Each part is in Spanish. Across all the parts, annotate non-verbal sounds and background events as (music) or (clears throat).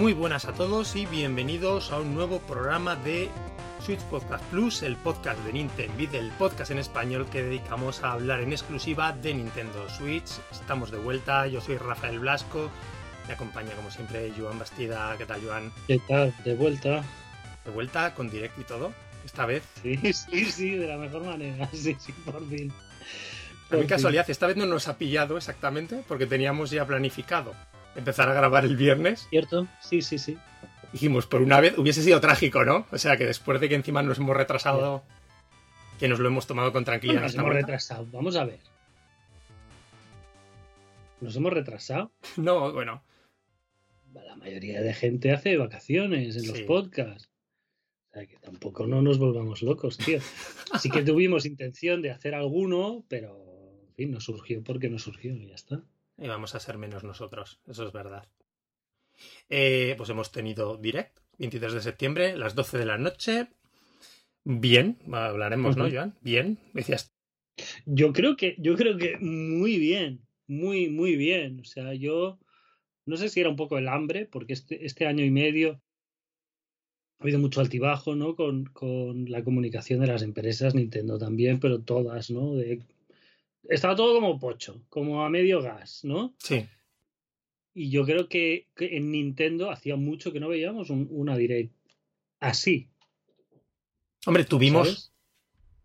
Muy buenas a todos y bienvenidos a un nuevo programa de Switch Podcast Plus, el podcast de Nintendo, el podcast en español que dedicamos a hablar en exclusiva de Nintendo Switch. Estamos de vuelta, yo soy Rafael Blasco, me acompaña como siempre Joan Bastida. ¿Qué tal, Joan? ¿Qué tal? De vuelta. De vuelta con directo y todo, esta vez. Sí, (laughs) sí, sí, de la mejor manera, (laughs) sí, sí, por fin. Por casualidad, esta vez no nos ha pillado exactamente porque teníamos ya planificado empezar a grabar el viernes. ¿Cierto? Sí, sí, sí. Dijimos, por una vez hubiese sido trágico, ¿no? O sea, que después de que encima nos hemos retrasado, que nos lo hemos tomado con tranquilidad. nos hemos retrasado, vamos a ver. ¿Nos hemos retrasado? (laughs) No, bueno. La mayoría de gente hace vacaciones en los podcasts. O sea, que tampoco no nos volvamos locos, tío. Sí que (laughs) tuvimos intención de hacer alguno, pero en fin, no surgió porque no surgió y ya está. Y vamos a ser menos nosotros, eso es verdad. Eh, pues hemos tenido direct, 23 de septiembre, las 12 de la noche. Bien, hablaremos, ¿no, Joan? Bien, decías. Yo creo que, yo creo que muy bien, muy, muy bien. O sea, yo no sé si era un poco el hambre, porque este, este año y medio ha habido mucho altibajo, ¿no? Con, con, la comunicación de las empresas, Nintendo también, pero todas, ¿no? De, estaba todo como pocho, como a medio gas, ¿no? Sí. Y yo creo que, en Nintendo hacía mucho que no veíamos una Direct así. Hombre, tuvimos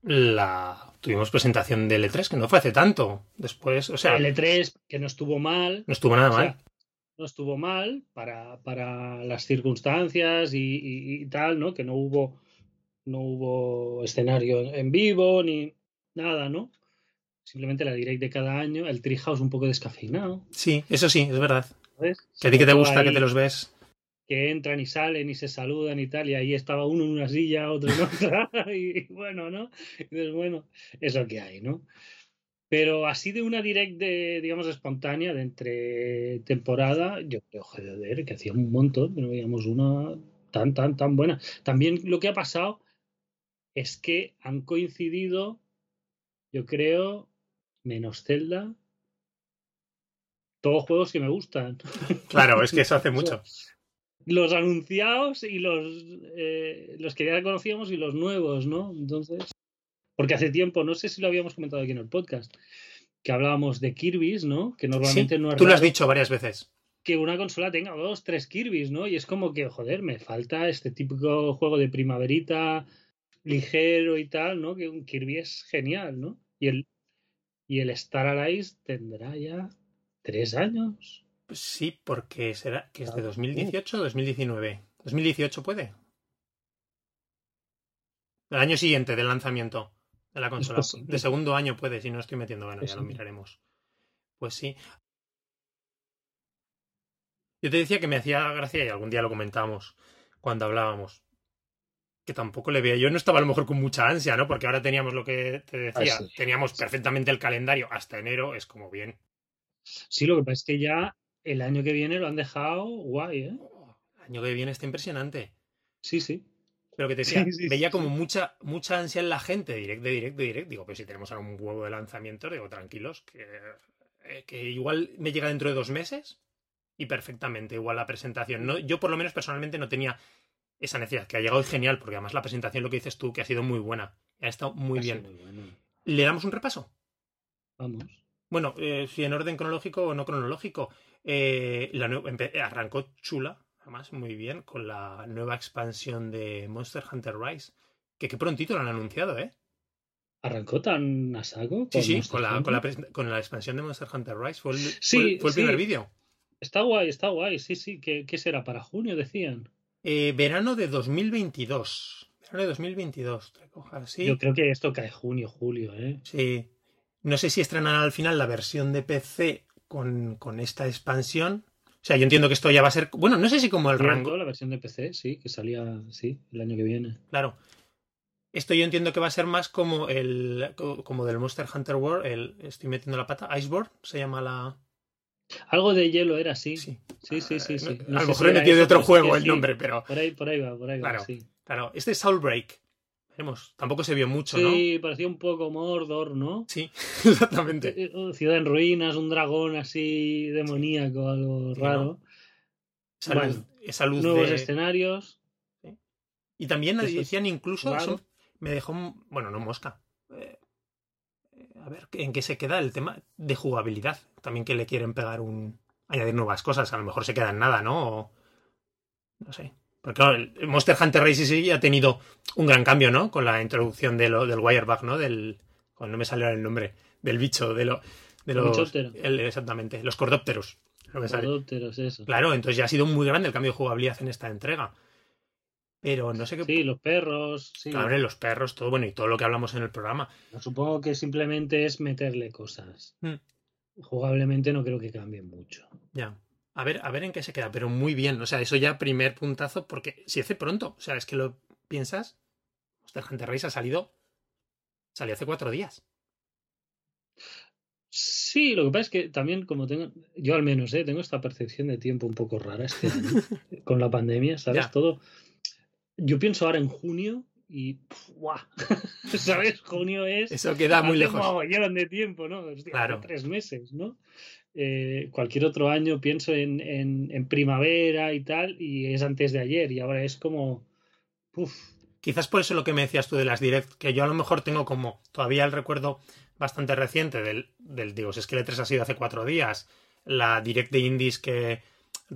la tuvimos presentación de L3 que no fue hace tanto. Después, o sea, L3 que no estuvo mal. No estuvo nada mal. no estuvo mal para, para las circunstancias y, tal, ¿no? Que no hubo no hubo escenario en vivo ni nada, ¿no? Simplemente la direct de cada año, el Treehouse un poco descafeinado. Sí, eso sí, es verdad. Que a ti que te gusta que te los ves. Que entran y salen y se saludan y tal, y ahí estaba uno en una silla, otro en otra, (laughs) y bueno, ¿no? Y bueno, es lo que hay, ¿no? Pero así de una direct de, digamos, espontánea, de entre temporada, yo creo, joder, que hacía un montón no veíamos una tan, tan, tan buena. También lo que ha pasado es que han coincidido, yo creo, menos Zelda, todos juegos que me gustan. (laughs) Claro, es que eso hace (laughs) mucho. los anunciados y los, eh, los que ya conocíamos y los nuevos, ¿no? Entonces, porque hace tiempo, no sé si lo habíamos comentado aquí en el podcast, que hablábamos de Kirby's, ¿no? Que normalmente no es Tú lo has dicho varias veces. Que una consola tenga dos, tres Kirby's, ¿no? Y es como que, joder, me falta este típico juego de primaverita ligero y tal, ¿no? Que un Kirby es genial, ¿no? Y el, y el Star Allies tendrá ya tres años. Pues sí, porque será que es de 2018 o 2019. 2018 puede. El año siguiente del lanzamiento de la consola. De segundo año puede, si no estoy metiendo. Bueno, ya lo miraremos. Pues sí. Yo te decía que me hacía gracia y algún día lo comentamos cuando hablábamos que tampoco le veía. Yo no estaba a lo mejor con mucha ansia, ¿no? Porque ahora teníamos lo que te decía, ah, teníamos perfectamente el calendario hasta enero, es como bien. Sí, lo que pasa es que ya el año que viene lo han dejado guay, ¿eh? Oh, el año que viene está impresionante. Sí, sí. Pero que te (laughs) decía, veía como mucha, mucha ansia en la gente, direct, de direct, de direct. Digo, pues si tenemos ahora un huevo de lanzamiento, digo, tranquilos, que, eh, que igual me llega dentro de dos meses y perfectamente igual la presentación. No, yo por lo menos personalmente no tenía esa necesidad, que ha llegado genial, porque además la presentación, lo que dices tú, que ha sido muy buena. Ha estado muy bien. ¿Le damos un repaso? Vamos. Bueno, eh, si en orden cronológico o no cronológico, eh, la arrancó chula, además muy bien, con la nueva expansión de Monster Hunter Rise, que qué prontito lo han anunciado, ¿eh? ¿Arrancó tan a saco? Sí, sí, con la, con la, expansión de Monster Hunter Rise. Fue el, fue, el primer vídeo. Está guay, está guay, sí, sí. ¿Qué, ¿Qué será? ¿Para junio decían? Eh, verano de 2022. Verano de 2022. ¿sí? Yo creo que esto cae junio, julio, ¿eh? Sí. No sé si estrenan al final la versión de PC con, con, esta expansión. O sea, yo entiendo que esto ya va a ser. Bueno, no sé si como el rango. La versión de PC, sí, que salía, sí, el año que viene. Claro. Esto yo entiendo que va a ser más como el. como del Monster Hunter World. El, estoy metiendo la pata. Iceborne se llama la, algo de hielo era, así. Sí, sí, sí. sí, a lo mejor he metido de otro juego el nombre, pero. Por ahí, por ahí va, por ahí claro, va. Sí. Claro, este es Soulbreak. Veremos. Tampoco se vio mucho, ¿no? Sí, parecía un poco Mordor, ¿no? Sí, (laughs) exactamente. Eh, ciudad en ruinas, un dragón así demoníaco, algo raro. esa luz nuevos de... escenarios. Y también decían incluso, eso me dejó, bueno, no mosca. Eh, a ver, ¿en qué se queda el tema de jugabilidad? También que le quieren pegar un... añadir nuevas cosas, a lo mejor se queda en nada, ¿no? no sé. Porque claro, el Monster Hunter Rise sí ha tenido un gran cambio, ¿no? Con la introducción de lo, del Wirebug, ¿no? Del... Cuando no me salió el nombre. Del bicho, de lo... De los, el, exactamente, los cordópteros. Cordópteros, eso. Claro, entonces ya ha sido muy grande el cambio de jugabilidad en esta entrega. Pero no sé qué. Sí, los perros. Sí. Claro, los perros, todo, bueno, y todo lo que hablamos en el programa. Supongo que simplemente es meterle cosas. Hmm. Jugablemente no creo que cambie mucho. Ya. A ver, a ver en qué se queda, pero muy bien. O sea, eso ya primer puntazo, porque si hace pronto. O sea, es que lo piensas. Monster Hunter Rise ha salido. Salió hace cuatro días. Sí, lo que pasa es que también, como tengo, yo al menos, ¿eh? tengo esta percepción de tiempo un poco rara este (laughs) con la pandemia, ¿sabes? Todo yo pienso ahora en junio y ¡guau! (laughs) ¿Sabes? Junio es. Eso queda muy lejos. Un de tiempo, ¿no? claro. Tres meses, ¿no? Eh, cualquier otro año pienso en, en, primavera y tal, y es antes de ayer, y ahora es como. Uf. Quizás por eso lo que me decías tú de las direct, que yo a lo mejor tengo como todavía el recuerdo bastante reciente del, del digo, es que el 3 ha sido hace cuatro días, la direct de indies que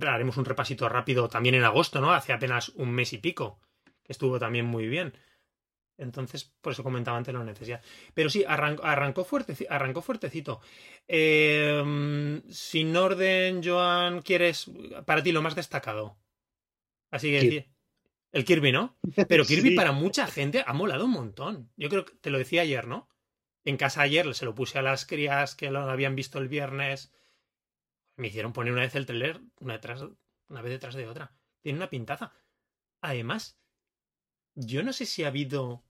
haremos un repasito rápido también en agosto, ¿no? Hace apenas un mes y pico estuvo también muy bien. Entonces, por eso comentaba antes la necesidad. Pero sí, arrancó, arrancó, arrancó fuertecito. Em, sin orden, Joan, ¿quieres para ti lo más destacado? Así que el Kirby, ¿no? Pero Kirby (laughs) para mucha gente ha molado un montón. Yo creo que te lo decía ayer, ¿no? En casa ayer se lo puse a las crías que lo habían visto el viernes. Me hicieron poner una vez el trailer, una, detrás, una vez detrás de otra. Tiene una pintaza. Además, yo no sé si ha habido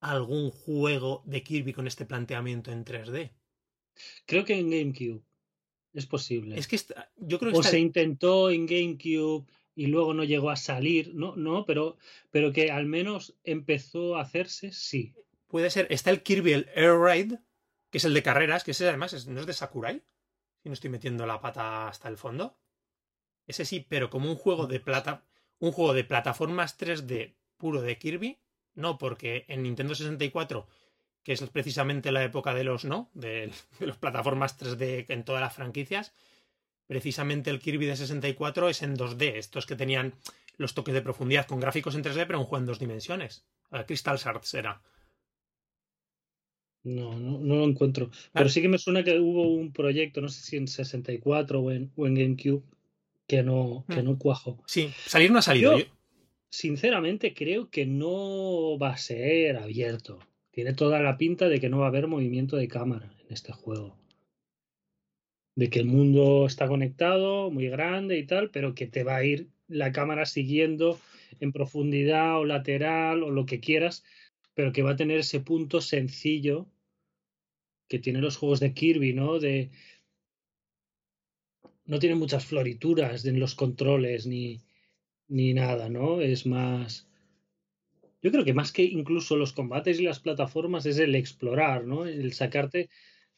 algún juego de Kirby con este planteamiento en 3D. Creo que en GameCube es posible. Es que yo creo que o se intentó en GameCube y luego no llegó a salir, no, no, pero, pero que al menos empezó a hacerse, sí. Puede ser. Está el Kirby el Air Ride, que es el de carreras, que ese además no es de Sakurai. Si no estoy metiendo la pata hasta el fondo. Ese sí, pero como un juego de plata, un juego de plataformas 3D puro de Kirby, no, porque en Nintendo 64, que es precisamente la época de los, ¿no? De, (laughs) las plataformas 3D en todas las franquicias, precisamente el Kirby de 64 es en 2D, estos que tenían los toques de profundidad con gráficos en 3D, pero un juego en dos dimensiones. Crystal Shards era. No, no, no, lo encuentro. Pero ah. sí que me suena que hubo un proyecto, no sé si en 64 o en, o en GameCube, que no, que mm. no cuajo. Sí, salir no ha salido sinceramente creo que no va a ser abierto. Tiene toda la pinta de que no va a haber movimiento de cámara en este juego. De que el mundo está conectado, muy grande y tal, pero que te va a ir la cámara siguiendo en profundidad o lateral o lo que quieras, pero que va a tener ese punto sencillo que tienen los juegos de Kirby, ¿no? De no tiene muchas florituras en los controles ni ni nada, ¿no? Es más... Yo creo que más que incluso los combates y las plataformas es el explorar, ¿no? El sacarte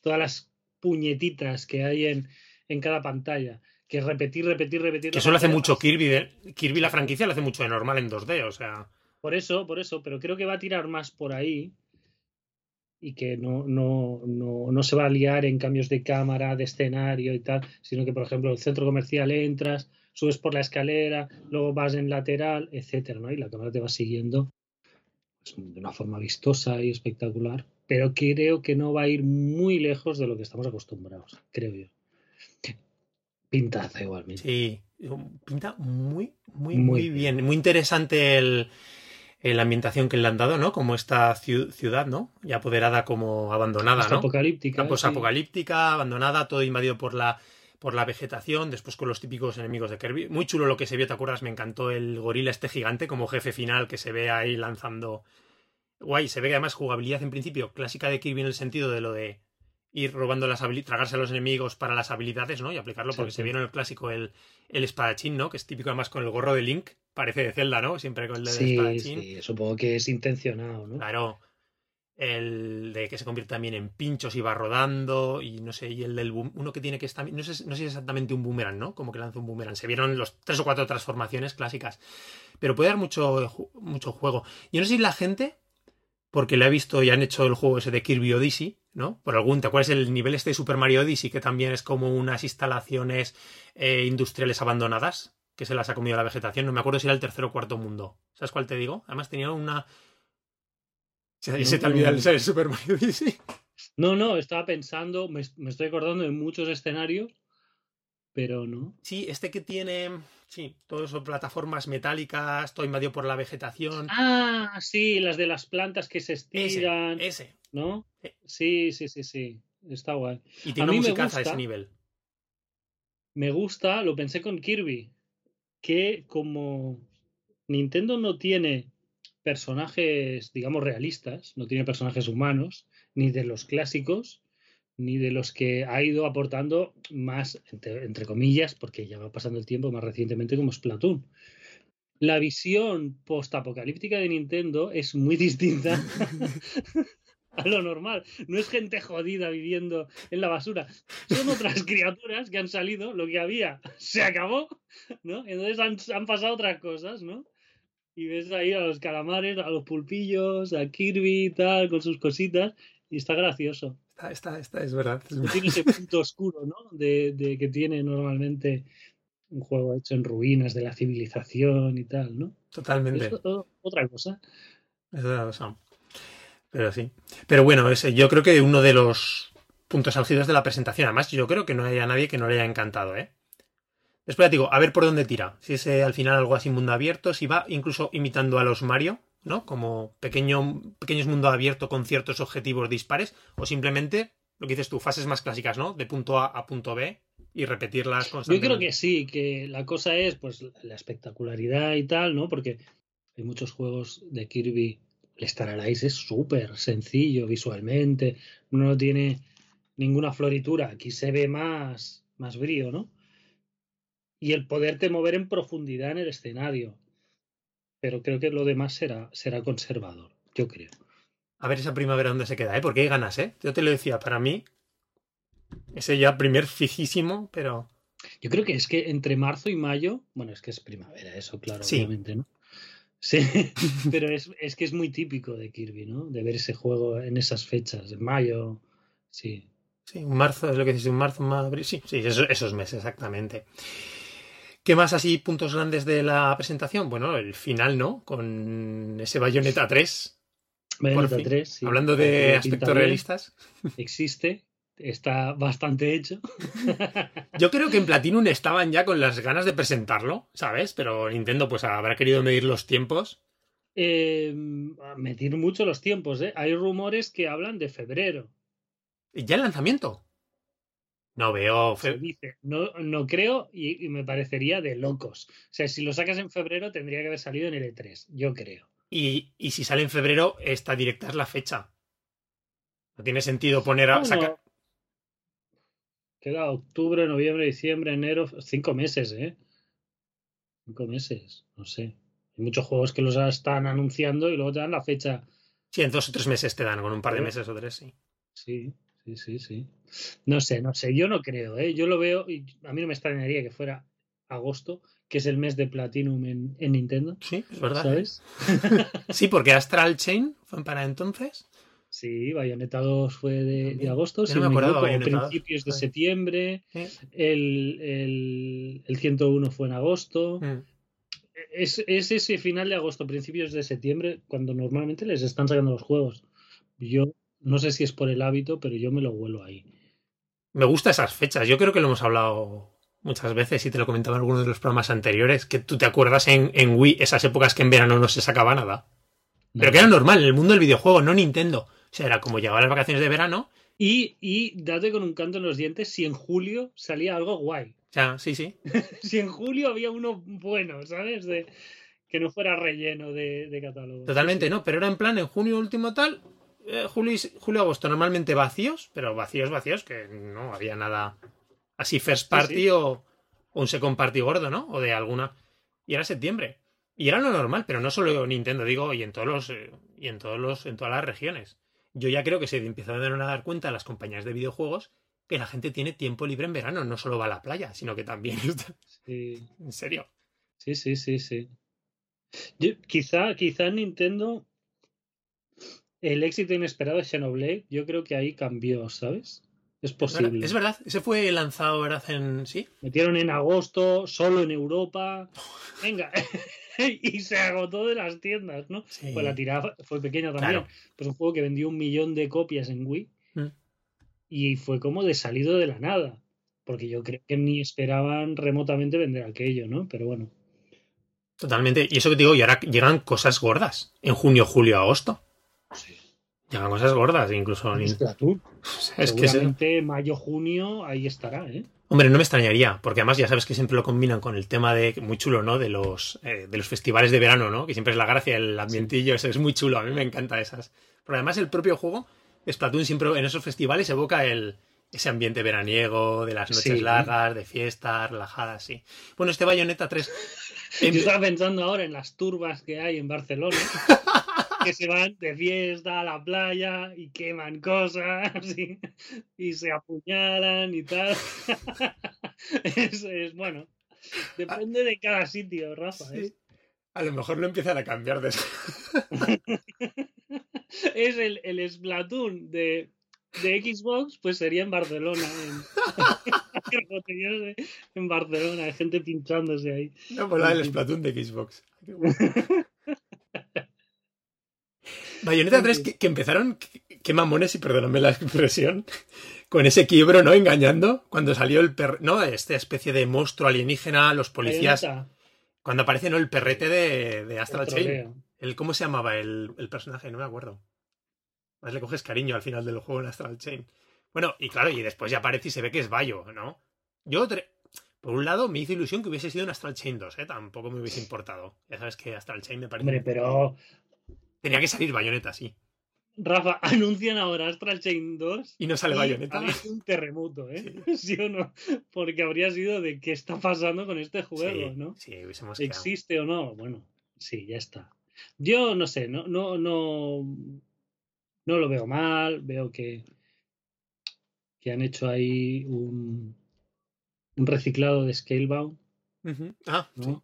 todas las puñetitas que hay en, en cada pantalla. Que repetir, repetir, repetir. Que eso lo hace mucho Kirby. Kirby la franquicia lo hace mucho de normal en 2D, o sea. Por eso, por eso, pero creo que va a tirar más por ahí y que no, no, no, no se va a liar en cambios de cámara, de escenario y tal, sino que, por ejemplo, el centro comercial entras, subes por la escalera, luego vas en lateral, etcétera, ¿no? Y la cámara te va siguiendo pues, de una forma vistosa y espectacular, pero creo que no va a ir muy lejos de lo que estamos acostumbrados, creo yo. Pintaza igualmente. Sí, pinta muy, muy, muy, bien. Muy interesante el, la ambientación que le han dado, ¿no? Como esta ciudad, ¿no? Ya apoderada como abandonada, ¿no? Apocalíptica. apocalíptica, abandonada, todo invadido por la por la vegetación, después con los típicos enemigos de Kirby. Muy chulo lo que se vio, ¿te acuerdas? Me encantó el gorila este gigante como jefe final que se ve ahí lanzando. Guay, se ve que además jugabilidad en principio clásica de Kirby en el sentido de lo de ir robando las habilidades, tragarse a los enemigos para las habilidades, ¿no? Y aplicarlo, porque se vio en el clásico el, el espadachín, ¿no? Que es típico además con el gorro de Link, parece de Zelda, ¿no? Siempre con el de sí, espadachín. Sí, supongo que es intencionado, ¿no? Claro. El de que se convierte también en pinchos y va rodando, y no sé, y el del uno que tiene que estar, no sé, no sé exactamente un boomerang, ¿no? Como que lanza un boomerang. Se vieron los tres o cuatro transformaciones clásicas, pero puede dar mucho, mucho juego. Yo no sé si la gente, porque le ha visto y han hecho el juego ese de Kirby Odyssey, ¿no? Por algún, ¿te acuerdas el nivel este de Super Mario Odyssey, que también es como unas instalaciones eh, industriales abandonadas? que se las ha comido la vegetación. No me acuerdo si era el tercer o cuarto mundo. ¿Sabes cuál te digo? Además tenía una, se, te olvida el, Super Mario Odyssey. No, no, estaba pensando, me, estoy acordando de muchos escenarios, pero no. Sí, este que tiene, sí, todas son plataformas metálicas, todo invadido por la vegetación. Ah, sí, las de las plantas que se estiran. Ese. ¿No? Sí, sí, sí, sí. Está guay. Y tiene una musicaza a ese nivel. Me gusta, lo pensé con Kirby, que como Nintendo no tiene personajes, digamos, realistas, no tiene personajes humanos, ni de los clásicos, ni de los que ha ido aportando más, entre, comillas, porque ya va pasando el tiempo más recientemente como Splatoon. La visión post-apocalíptica de Nintendo es muy distinta (laughs) a lo normal. No es gente jodida viviendo en la basura. Son otras criaturas que han salido, lo que había se acabó, ¿no? Entonces han, han pasado otras cosas, ¿no? Y ves ahí a los calamares, a los pulpillos, a Kirby y tal, con sus cositas, y está gracioso. Está, está, es verdad. Tiene ese punto oscuro, ¿no? De, que tiene normalmente un juego hecho en ruinas de la civilización y tal, ¿no? Totalmente. Es otra cosa. Es otra cosa. Pero sí. Pero bueno, ese, yo creo que uno de los puntos álgidos de la presentación, además, yo creo que no haya nadie que no le haya encantado, ¿eh? Después ya digo, a ver por dónde tira. Si es eh, al final algo así mundo abierto, si va incluso imitando a los Mario, ¿no? Como pequeño, pequeños mundo abierto con ciertos objetivos dispares, o simplemente, lo que dices tú, fases más clásicas, ¿no? De punto A a punto B y repetirlas constantemente. Yo creo que sí, que la cosa es pues la espectacularidad y tal, ¿no? Porque hay muchos juegos de Kirby. El Star Allies es súper sencillo visualmente, no tiene ninguna floritura, aquí se ve más, más brío, ¿no? Y el poderte mover en profundidad en el escenario. Pero creo que lo demás será, será conservador, yo creo. A ver esa primavera dónde se queda, ¿eh? Porque hay ganas, ¿eh? Yo te lo decía, para mí, ese ya primer fijísimo, pero... Yo creo que es que entre marzo y mayo, bueno, es que es primavera, eso claro, obviamente, ¿no? Sí, (laughs) pero es, es, que es muy típico de Kirby, ¿no? De ver ese juego en esas fechas, en mayo, sí. Sí, un marzo, es lo que dices, un marzo, abril, sí, sí, esos, esos meses, exactamente. ¿Qué más así puntos grandes de la presentación? Bueno, el final, ¿no? Con ese Bayonetta 3. Bayonetta 3, sí. Hablando de aspectos realistas. (laughs) Existe, está bastante hecho. (laughs) Yo creo que en Platinum estaban ya con las ganas de presentarlo, ¿sabes? Pero Nintendo pues habrá querido medir los tiempos. Eh, medir mucho los tiempos, ¿eh? Hay rumores que hablan de febrero. ¿Ya el lanzamiento? No veo. No, no creo y, me parecería de locos. O sea, si lo sacas en febrero tendría que haber salido en el E3, yo creo. Y, si sale en febrero, esta directa es la fecha. No tiene sentido poner a. Queda octubre, noviembre, diciembre, enero. Cinco meses, ¿eh? Cinco meses, no sé. Hay muchos juegos que los están anunciando y luego te dan la fecha. Sí, en dos o tres meses te dan, con un par de meses o tres, sí. Sí, sí, sí, sí. No sé, no sé, yo no creo, ¿eh? Yo lo veo y a mí no me extrañaría que fuera agosto, que es el mes de Platinum en, Nintendo. Sí, es verdad. ¿Sabes? (laughs) sí, porque Astral Chain fue para entonces. Sí, Bayonetta 2 fue de, agosto, si no me acuerdo, principios de septiembre, el, el, el, 101 fue en agosto. Mm. Es, es, ese final de agosto, principios de septiembre, cuando normalmente les están sacando los juegos. Yo no sé si es por el hábito, pero yo me lo vuelo ahí. Me gustan esas fechas. Yo creo que lo hemos hablado muchas veces y te lo comentaba en algunos de los programas anteriores, que tú te acuerdas en, en Wii esas épocas que en verano no se sacaba nada. Pero que era normal en el mundo del videojuego, no Nintendo. O sea, era como llegaban las vacaciones de verano. Y, y date con un canto en los dientes si en julio salía algo guay. Sea, sí, sí. (laughs) si en julio había uno bueno, ¿sabes? De, que no fuera relleno de, de catálogo. Totalmente, no, pero era en plan en junio último tal, eh, julio, julio, agosto normalmente vacíos, pero vacíos, vacíos, que no había nada así first party O, un second party gordo, ¿no? O de alguna. Y era septiembre. Y era lo normal, pero no solo Nintendo, digo, y en todos los. Eh, y en todos los. en todas las regiones. yo ya creo que se empezaron a dar cuenta las compañías de videojuegos que la gente tiene tiempo libre en verano, no solo va a la playa, sino que también (laughs) está... Sí. En serio. Sí, sí, sí, sí. quizá, quizá Nintendo el éxito inesperado de Xenoblade, yo creo que ahí cambió, ¿sabes? Es posible. Es verdad, ese fue lanzado, ¿verdad? En... Sí. Metieron en agosto, solo en Europa. Venga. (laughs) y se agotó de las tiendas, ¿no? Pues la tirada fue pequeña también. Pues un juego que vendió un millón de copias en Wii. Mm. Y fue como de salido de la nada. Porque yo creo que ni esperaban remotamente vender aquello, ¿no? Pero bueno. Totalmente. Y eso que te digo, y ahora llegan cosas gordas. En junio, julio, agosto. Sí. Llegan cosas gordas, incluso. Splatoon. (laughs) Es Seguramente mayo, junio, ahí estará, ¿eh? Hombre, no me extrañaría, porque además ya sabes que siempre lo combinan con el tema de, muy chulo, ¿no? De los, eh, de los festivales de verano, ¿no? Que siempre es la gracia, el ambientillo, eso es muy chulo, a mí me encanta esas. Pero además el propio juego, Splatoon siempre en esos festivales evoca el, ese ambiente veraniego, de las noches largas, de fiestas, relajadas, sí. Bueno, este Bayonetta 3... Yo estaba pensando ahora en las turbas que hay en Barcelona. (laughs) que se van de fiesta a la playa y queman cosas (laughs) y, se apuñalan y tal. (laughs) es, bueno. Depende de cada sitio, Rafa. ¿eh? A lo mejor lo empiezan a cambiar de (laughs) Es el, el Splatoon de, de Xbox, pues sería en Barcelona. En, en Barcelona, hay gente pinchándose ahí. No, pues el Splatoon de Xbox. Bayonetta 3 que, empezaron, qué mamones, y perdóname la expresión, con ese quiebro, ¿no? Engañando, cuando salió el per... ¿no? Esta especie de monstruo alienígena, los policías... Cuando aparece, ¿no? El perrete de, de Astral Chain. El, ¿Cómo se llamaba el, personaje? No me acuerdo. Más le coges cariño al final del juego en Astral Chain. Bueno, y claro, y después ya aparece y se ve que es Bayo, ¿no? Yo, por un lado, me hizo ilusión que hubiese sido un Astral Chain 2, ¿eh? Tampoco me hubiese importado. Ya sabes que Astral Chain me parece... Hombre, pero Tenía que salir Bayonetta, sí. Rafa, (laughs) anuncian ahora Astral Chain 2. Y no sale Bayonetta. un terremoto, ¿eh? (laughs) Sí. o no? Porque habría sido de qué está pasando con este juego, ¿no? Sí, hubiésemos ¿Existe o no? Bueno, sí, ya está. Yo no sé, no, no, no, no lo veo mal. Veo que, que han hecho ahí un, un reciclado de Scalebound. Ah, sí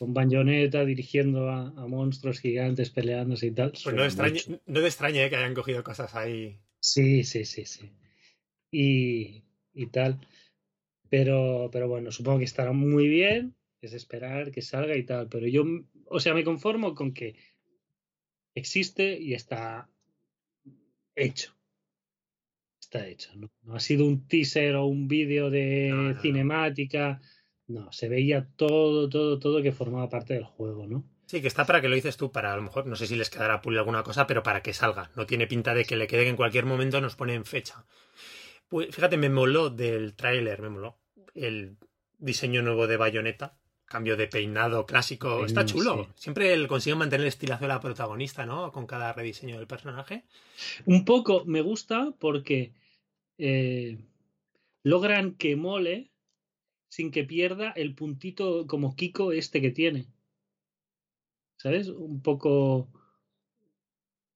con Bayonetta dirigiendo a, monstruos gigantes peleándose y tal. Pues no, extrañe, no te extrañe que hayan cogido cosas ahí. Sí, sí, sí, sí. Y, y tal. Pero, pero bueno, supongo que estará muy bien. Es esperar que salga y tal. Pero yo, o sea, me conformo con que existe y está hecho. Está hecho. No, no ha sido un teaser o un vídeo de cinemática. No, se veía todo, todo, todo que formaba parte del juego, ¿no? Sí, que está para que lo dices tú, para a lo mejor, no sé si les quedará pulir alguna cosa, pero para que salga. No tiene pinta de que le quede que en cualquier momento nos ponen fecha. Pues fíjate, me moló del tráiler, me moló. El diseño nuevo de Bayonetta, cambio de peinado clásico, está chulo. Siempre él consigue mantener el estilazo de la protagonista, ¿no? Con cada rediseño del personaje. Un poco me gusta porque eh, logran que mole sin que pierda el puntito como Kiko este que tiene. ¿Sabes? Un poco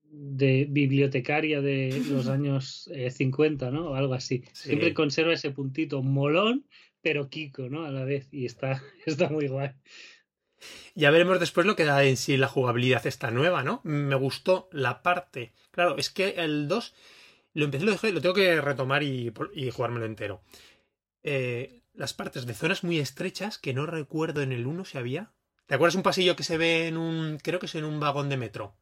de bibliotecaria de los (laughs) años 50, eh, ¿no? O algo así. Siempre conserva ese puntito molón, pero Kiko, ¿no? A la vez. Y está, (laughs) está muy guay. Ya veremos después lo que da en sí la jugabilidad esta nueva, ¿no? Me gustó la parte. Claro, es que el 2 lo empecé, lo dejé, lo tengo que retomar y, y jugármelo entero. Eh, las partes de zonas muy estrechas que no recuerdo en el 1 si había. ¿Te acuerdas un pasillo que se ve en un. creo que es en un vagón de metro?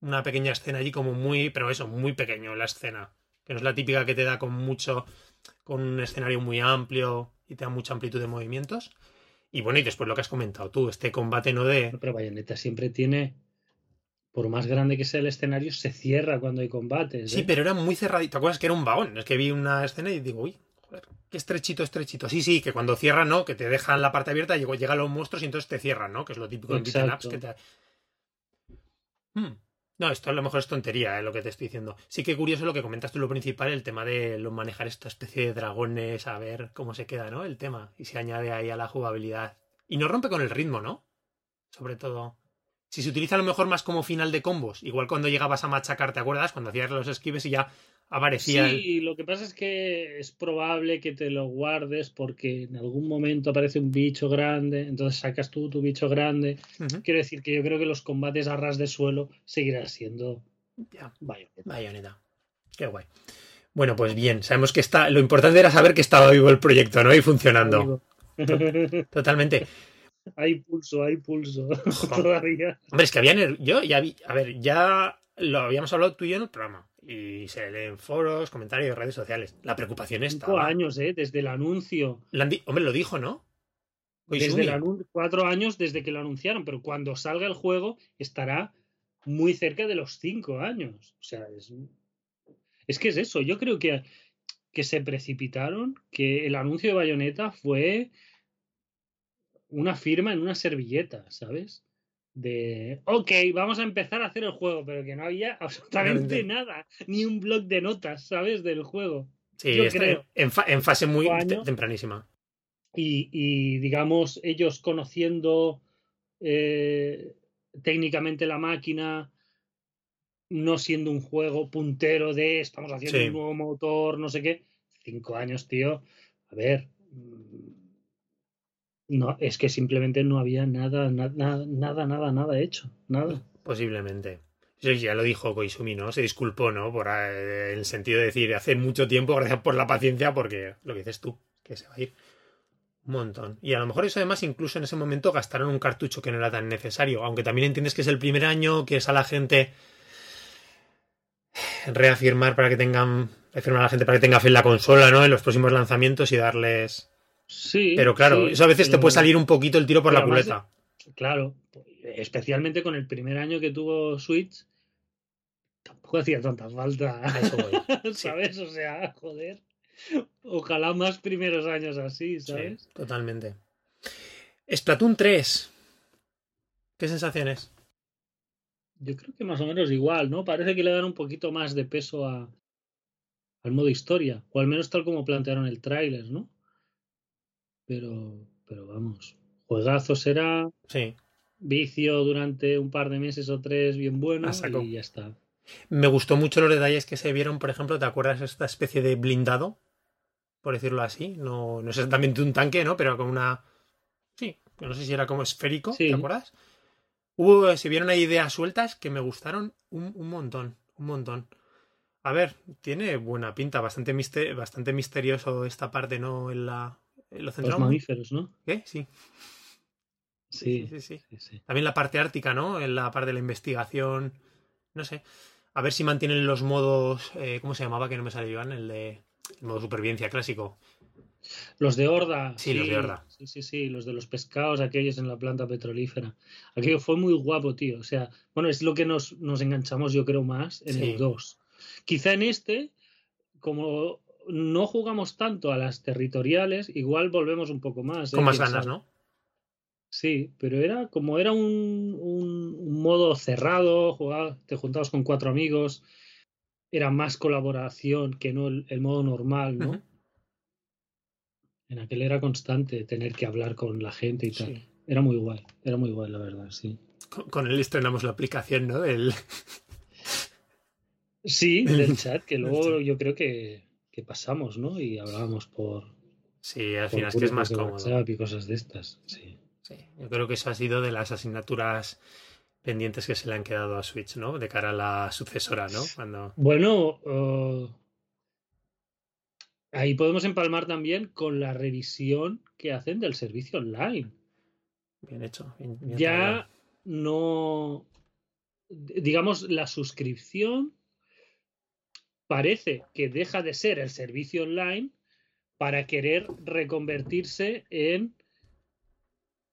Una pequeña escena allí como muy. pero eso, muy pequeño la escena. Que no es la típica que te da con mucho. con un escenario muy amplio y te da mucha amplitud de movimientos. Y bueno, y después lo que has comentado tú, este combate no de. Pero Bayonetta siempre tiene. Por más grande que sea el escenario, se cierra cuando hay combates. Sí, ¿eh? pero era muy cerradito. ¿Te acuerdas que era un vagón? Es que vi una escena y digo, uy, qué estrechito, estrechito. Sí, sí, que cuando cierran, ¿no? Que te dejan la parte abierta llegan los monstruos y entonces te cierran, ¿no? Que es lo típico en beat'em ups que te... Hmm. No, esto a lo mejor es tontería, ¿eh? lo que te estoy diciendo. Sí que curioso lo que comentas tú lo principal, el tema de lo manejar esta especie de dragones, a ver cómo se queda, ¿no? El tema. Y se añade ahí a la jugabilidad. Y no rompe con el ritmo, ¿no? Sobre todo. Si se utiliza a lo mejor más como final de combos, igual cuando llegabas a machacar, ¿te acuerdas? Cuando hacías los esquives y ya aparecía. Sí, lo que pasa es que es probable que te lo guardes porque en algún momento aparece un bicho grande, entonces sacas tú tu bicho grande. Quiero decir que yo creo que los combates a ras de suelo seguirán siendo ya. Bayonetta. Qué guay. Bueno, pues bien, sabemos que está. Lo importante era saber que estaba vivo el proyecto, ¿no? Y funcionando. Totalmente. (laughs) Hay pulso, hay pulso. (laughs) Todavía. Hombre, es que habían. Yo ya vi. A ver, ya lo habíamos hablado tú y yo en el programa. Y se leen foros, comentarios, redes sociales. La preocupación está. Cinco años, ¿eh? Desde el anuncio. Hombre, lo dijo, ¿no? Desde el cuatro años desde que lo anunciaron, pero cuando salga el juego estará muy cerca de los cinco años. O sea, es, es que es eso. Yo creo que, que se precipitaron, que el anuncio de Bayonetta fue una firma en una servilleta, ¿sabes? de, ok, vamos a empezar a hacer el juego, pero que no había (laughs) absolutamente nada, ni un blog de notas, ¿sabes? Del juego. Sí, Yo creo. En, fase muy tempranísima. Y, digamos, ellos conociendo eh, técnicamente la máquina, no siendo un juego puntero de estamos haciendo un nuevo motor, no sé qué. Cinco años, tío. A ver, no, es que simplemente no había nada, nada, nada, nada, nada hecho. Nada. Posiblemente. ya lo dijo Koizumi, ¿no? Se disculpó, ¿no? Por eh, el sentido de decir, hace mucho tiempo, gracias por la paciencia, porque lo que dices tú, que se va a ir. Un montón. Y a lo mejor eso además incluso en ese momento gastaron un cartucho que no era tan necesario. Aunque también entiendes que es el primer año, que es a la gente reafirmar para que tengan, reafirmar a la gente para que tenga fe en la consola, ¿no? En los próximos lanzamientos y darles Sí. Pero claro, eso a veces te puede salir un poquito el tiro por la culeta. Claro, especialmente con el primer año que tuvo Switch, tampoco hacía tanta falta. (laughs) ¿Sabes? O sea, joder. Ojalá más primeros años así, ¿sabes? totalmente. Splatoon 3. ¿Qué sensaciones? Yo creo que más o menos igual, ¿no? Parece que le dan un poquito más de peso a, al modo historia, o al menos tal como plantearon el tráiler, ¿no? Pero, pero vamos, juegazo será. Sí. Vicio durante un par de meses o tres bien bueno y ya está. Me gustó mucho los detalles que se vieron, por ejemplo, ¿te acuerdas esta especie de blindado? Por decirlo así. No, no es exactamente un tanque, ¿no? Pero con una. Sí, no sé si era como esférico, ¿te acuerdas? Hubo, se vieron ahí ideas sueltas que me gustaron un, un montón, un montón. A ver, tiene buena pinta, bastante, bastante misterioso esta parte, ¿no? En la, los mamíferos, ¿no? ¿Qué? Sí. Sí. Sí, sí, También la parte ártica, ¿no? En la parte de la investigación. No sé. A ver si mantienen los modos. Eh, ¿Cómo se llamaba? Que no me salió El de. El modo supervivencia clásico. Los de Horda. Sí, los de Horda. Sí, sí, sí. Los de los pescados, aquellos en la planta petrolífera. Aquello fue muy guapo, tío. O sea, bueno, es lo que nos, nos enganchamos, yo creo, más en el 2. Quizá en este, como no jugamos tanto a las territoriales, igual volvemos un poco más. ¿eh? Con más ganas, ¿no? Sí, pero era como era un, un, modo cerrado, jugaba, te juntabas con cuatro amigos, era más colaboración que no el, modo normal, ¿no? En aquel era constante tener que hablar con la gente y tal. Era muy guay, era muy guay, la verdad, sí. Con, él estrenamos la aplicación, ¿no? El... Sí, del (laughs) chat, que luego yo creo que que pasamos, ¿no? Y hablábamos por. Sí, al final es que es más cómodo. Y cosas de estas, sí. Sí, yo creo que eso ha sido de las asignaturas pendientes que se le han quedado a Switch, ¿no? De cara a la sucesora, ¿no? Cuando... Bueno, uh, ahí podemos empalmar también con la revisión que hacen del servicio online. Bien hecho. ya no, digamos, la suscripción parece que deja de ser el servicio online para querer reconvertirse en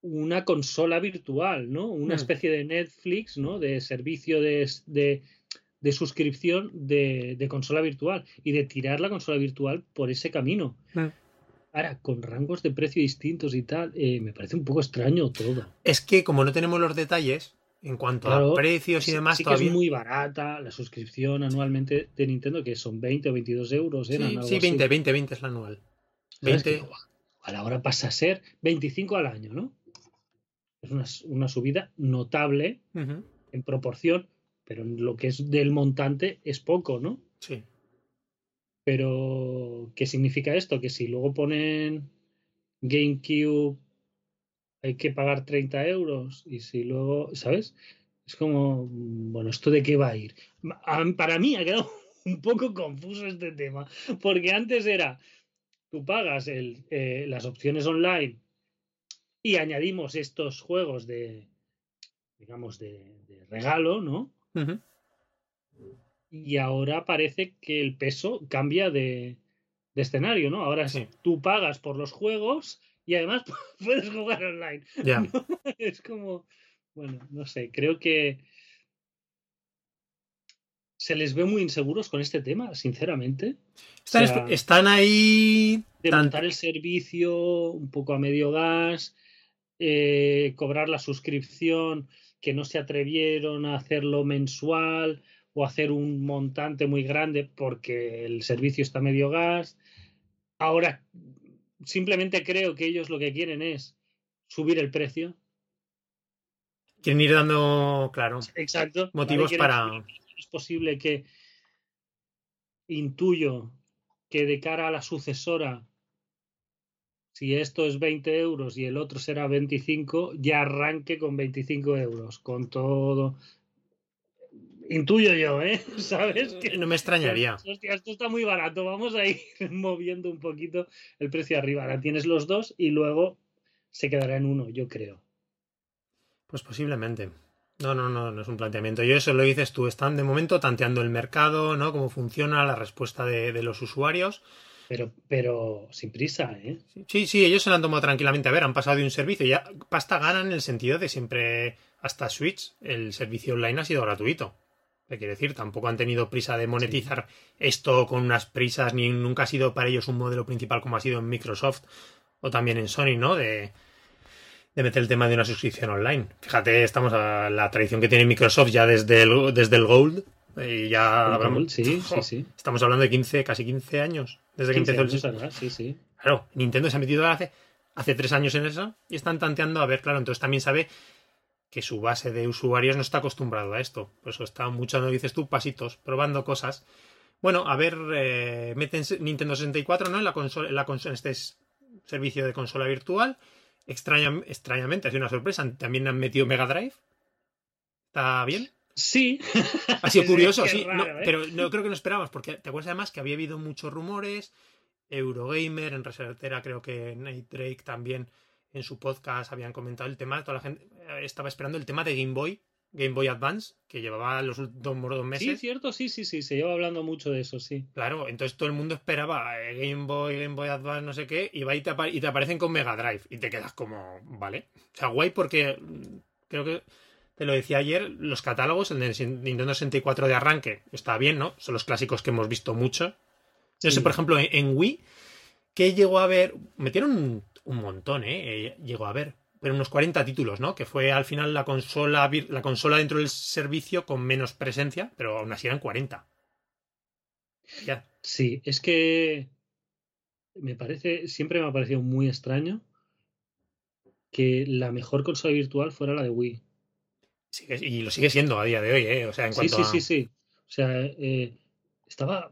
una consola virtual, ¿no? Una hmm. especie de Netflix, ¿no? De servicio de, de, suscripción de, consola virtual y de tirar la consola virtual por ese camino. Ahora, con rangos de precio distintos y tal, eh, me parece un poco extraño todo. Es que como no tenemos los detalles, en cuanto a precios y demás, sí que es muy barata la suscripción anualmente de Nintendo, que son 20 o 22 euros. sí, sí 20, 20, 20 es la anual. 20. a la hora pasa a ser 25 al año, ¿no? es una, subida notable en proporción, pero lo que es del montante es poco, ¿no? Sí. Pero, ¿qué significa esto? Que si luego ponen GameCube hay que pagar 30 euros y si luego, ¿sabes? Es como, bueno, ¿esto de qué va a ir? Para mí ha quedado (laughs) un poco confuso este tema, porque antes era, tú pagas el, eh, las opciones online y añadimos estos juegos de, digamos, de, regalo, ¿no? Y ahora parece que el peso cambia de, escenario, ¿no? Ahora tú pagas por los juegos y además (laughs) puedes jugar online. (laughs) Es como, bueno, no sé, creo que se les ve muy inseguros con este tema, sinceramente. Están, ahí. De montar el servicio un poco a medio gas, eh, cobrar la suscripción, que no se atrevieron a hacerlo mensual o hacer un montante muy grande porque el servicio está a medio gas. Ahora, simplemente creo que ellos lo que quieren es subir el precio. Quieren ir dando, claro, Exacto. motivos para es posible que intuyo que de cara a la sucesora, si esto es 20 euros y el otro será 25, ya arranque con 25 euros, con todo. Intuyo yo, ¿eh? (laughs) ¿Sabes? Que, no me extrañaría. Hostia, esto está muy barato, vamos a ir (laughs) moviendo un poquito el precio arriba. Ahora tienes los dos y luego se quedará en uno, yo creo. Pues posiblemente. No, no, no, no es un planteamiento. Yo eso lo dices tú. Están de momento tanteando el mercado, ¿no? Cómo funciona la respuesta de, los usuarios. Pero, pero sin prisa, ¿eh? Sí, sí, ellos se lo han tomado tranquilamente. A ver, han pasado de un servicio. Ya pasta ganan en el sentido de siempre, hasta Switch, el servicio online ha sido gratuito. ¿Qué quiere decir? Tampoco han tenido prisa de monetizar esto con unas prisas, ni nunca ha sido para ellos un modelo principal como ha sido en Microsoft o también en Sony, ¿no? De, de meter el tema de una suscripción online. Fíjate, estamos a la tradición que tiene Microsoft ya desde el, desde el Gold. Y ya sí, (laughs) sí, sí. Estamos hablando de 15, casi 15 años. Desde que empezó el sistema. Sí, sí. Claro, Nintendo se ha metido hace, hace tres años en eso y están tanteando a ver, claro, entonces también sabe que su base de usuarios no está acostumbrado a esto. Por eso está mucho, no dices tú, pasitos, probando cosas. Bueno, a ver, eh, meten Nintendo 64, ¿no? En la consola, en la consola, en este servicio de consola virtual extrañamente, ha sido una sorpresa. También han metido Mega Drive. ¿Está bien? Sí. Ha sido (laughs) curioso, sí. ¿eh? Pero no creo que no esperábamos, porque te acuerdas además que había habido muchos rumores. Eurogamer, en Resertera, creo que Nate Drake también en su podcast habían comentado el tema. Toda la gente eh, estaba esperando el tema de Game Boy Game Boy Advance, que llevaba los últimos dos meses. Sí, cierto, sí, sí, sí, se lleva hablando mucho de eso, sí. Claro, entonces todo el mundo esperaba eh, Game Boy, Game Boy Advance, no sé qué, y, va y, te, y te aparecen con Mega Drive, y te quedas como, vale. O sea, guay porque mm, creo que te lo decía ayer, los catálogos, el de Nintendo 64 de arranque, está bien, ¿no? Son los clásicos que hemos visto mucho. Yo sé, por ejemplo, en, Wii, que llegó a ver, metieron un, un montón, ¿eh? ¿eh? Llegó a ver pero unos 40 títulos, ¿no? Que fue al final la consola, la consola dentro del servicio con menos presencia, pero aún así eran 40. Ya. Sí, es que me parece, siempre me ha parecido muy extraño que la mejor consola virtual fuera la de Wii. y lo sigue siendo a día de hoy, ¿eh? O sea, en cuanto sí, sí, sí, sí. O sea, eh, estaba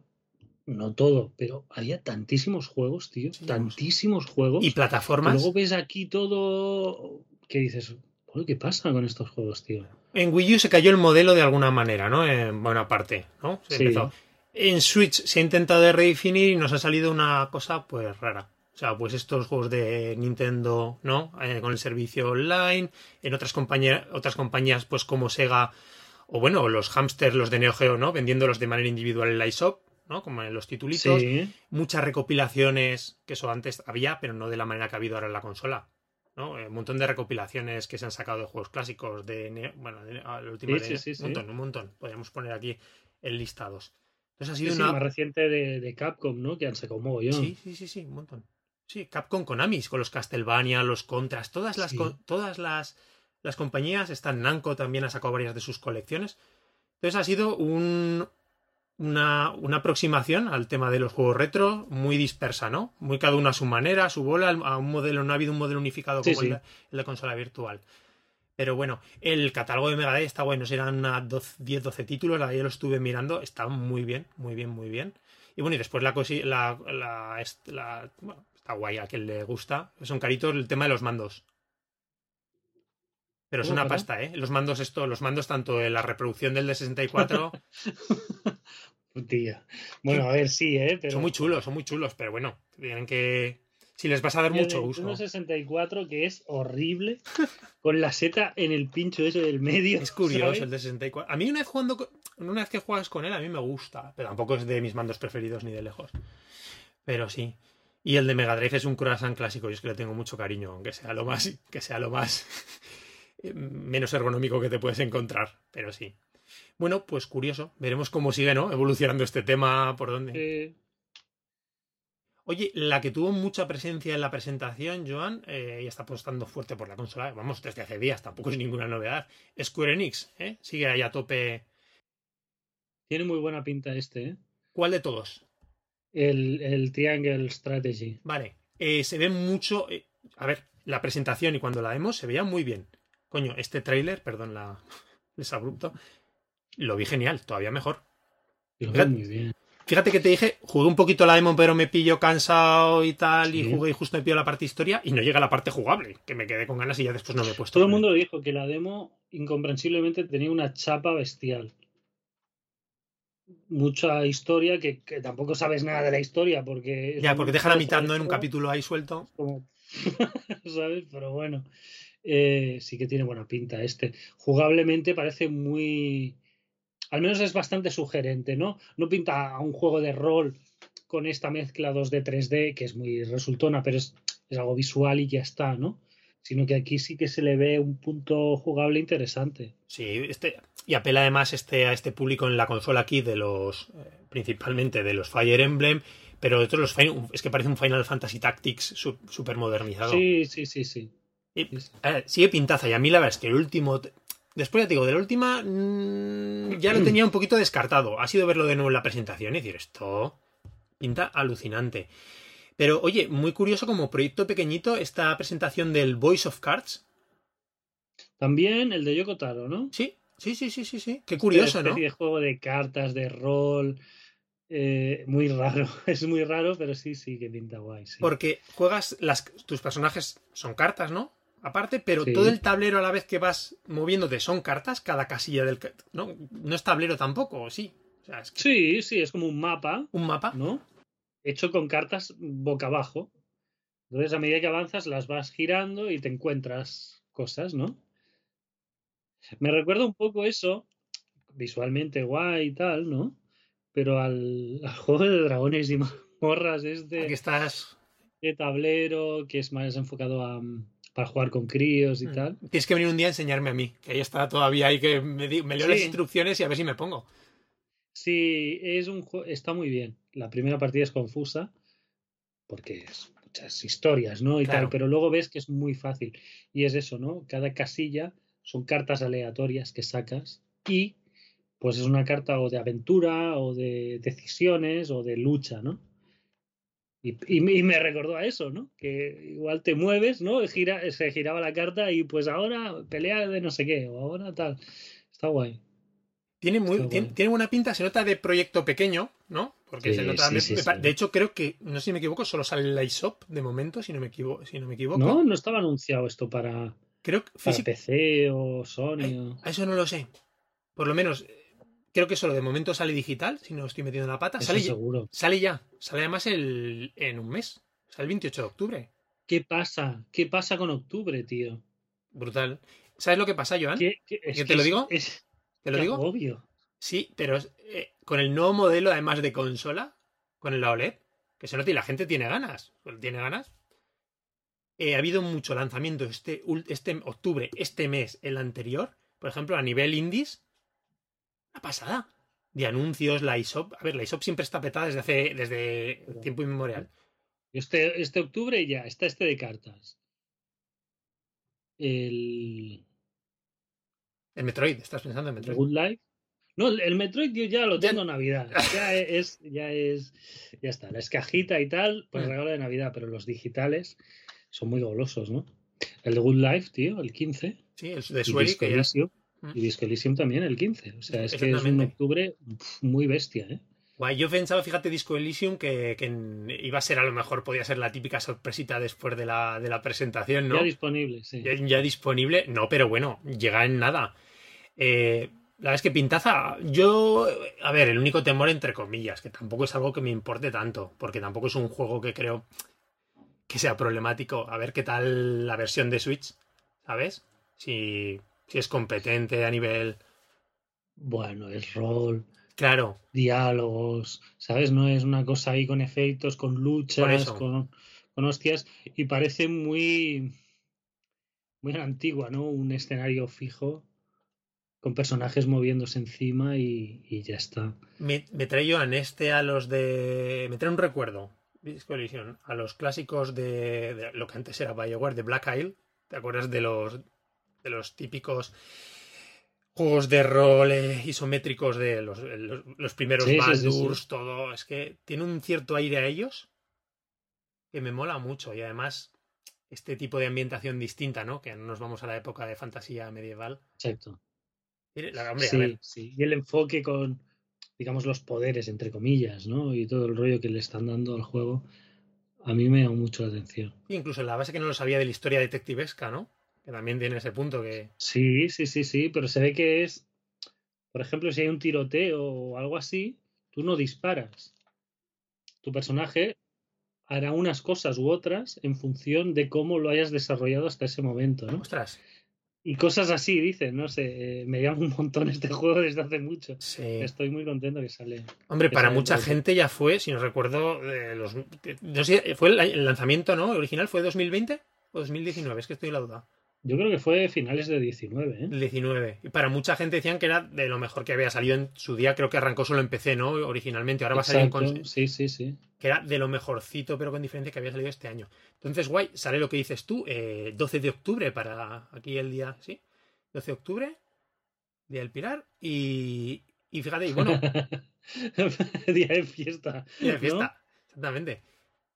no todo, pero había tantísimos juegos, tío, tantísimos juegos. Y plataformas. luego ves aquí todo que dices, ¿qué pasa con estos juegos, tío? En Wii U se cayó el modelo de alguna manera, ¿no? En buena parte, ¿no? En Switch se ha intentado redefinir y nos ha salido una cosa, pues, rara. O sea, pues estos juegos de Nintendo, ¿no? Eh, con el servicio online. En otras compañías, otras compañías, pues como Sega, o bueno, los hamsters, los de Neo Geo, ¿no? Vendiéndolos de manera individual en la iShop. ¿No? Como en los titulitos. Muchas recopilaciones, que eso antes había, pero no de la manera que ha habido ahora en la consola. ¿no? Eh, un montón de recopilaciones que se han sacado de juegos clásicos, de bueno, de, ah, la última de, un montón, un montón. Podríamos poner aquí el listados. Entonces ha sido una más reciente de, Capcom, ¿no? Que han sacado un mogollón. Sí, sí, sí, sí, un montón. Sí, Capcom Konami, con los Castlevania, los Contras, todas las todas las, las compañías, están Namco también ha sacado varias de sus colecciones. Entonces ha sido un, una, una, aproximación al tema de los juegos retro muy dispersa, ¿no? Muy cada uno a su manera, a su bola, a un modelo, no ha habido un modelo unificado como El, de consola virtual. Pero bueno, el catálogo de Mega Drive está bueno, serán unas 10-12 títulos, la yo lo estuve mirando, está muy bien, muy bien, muy bien. Y bueno, y después la cosa, la, la, la, bueno, está guay a quien le gusta. Son caritos el tema de los mandos. Pero es una pasta, ¿eh? Los mandos, esto, los mandos tanto de la reproducción del de 64. (laughs) Bueno, a ver, sí, ¿eh? Pero... Son muy chulos, son muy chulos, pero bueno, tienen que. Si les vas a dar mucho uso. Un 64 que es horrible, (laughs) con la seta en el pincho ese del medio. Es curioso el de 64. A mí una vez jugando, una vez que juegas con él, a mí me gusta, pero tampoco es de mis mandos preferidos ni de lejos. Pero sí. Y el de Mega Drive es un croissant clásico, y es que le tengo mucho cariño, aunque sea lo más, que sea lo más (laughs) menos ergonómico que te puedes encontrar, pero sí. Bueno, pues curioso. Veremos cómo sigue, ¿no? Evolucionando este tema, por dónde. Oye, la que tuvo mucha presencia en la presentación, Joan, eh, y está apostando fuerte por la consola, vamos, desde hace días, tampoco es ninguna novedad. Square Enix, ¿eh? Sigue ahí a tope. Tiene muy buena pinta este, ¿eh? ¿Cuál de todos? El, el Triangle Strategy. Vale. Eh, se ve mucho. Eh, a ver, la presentación y cuando la vemos se veía muy bien. Coño, este tráiler, perdón la (laughs) es abrupto, lo vi genial, todavía mejor. Fíjate, que te dije, jugué un poquito la demo, pero me pillo cansado y tal, y jugué y justo me pillo la parte historia y no llega la parte jugable, que me quedé con ganas y ya después no me he puesto. Todo el mundo dijo que la demo incomprensiblemente tenía una chapa bestial. Mucha historia que, tampoco sabes nada de la historia porque... Ya, porque deja la mitad, ¿no? En un capítulo ahí suelto. (laughs) ¿Sabes? Pero bueno. Eh, sí que tiene buena pinta este. Jugablemente parece muy... Al menos es bastante sugerente, ¿no? No pinta a un juego de rol con esta mezcla 2D, 3D, que es muy resultona, pero es, algo visual y ya está, ¿no? Sino que aquí sí que se le ve un punto jugable interesante. Sí, este, y apela además este, a este público en la consola aquí de los, eh, principalmente de los Fire Emblem, pero de otros los es que parece un Final Fantasy Tactics súper modernizado. Sí, sí, sí, sí. Y, sigue pintaza. Y a mí la verdad es que el último. Después ya te digo, de la última mm, ya lo (clears throat) tenía un poquito descartado. Ha sido verlo de nuevo en la presentación y decir, esto pinta alucinante. Pero oye, muy curioso como proyecto pequeñito esta presentación del Voice of Cards. También el de Yoko Taro, ¿no? Sí, sí, sí, sí, sí, sí. Qué curioso, ¿no? de juego de cartas, de rol. Eh, muy raro, (laughs) es muy raro, pero sí, sí, que pinta guay. Porque juegas, las, tus personajes son cartas, ¿no? Aparte, pero todo el tablero a la vez que vas moviéndote son cartas, cada casilla del... No, no es tablero tampoco, sí. Sí, sí, es como un mapa. Un mapa. ¿No? Hecho con cartas boca abajo. Entonces, a medida que avanzas, las vas girando y te encuentras cosas, ¿no? Me recuerda un poco eso, visualmente guay y tal, ¿no? Pero al, (laughs) juego de dragones y mazmorras este... Aquí estás... De tablero, que es más enfocado a, para jugar con críos y mm. tal. Tienes que venir un día a enseñarme a mí, que ahí está todavía ahí que me, me leo las instrucciones y a ver si me pongo. Sí, es un está muy bien. La primera partida es confusa porque es muchas historias, ¿no? Y tal, pero luego ves que es muy fácil. Y es eso, ¿no? Cada casilla son cartas aleatorias que sacas y pues es una carta o de aventura o de decisiones o de lucha, ¿no? Y, me recordó a eso, ¿no? Que igual te mueves, ¿no? Gira, se giraba la carta y pues ahora pelea de no sé qué, o ahora tal. Está guay. Tiene, muy, tiene, buena pinta, se nota de proyecto pequeño, ¿no? Porque se nota. de, hecho, creo que, no sé si me equivoco, solo sale la ISOP de momento, si no me equivoco. Si no, me equivoco. no, no estaba anunciado esto para, creo que, para PC o Sony. Eso no lo sé. Por lo menos, Creo que solo de momento sale digital, si no estoy metiendo en la pata. sale seguro. sale ya. Sale además el, en un mes. Sale el 28 de octubre. ¿Qué pasa? ¿Qué pasa con octubre, tío? Brutal. ¿Sabes lo que pasa, Joan? ¿Qué, te lo digo? ¿Te lo digo? Obvio. Sí, pero eh, con el nuevo modelo, además de consola, con el OLED, que se nota y la gente tiene ganas. Tiene ganas. Eh, ha habido mucho lanzamiento este, este octubre, este mes, el anterior. Por ejemplo, a nivel indies, una pasada de anuncios, la ISOP. A ver, la ISOP siempre está petada desde hace desde tiempo inmemorial. Este, este octubre ya está este de cartas. El. El Metroid, ¿estás pensando en Metroid? Good Life. No, el Metroid yo ya lo tengo en Navidad. Ya (laughs) es, ya es, ya está. La escajita y tal, pues mm. regalo de Navidad, pero los digitales son muy golosos, ¿no? El de Good Life, tío, el 15. Sí, el de Sueri. Y Disco, Mm. Y Disco Elysium también el 15. O sea, es que es un octubre muy bestia, ¿eh? Guay, yo pensaba, fíjate, Disco Elysium, que, que, iba a ser a lo mejor, podía ser la típica sorpresita después de la, de la presentación, ¿no? Ya disponible, sí. Ya, ya, disponible, no, pero bueno, llega en nada. Eh, la verdad es que Pintaza, yo, a ver, el único temor entre comillas, que tampoco es algo que me importe tanto, porque tampoco es un juego que creo que sea problemático. A ver qué tal la versión de Switch, ¿sabes? Si, si es competente a nivel... Bueno, es rol. Claro. Diálogos, ¿sabes? No es una cosa ahí con efectos, con luchas, con, con hostias, y parece muy... Muy antigua, ¿no? Un escenario fijo con personajes moviéndose encima y, y ya está. Me, me trae yo en este a los de. Me trae un recuerdo, a los clásicos de, de, lo que antes era Bioware, de Black Isle. ¿Te acuerdas de los, de los típicos juegos de rol eh, isométricos de los, los, los primeros Sí, Baldur's, sí, sí. todo? Es que tiene un cierto aire a ellos que me mola mucho y además este tipo de ambientación distinta, ¿no? Que no nos vamos a la época de fantasía medieval. Exacto. La- hombre, a sí, ver, sí. Y el enfoque con, digamos, los poderes, entre comillas, ¿no? Y todo el rollo que le están dando al juego, a mí me llama mucho la atención. incluso la base que no lo sabía de la historia detectivesca, ¿no? Que también tiene ese punto que. Sí, sí, sí, sí, pero se ve que es, por ejemplo, si hay un tiroteo o algo así, tú no disparas. Tu personaje hará unas cosas u otras en función de cómo lo hayas desarrollado hasta ese momento, ¿no? Ostras. Y cosas así, dicen, no sé, eh, me llama un montón este (laughs) juego desde hace mucho. Sí. Estoy muy contento que sale. Hombre, que para sale mucha gente ya fue, si no recuerdo, de los. No sé, ¿fue el, el lanzamiento, ¿no? ¿Original fue 2020 o 2019? Es que estoy en la duda. Yo creo que fue finales de 19, ¿eh? El 19. Y para mucha gente decían que era de lo mejor que había salido en su día. Creo que arrancó solo en PC, ¿no? Originalmente. Ahora va a salir en Exacto, cons- Sí, sí, sí. que era de lo mejorcito, pero con diferencia que había salido este año. Entonces, guay, sale lo que dices tú, eh, 12 de octubre para aquí el día, ¿sí? 12 de octubre, Día del Pilar, y, y fíjate, y bueno, (laughs) Día de fiesta. día de ¿no? fiesta, exactamente.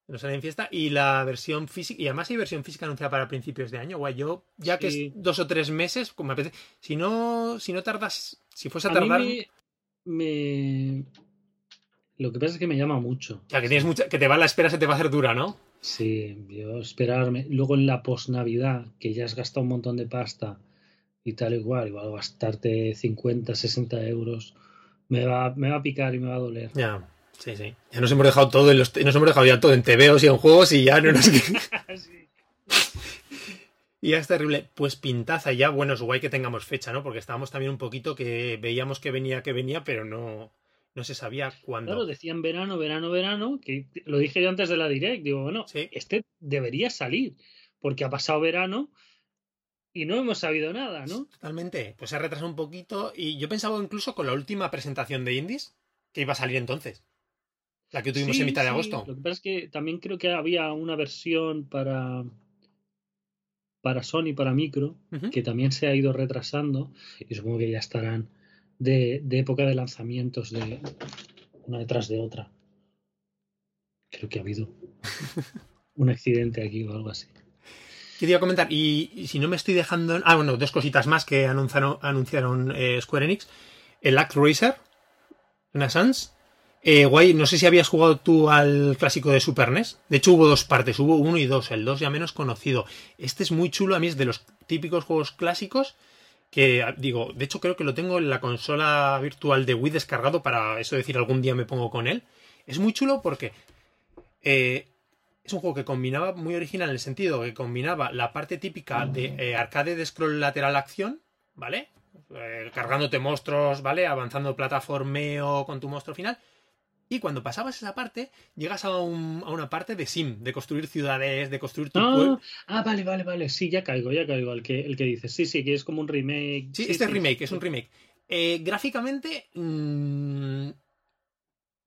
Nos sale en fiesta, y la versión física, y además hay versión física anunciada para principios de año, guay, yo, ya que Sí. es dos o tres meses, como me apetece, si no, si no tardas, si fuese a A mí tardar, me, me- Lo que pasa es que me llama mucho. ya que tienes mucha, que te va la espera, se te va a hacer dura, ¿no? Sí, yo esperarme. Luego en la post-Navidad, que ya has gastado un montón de pasta y tal igual, igual gastarte 50, 60 euros, me va, me va a picar y me va a doler. Ya, sí, sí. Ya nos hemos dejado todo en los, nos hemos dejado ya todo en TVOs y en juegos y ya no nos (laughs) Sí. Y ya es terrible. Pues pintaza ya, bueno, es guay que tengamos fecha, ¿no? Porque estábamos también un poquito que veíamos que venía, que venía, pero no, no se sabía cuándo. Claro, decían verano, verano, verano, que lo dije yo antes de la direct, digo, bueno, Sí. este debería salir, porque ha pasado verano y no hemos sabido nada, ¿no? Totalmente. Pues se ha retrasado un poquito y yo pensaba incluso con la última presentación de Indies que iba a salir entonces. La que tuvimos Sí, en mitad de sí, agosto. Lo que pasa es que también creo que había una versión para para Sony, para micro, que también se ha ido retrasando y supongo que ya estarán de, de época de lanzamientos de una detrás de otra. Creo que ha habido (laughs) un accidente aquí o algo así. Quería comentar, y, y si no me estoy dejando. Ah, bueno, dos cositas más que anunciaron, anunciaron eh, Square Enix. El Act Racer, Renaissance. Eh, guay, no sé si habías jugado tú al clásico de Super NES. De hecho, hubo dos partes, hubo uno y dos. El dos ya menos conocido. Este es muy chulo, a mí es de los típicos juegos clásicos. Que ah, digo, de hecho, creo que lo tengo en la consola virtual de Wii descargado para eso decir algún día me pongo con él. Es muy chulo porque eh, es un juego que combinaba muy original en el sentido que combinaba la parte típica de eh, arcade de scroll lateral acción, ¿vale? Eh, cargándote monstruos, ¿vale? Avanzando plataformeo con tu monstruo final. Y cuando pasabas esa parte, llegas a, un- a una parte de sim, de construir ciudades, de construir tu pueblo. Ah, ah, vale, vale, vale. Sí, ya caigo, ya caigo. El que, el que dices. Sí, sí, que es como un remake. Sí, este es remake, es un remake. Eh, gráficamente, mm,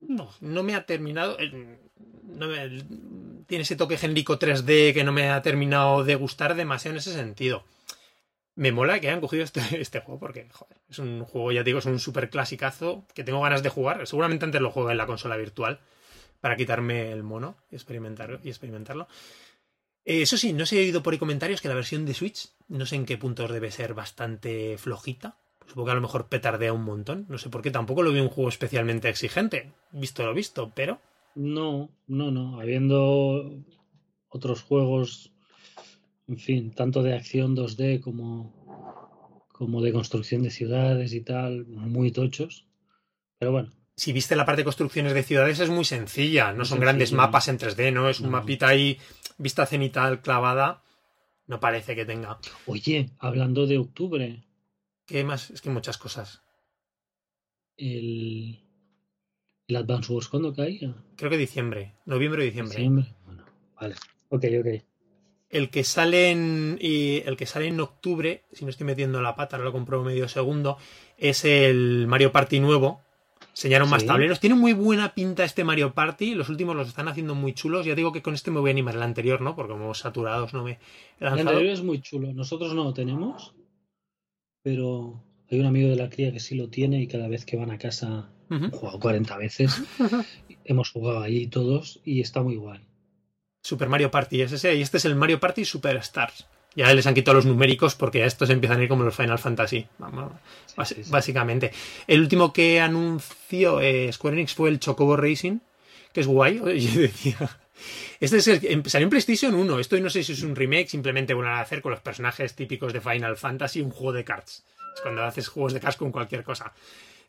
no, no me ha terminado. eh, no me- tiene ese toque genérico 3D que no me ha terminado de gustar demasiado en ese sentido. Me mola que hayan cogido este, (laughs) este juego porque, joder, es un juego, ya te digo, es un super clasicazo que tengo ganas de jugar. Seguramente antes lo juego en la consola virtual para quitarme el mono y, y experimentarlo. Eh, eso sí, no sé, he oído por ahí comentarios que la versión de Switch, no sé en qué puntos debe ser bastante flojita. Supongo que a lo mejor petardea un montón. No sé por qué, tampoco lo vi un juego especialmente exigente. Visto lo visto, pero. No, no, no. Habiendo otros juegos, en fin, tanto de acción 2D como, como de construcción de ciudades y tal, muy tochos. Pero bueno. Si viste la parte de construcciones de ciudades es muy sencilla, no son grandes mapas en 3D, ¿no? Es un mapita ahí, vista cenital clavada. No parece que tenga. Oye, hablando de octubre, ¿Qué más? Es que muchas cosas. El, el Advance Wars, ¿cuándo caía? Creo que diciembre. Noviembre o diciembre. Diciembre. Bueno, vale. Ok, ok. El que sale en. Y el que sale en octubre, si no estoy metiendo la pata, ahora lo compro medio segundo. Es el Mario Party nuevo. Enseñaron más tableros. Tiene muy buena pinta este Mario Party. Los últimos los están haciendo muy chulos. Ya digo que con este me voy a animar. El anterior, ¿no? Porque como saturados no me. El anterior es muy chulo. Nosotros no lo tenemos pero hay un amigo de la cría que sí lo tiene y cada vez que van a casa, uh -huh. jugado 40 veces, (laughs) hemos jugado allí todos y está muy guay. Super Mario Party es ese, y este es el Mario Party Superstars. Ya les han quitado los numéricos porque estos empiezan a ir como los Final Fantasy. Vamos, sí, sí, sí. Básicamente. El último que anunció eh, Square Enix fue el Chocobo Racing, que es guay. (laughs) Yo decía. Este es el, salió en PlayStation 1. Esto no sé si es un remake, simplemente van a hacer con los personajes típicos de Final Fantasy un juego de cards. Es cuando haces juegos de cards con cualquier cosa.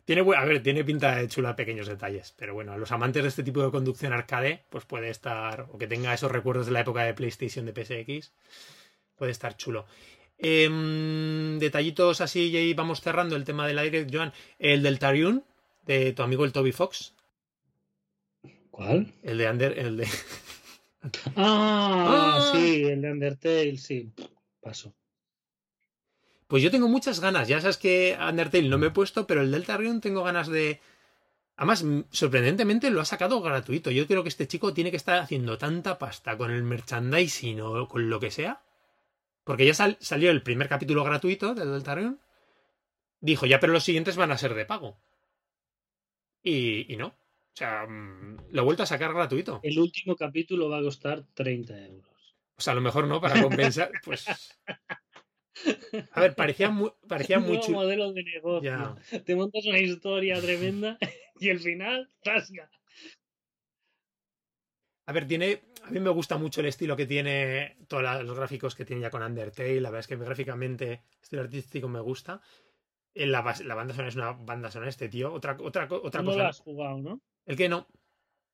Tiene, a ver, tiene pinta de chula pequeños detalles, pero bueno, a los amantes de este tipo de conducción arcade, pues puede estar, o que tenga esos recuerdos de la época de PlayStation de PSX, puede estar chulo. Eh, detallitos así, y ahí vamos cerrando el tema de la Direct, Joan. El del Tariun, de tu amigo el Toby Fox. ¿Cuál? El de Under, el de. ah, (laughs) ah, sí, el de Undertale, sí. Paso. Pues yo tengo muchas ganas. Ya sabes que Undertale no me he puesto, pero el Deltarion tengo ganas de. Además, sorprendentemente lo ha sacado gratuito. Yo creo que este chico tiene que estar haciendo tanta pasta con el merchandising o con lo que sea. Porque ya sal, salió el primer capítulo gratuito del Deltarion. Dijo, ya, pero los siguientes van a ser de pago. Y, y no. O sea, lo he vuelto a sacar gratuito. El último capítulo va a costar 30 euros. O sea, a lo mejor no, para compensar, pues. (laughs) A ver, parecía muy, parecía muy nuevo modelo de negocio. Ya. Te montas una historia tremenda y el final, ¡trasca! A ver, tiene. A mí me gusta mucho el estilo que tiene, todos los gráficos que tiene ya con Undertale. La verdad es que gráficamente, estilo artístico me gusta. La, la, banda sonora es una banda sonora este tío. Otra, otra, otra no cosa. No has jugado, ¿no? El que no.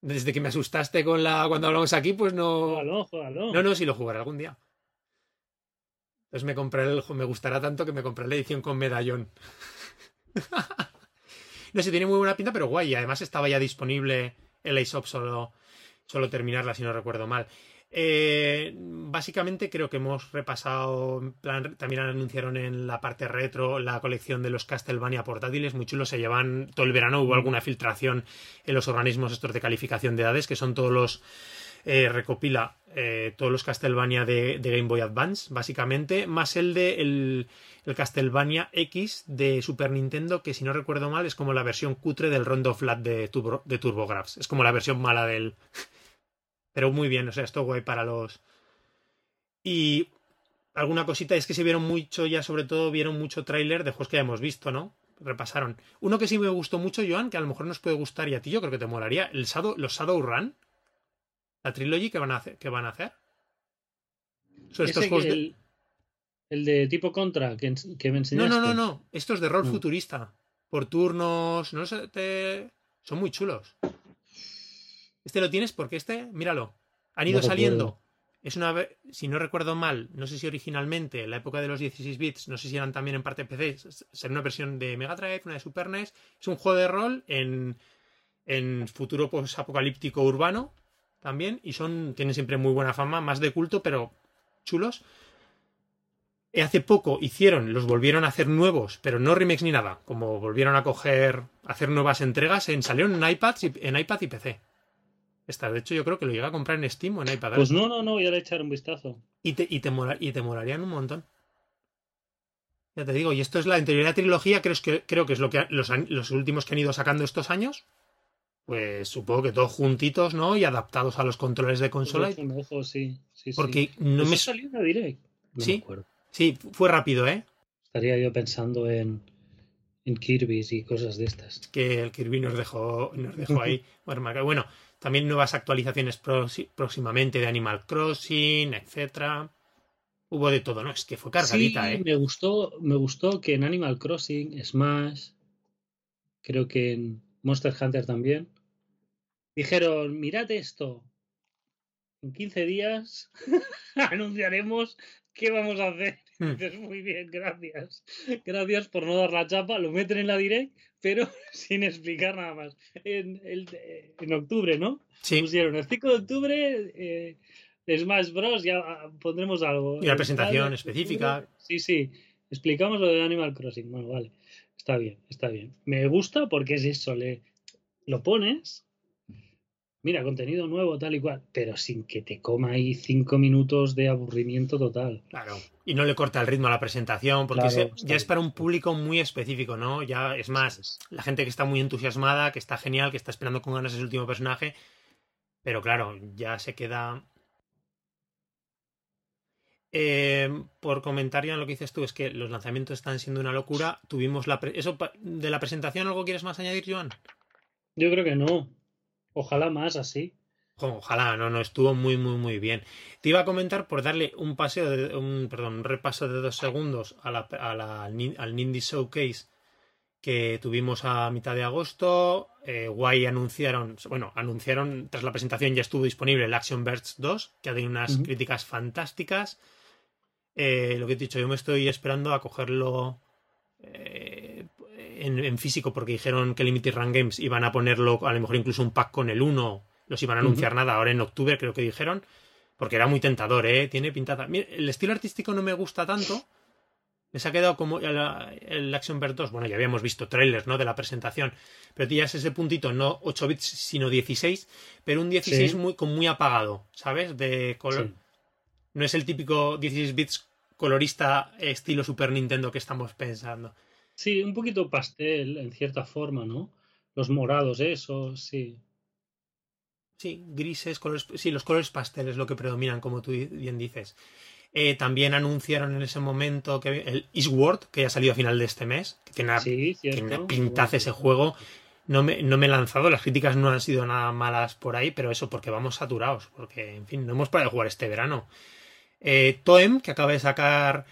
Desde que me asustaste con la cuando hablamos aquí, pues no. Júgalo, júgalo. No, no, sí lo jugaré algún día. Entonces me compré el. Me gustará tanto que me compré la edición con medallón. (laughs) no sé, tiene muy buena pinta, pero guay. Además estaba ya disponible el iShop solo, solo terminarla, si no recuerdo mal. Eh, básicamente creo que hemos repasado, en plan, también anunciaron en la parte retro la colección de los Castlevania portátiles, muy chulos, se llevan todo el verano, hubo alguna filtración en los organismos estos de calificación de edades, que son todos los, eh, recopila eh, todos los Castlevania de, Game Boy Advance, básicamente, más el de el, el, Castlevania X de Super Nintendo, que si no recuerdo mal es como la versión cutre del Rondo Flat de, Turbo, de TurboGrafx, es como la versión mala del... (laughs) Pero muy bien, o sea, esto guay para los. Y alguna cosita es que se vieron mucho, ya sobre todo vieron mucho tráiler de juegos que ya hemos visto, ¿no? Repasaron. Uno que sí me gustó mucho, Joan, que a lo mejor nos puede gustar y a ti yo creo que te molaría, el Shadow, los Shadow Run. La trilogy que van a hacer. Que van a hacer. Son estos juegos de... el, el, de tipo contra que, que me enseñaste. No, no, no, no. Estos de rol no. futurista. Por turnos. No sé, te... son muy chulos. Este lo tienes porque este, míralo, han ido no saliendo. Es una, si no recuerdo mal, no sé si originalmente, en la época de los 16 bits, no sé si eran también en parte PC, será una versión de Mega Drive, una de Super NES. Es un juego de rol en, en futuro apocalíptico urbano también, y son, tienen siempre muy buena fama, más de culto, pero chulos. Hace poco hicieron, los volvieron a hacer nuevos, pero no remakes ni nada. Como volvieron a coger, a hacer nuevas entregas, en, salieron en iPad, en iPad y PC. Esta, de hecho, yo creo que lo llega a comprar en Steam o en iPad. Pues no, no, no, voy a echar un vistazo. Y te, y te, mola, y te molarían un montón. Ya te digo, y esto es la anterior trilogía, creo que, creo que es lo que los, los últimos que han ido sacando estos años. Pues supongo que todos juntitos, ¿no? Y adaptados a los controles de consola. Un ojo, sí, sí, Porque no me. salió una direct. No sí, sí, fue rápido, ¿eh? Estaría yo pensando en, en Kirby y cosas de estas. Que el Kirby nos dejó, nos dejó ahí. (laughs) bueno, también nuevas actualizaciones próximamente de Animal Crossing, etcétera. Hubo de todo, ¿no? Es que fue cargadita, ¿eh? Me gustó, me gustó que en Animal Crossing, Smash, creo que en Monster Hunter también, dijeron, mirad esto, en 15 días (laughs) anunciaremos qué vamos a hacer. Hmm. muy bien, gracias. Gracias por no dar la chapa, lo meten en la direct, pero (laughs) sin explicar nada más. En, en octubre, ¿no? Sí. Pusieron el 5 de octubre, eh, Smash Bros, ya ah, pondremos algo. Y la presentación específica. Sí, sí. Explicamos lo de Animal Crossing. Bueno, vale. Está bien, está bien. Me gusta porque es eso, le, lo pones, mira, contenido nuevo, tal y cual, pero sin que te coma ahí cinco minutos de aburrimiento total. Claro. Y no le corta el ritmo a la presentación, porque ya es para un público muy específico, ¿no? Ya es más, la gente que está muy entusiasmada, que está genial, que está esperando con ganas ese último personaje, pero claro, ya se queda eh, por comentario en lo que dices tú, es que los lanzamientos están siendo una locura. Tuvimos la. ¿Eso de la presentación algo quieres más añadir, Joan? Yo creo que no. Ojalá más así. Ojalá, no, no, estuvo muy, muy, muy bien. Te iba a comentar por darle un paseo, de, un, perdón, un repaso de dos segundos a la, al Nindy Showcase que tuvimos a mitad de agosto. Eh, Guay anunciaron, bueno, anunciaron, tras la presentación ya estuvo disponible el Action Birds 2, que ha tenido unas críticas fantásticas. Eh, lo que he dicho, yo me estoy esperando a cogerlo eh, en, físico porque dijeron que Limited Run Games iban a ponerlo, a lo mejor incluso un pack con el 1, los iban a anunciar nada, ahora en octubre creo que dijeron, porque era muy tentador, ¿eh? Tiene pintada. el estilo artístico no me gusta tanto. Me se ha quedado como el, Action Bird 2. Bueno, ya habíamos visto trailers, ¿no? De la presentación. Pero ya es ese puntito, no 8 bits, sino 16. Pero un 16 muy, con muy apagado, ¿sabes? De color. No es el típico 16 bits colorista estilo Super Nintendo que estamos pensando. Sí, un poquito pastel en cierta forma, ¿no? Los morados, eso, sí. Sí, grises, colores. Sí, los colores pasteles lo que predominan, como tú bien dices. Eh, también anunciaron en ese momento que el Eastward, que ya salido a final de este mes, que tiene, una, ese juego. No me, no me he lanzado, las críticas no han sido nada malas por ahí, pero eso porque vamos saturados, porque, en fin, no hemos parado de jugar este verano. Eh, Toem, que acaba de sacar,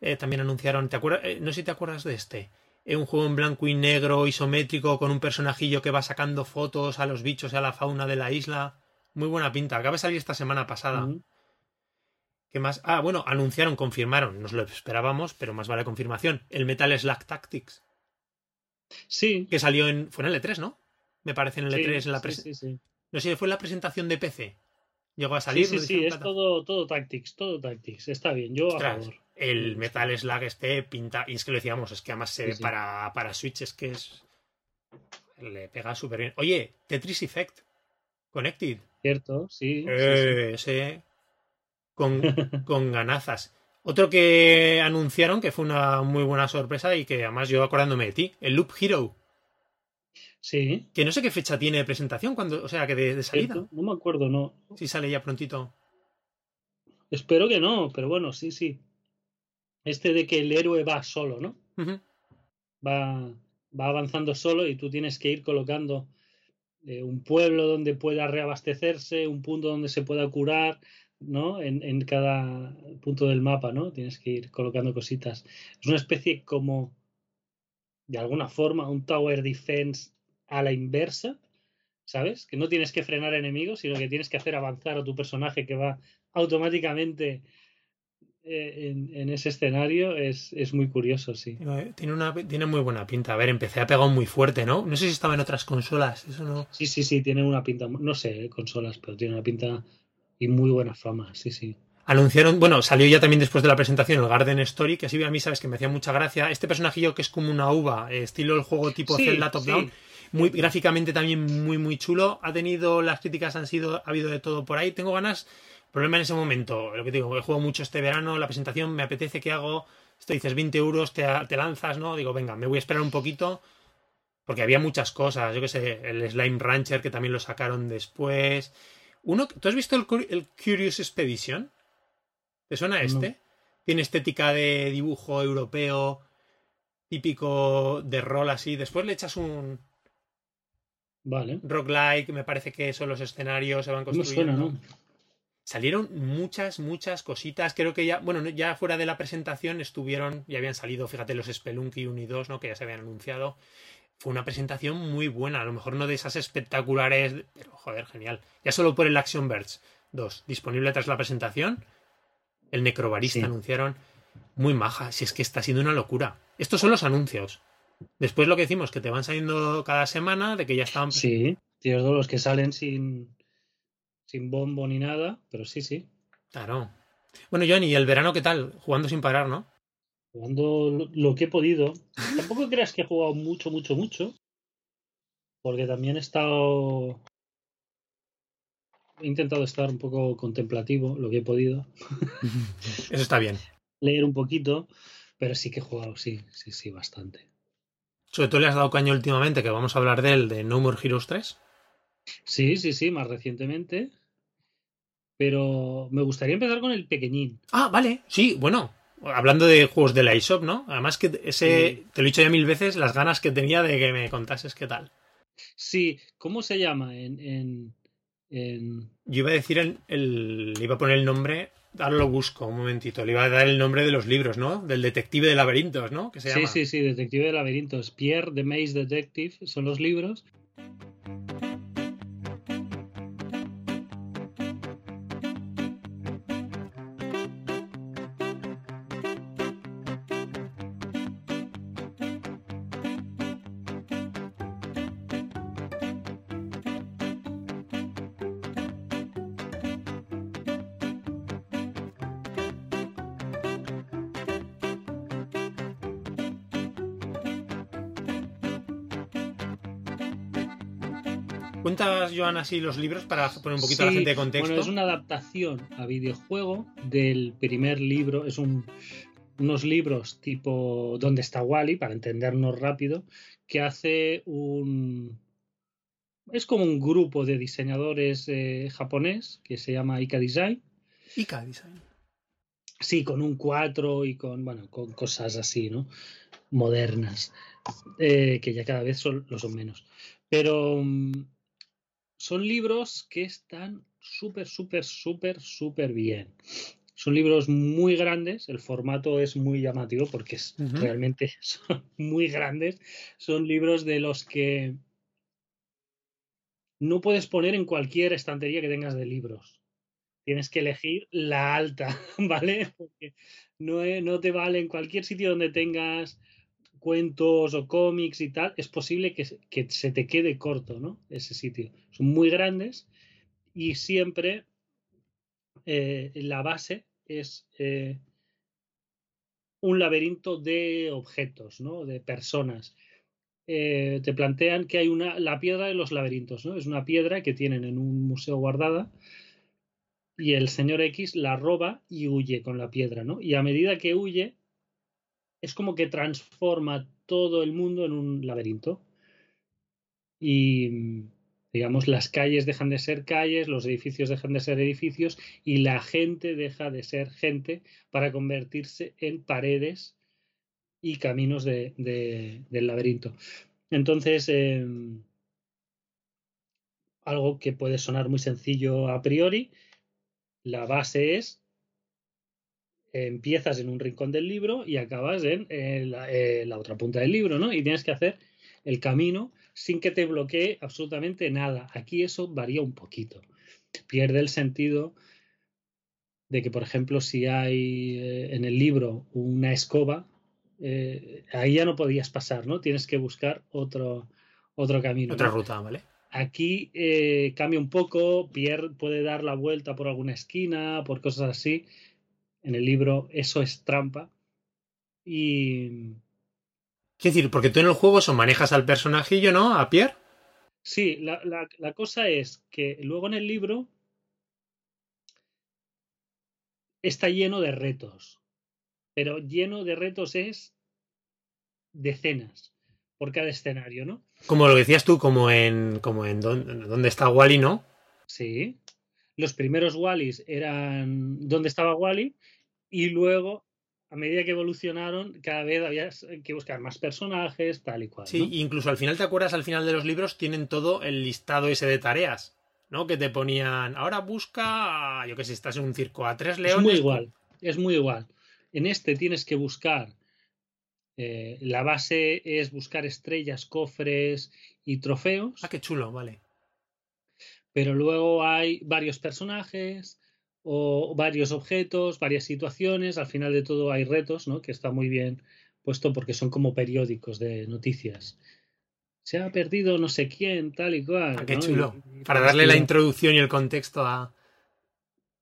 eh, también anunciaron, ¿te acuerdas? Eh, no sé si te acuerdas de este. Es un juego en blanco y negro, isométrico, con un personajillo que va sacando fotos a los bichos y a la fauna de la isla. Muy buena pinta. Acaba de salir esta semana pasada. ¿Qué más? Ah, bueno, anunciaron, confirmaron, nos lo esperábamos, pero más vale confirmación. El Metal Slack Tactics. Sí. Que salió en. Fue en el E3, ¿no? Me parece en el E3 en la presentación. No sé, fue en la presentación de PC. Llegó a salir. Sí, sí, sí es todo, todo Tactics, todo Tactics. Está bien, yo a favor. El Metal Slack este pinta. Y es que lo decíamos, es que además se ve para, para Switch, es que es. Le pega súper bien. Oye, Tetris Effect. Connected. Cierto, sí. Eh, ese (laughs) con, ganazas. Otro que anunciaron que fue una muy buena sorpresa y que además yo acordándome de ti, el Loop Hero. Sí. Que no sé qué fecha tiene de presentación, cuando, o sea, que de, salida. No me acuerdo, no. Si sale ya prontito. Espero que no, pero bueno, sí, sí. Este de que el héroe va solo, ¿no? va, va avanzando solo y tú tienes que ir colocando eh, un pueblo donde pueda reabastecerse, un punto donde se pueda curar, ¿no? En, en, cada punto del mapa, ¿no? Tienes que ir colocando cositas. Es una especie como, de alguna forma, un tower defense a la inversa, ¿sabes? Que no tienes que frenar enemigos, sino que tienes que hacer avanzar a tu personaje que va automáticamente en, en, ese escenario. Es, es, muy curioso, sí. Tiene, una, tiene muy buena pinta. A ver, empecé a pegar muy fuerte, ¿no? No sé si estaba en otras consolas, eso no. Sí, sí, sí, tiene una pinta, no sé, eh, consolas, pero tiene una pinta y muy buena fama, sí, sí. Anunciaron, bueno, salió ya también después de la presentación el Garden Story, que así a mí sabes que me hacía mucha gracia. Este personajillo que es como una uva, eh, estilo el juego tipo Zelda Top Down, muy gráficamente también muy muy chulo. Ha tenido las críticas han sido ha habido de todo por ahí. Tengo ganas. Problema en ese momento, lo que te digo, he jugado mucho este verano, la presentación me apetece que hago. Esto dices 20 euros, te, te lanzas, ¿no? Digo, venga, me voy a esperar un poquito Porque había muchas cosas, yo qué sé, el Slime Rancher que también lo sacaron después. Uno, ¿Tú has visto el, el Curious Expedition? ¿Te suena este? Tiene estética de dibujo europeo, típico de rol así. Después le echas un. Vale. Roguelike, me parece que son los escenarios, se van construyendo. No suena, ¿no? Salieron muchas, muchas cositas. Creo que ya, bueno, ya fuera de la presentación estuvieron, ya habían salido, fíjate, los Spelunky 1 y 2, ¿no? Que ya se habían anunciado. Fue una presentación muy buena, a lo mejor no de esas espectaculares, pero joder, genial. Ya solo por el Action Birds 2, disponible tras la presentación, el Necrobarista anunciaron muy maja, si es que está siendo una locura. Estos son los anuncios. Después lo que decimos, que te van saliendo cada semana, de que ya están... Sí, tienes los que salen sin, sin bombo ni nada, pero sí, sí. Claro. Bueno, Johnny, ¿y el verano qué tal? Jugando sin parar, ¿no? Jugando lo que he podido. (laughs) Tampoco creas que he jugado mucho, mucho, mucho. Porque también he estado. He intentado estar un poco contemplativo, lo que he podido. (laughs) Eso está bien. Leer un poquito, pero sí que he jugado, sí, sí, sí, bastante. Sobre todo le has dado caño últimamente, que vamos a hablar de él, de No More Heroes 3. Sí, sí, sí, más recientemente. Pero me gustaría empezar con el pequeñín. Ah, vale, sí, bueno. Hablando de juegos de la eShop, ¿no? Además que ese, te lo he dicho ya mil veces, las ganas que tenía de que me contases qué tal. Sí, ¿cómo se llama? En, en, Yo iba a decir el, el, Le iba a poner el nombre. Ahora lo busco, un momentito. Le iba a dar el nombre de los libros, ¿no? Del Detective de Laberintos, ¿no? sí, sí, sí, Detective de Laberintos. Pierre the Maze Detective son los libros. Joan, así los libros para poner un poquito a la gente de contexto. Bueno, es una adaptación a videojuego del primer libro. Es un, unos libros tipo ¿Dónde está Wally? para entendernos rápido, que hace un. Es como un grupo de diseñadores eh, japonés que se llama Ika Design. Ika Design. Sí, con un 4 y con, bueno, con cosas así, ¿no? Modernas, eh, que ya cada vez son, lo son menos. Pero mm, son libros que están súper, súper, súper, súper bien. Son libros muy grandes, el formato es muy llamativo porque es, realmente (laughs) son muy grandes. Son libros de los que no puedes poner en cualquier estantería que tengas de libros. Tienes que elegir la alta, (laughs) ¿vale? Porque no, no te vale en cualquier sitio donde tengas cuentos o cómics y tal, es posible que, se te quede corto, ¿no? Ese sitio. Son muy grandes y siempre eh, la base es eh, un laberinto de objetos, ¿no? De personas. Eh, te plantean que hay una, la piedra de los laberintos, ¿no? Es una piedra que tienen en un museo guardada y el señor X la roba y huye con la piedra, ¿no? Y a medida que huye, es como que transforma todo el mundo en un laberinto. Y, digamos, las calles dejan de ser calles, los edificios dejan de ser edificios y la gente deja de ser gente para convertirse en paredes y caminos de, del laberinto. Entonces, em, algo que puede sonar muy sencillo a priori, la base es empiezas en un rincón del libro y acabas en, la, otra punta del libro, ¿no? Y tienes que hacer el camino sin que te bloquee absolutamente nada. Aquí eso varía un poquito. Pierde el sentido de que, por ejemplo, si hay eh, en el libro una escoba, eh, ahí ya no podías pasar, ¿no? Tienes que buscar otro, otro camino. Otra ruta, ¿vale? Aquí eh, cambia un poco, Pierre puede dar la vuelta por alguna esquina, por cosas así, en el libro eso es trampa. Y. ¿Qué decir? Porque tú en el juego eso manejas al personajillo, ¿no? A Pierre. Sí, la, la cosa es que luego en el libro está lleno de retos. Pero lleno de retos es decenas. por cada escenario, ¿no? Como lo decías tú, como en, como en ¿Dónde está Wally, no? Sí. Los primeros Wallys eran ¿Dónde estaba Wally? Y luego, a medida que evolucionaron, cada vez había que buscar más personajes, tal y cual. Sí, incluso al final, ¿te acuerdas? Al final de los libros tienen todo el listado ese de tareas. ¿no? Que te ponían, ahora busca, yo que sé, estás en un circo a tres leones. Es muy igual, es muy igual. En este tienes que buscar eh, la base es buscar estrellas, cofres y trofeos. Ah, qué chulo, vale. Pero luego hay varios personajes o varios objetos, varias situaciones. Al final de todo hay retos, ¿no? Que está muy bien puesto porque son como periódicos de noticias. Se ha perdido no sé quién, tal y cual. Ah, qué chulo. Para darle la introducción y el contexto a.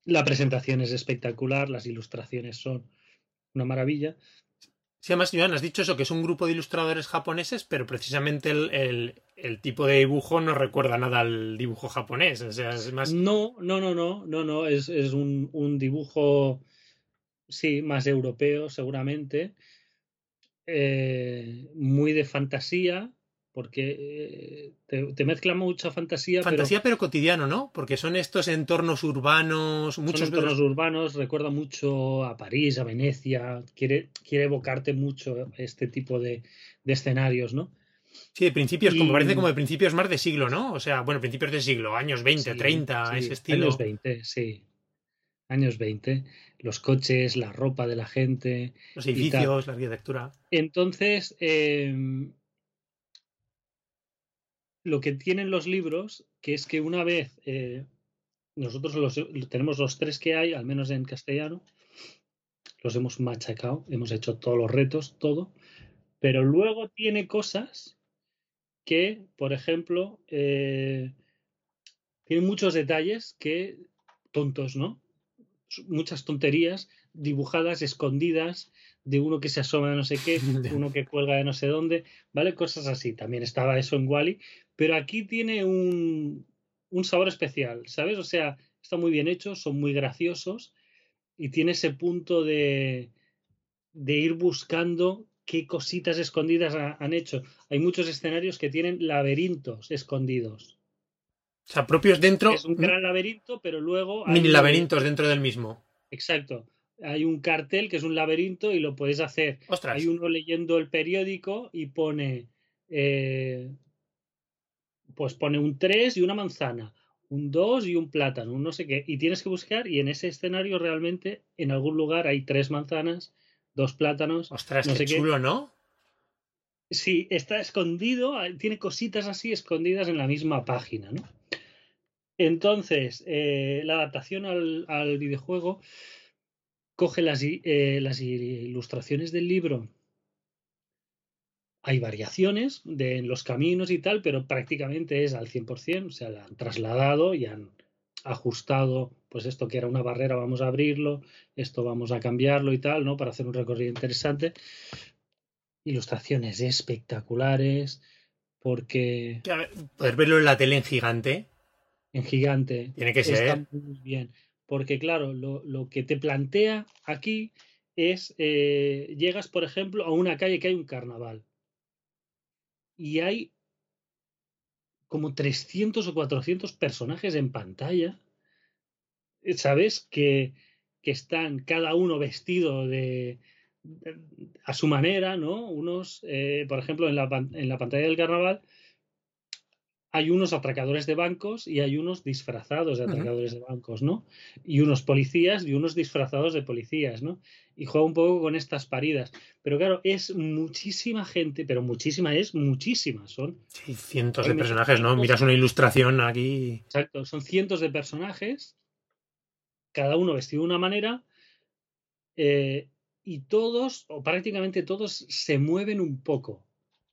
La presentación es espectacular, las ilustraciones son una maravilla. Sí, además, Joan, has dicho eso, que es un grupo de ilustradores japoneses, pero precisamente el, tipo de dibujo no recuerda nada al dibujo japonés. O sea, es más. No, no, no, no, no, no. Es, un, dibujo, sí, más europeo, seguramente. Eh, muy de fantasía porque eh, te, mezcla mucha fantasía. Fantasía pero... cotidiano, ¿no? Porque son estos entornos urbanos, muchos entornos urbanos, recuerda mucho a París, a Venecia, quiere, quiere evocarte mucho este tipo de, escenarios, ¿no? Sí, de principios, como parece como de principios más de siglo, ¿no? O sea, bueno, principios de siglo, años 20, 30, ese estilo. Años 20, sí. Años 20. Los coches, la ropa de la gente. Los edificios, la arquitectura. Entonces, eh, lo que tienen los libros, que es que una vez eh, nosotros los, tenemos los tres que hay, al menos en castellano, los hemos machacado, hemos hecho todos los retos, todo, pero luego tiene cosas que, por ejemplo, eh, tiene muchos detalles que tontos, ¿no? Muchas tonterías dibujadas, escondidas, de uno que se asoma de no sé qué, (laughs) uno que cuelga de no sé dónde, ¿vale? Cosas así. También estaba eso en Wally, pero aquí tiene un, un sabor especial, ¿sabes? O sea, está muy bien hecho, son muy graciosos y tiene ese punto de, de ir buscando qué cositas escondidas han hecho. Hay muchos escenarios que tienen laberintos escondidos. O sea, propios dentro. Es un gran laberinto, pero luego. Mini laberintos dentro del mismo. Exacto hay un cartel que es un laberinto y lo puedes hacer. Hay uno leyendo el periódico y pone, eh, pues pone un 3 y una manzana, un 2 y un plátano, un no sé qué. Y tienes que buscar y en ese escenario realmente en algún lugar hay tres manzanas, dos plátanos. Ostras, no qué chulo, ¿no? Sí, está escondido, tiene cositas así escondidas en la misma página, ¿no? Entonces, eh, la adaptación al videojuego coge las, eh, las ilustraciones del libro. Hay variaciones de, en los caminos y tal, pero prácticamente es al 100%, o sea, la han trasladado y han ajustado, pues esto que era una barrera, vamos a abrirlo, esto vamos a cambiarlo y tal, ¿no? Para hacer un recorrido interesante. Ilustraciones espectaculares, porque... Poder verlo en la tele en gigante. En gigante. Tiene que ser. muy bien porque claro, lo, que te plantea aquí es, eh, llegas, por ejemplo, a una calle que hay un carnaval y hay como 300 o 400 personajes en pantalla, ¿sabes? Que, que están cada uno vestido de, a su manera, ¿no? Unos, eh, por ejemplo, en la, en la pantalla del carnaval hay unos atracadores de bancos y hay unos disfrazados de atracadores de bancos, ¿no? Y unos policías y unos disfrazados de policías, ¿no? Y juega un poco con estas paridas. Pero claro, es muchísima gente, pero muchísima es muchísima, son. Sí, cientos de personajes, ¿no? Miras una ilustración aquí. Exacto, son cientos de personajes, cada uno vestido de una manera, eh, y todos, o prácticamente todos, se mueven un poco.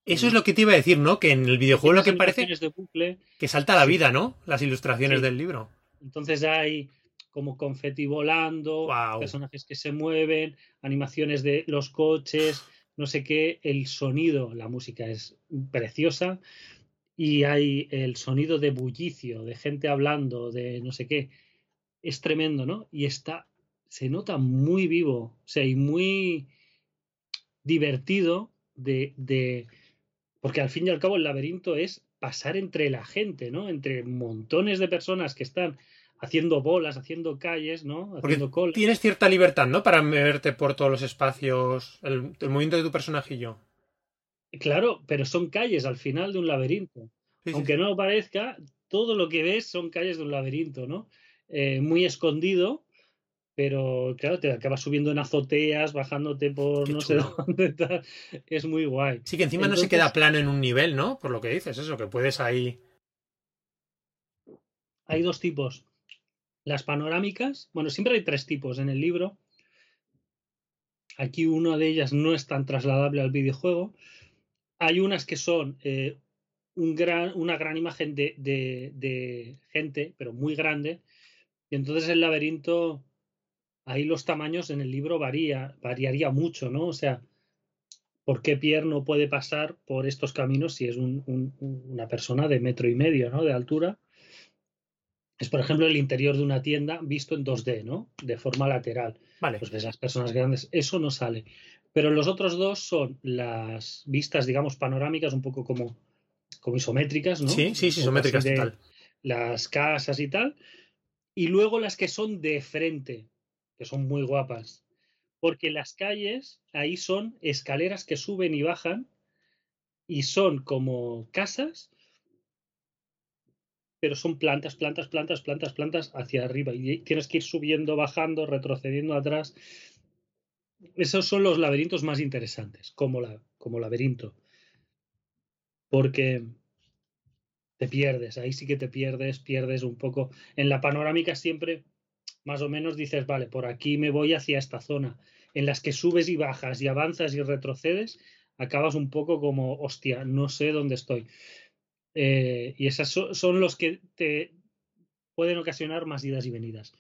Eso es lo que te iba a decir, ¿no? Que en el videojuego lo que parece que salta la vida, ¿no? Las ilustraciones del libro. Entonces hay como confeti volando, personajes que se mueven, animaciones de los coches, no sé qué, el sonido, la música es preciosa y hay el sonido de bullicio, de gente hablando, de no sé qué, es tremendo, ¿no? Y está, se nota muy vivo, o sea, y muy divertido de porque al fin y al cabo el laberinto es pasar entre la gente, ¿no? Entre montones de personas que están haciendo bolas, haciendo calles, ¿no? Haciendo Porque tienes cierta libertad, ¿no? Para moverte por todos los espacios, el, movimiento de tu personajillo. Claro, pero son calles al final de un laberinto. Aunque no lo parezca, todo lo que ves son calles de un laberinto, ¿no? Eh, muy escondido, pero claro, te acabas subiendo en azoteas, bajándote por no sé (laughs) dónde. Es muy guay. Sí, que encima no se queda plano en un nivel, ¿no? Por lo que dices, eso, que puedes ahí. Hay dos tipos. Las panorámicas, bueno, siempre hay tres tipos en el libro. Aquí una de ellas no es tan trasladable al videojuego. Hay unas que son eh, un gran, una gran imagen de, de, gente, pero muy grande. Y entonces el laberinto, ahí los tamaños en el libro varía, variaría mucho, ¿no? O sea, ¿por qué Pierre no puede pasar por estos caminos si es una persona de metro y medio, ¿no? De altura es, por ejemplo, el interior de una tienda visto en 2D, ¿no? De forma lateral. Vale. Pues ves las personas grandes. Eso no sale. Pero los otros dos son las vistas, digamos, panorámicas, un poco como, como isométricas, ¿no? Sí, sí, sí, isométricas total. Las casas y tal. Y luego las que son de frente, que son muy guapas. Porque las calles ahí son escaleras que suben y bajan y son como casas pero son plantas, plantas, plantas, plantas, plantas hacia arriba y tienes que ir subiendo, bajando, retrocediendo atrás. Esos son los laberintos más interesantes, como, la, como laberinto. Porque te pierdes, ahí sí que te pierdes, pierdes un poco. En la panorámica siempre, más o menos, dices, vale, por aquí me voy hacia esta zona. En las que subes y bajas y avanzas y retrocedes, acabas un poco como, hostia, no sé dónde estoy. Eh, y esas son, los que te pueden ocasionar más idas y venidas.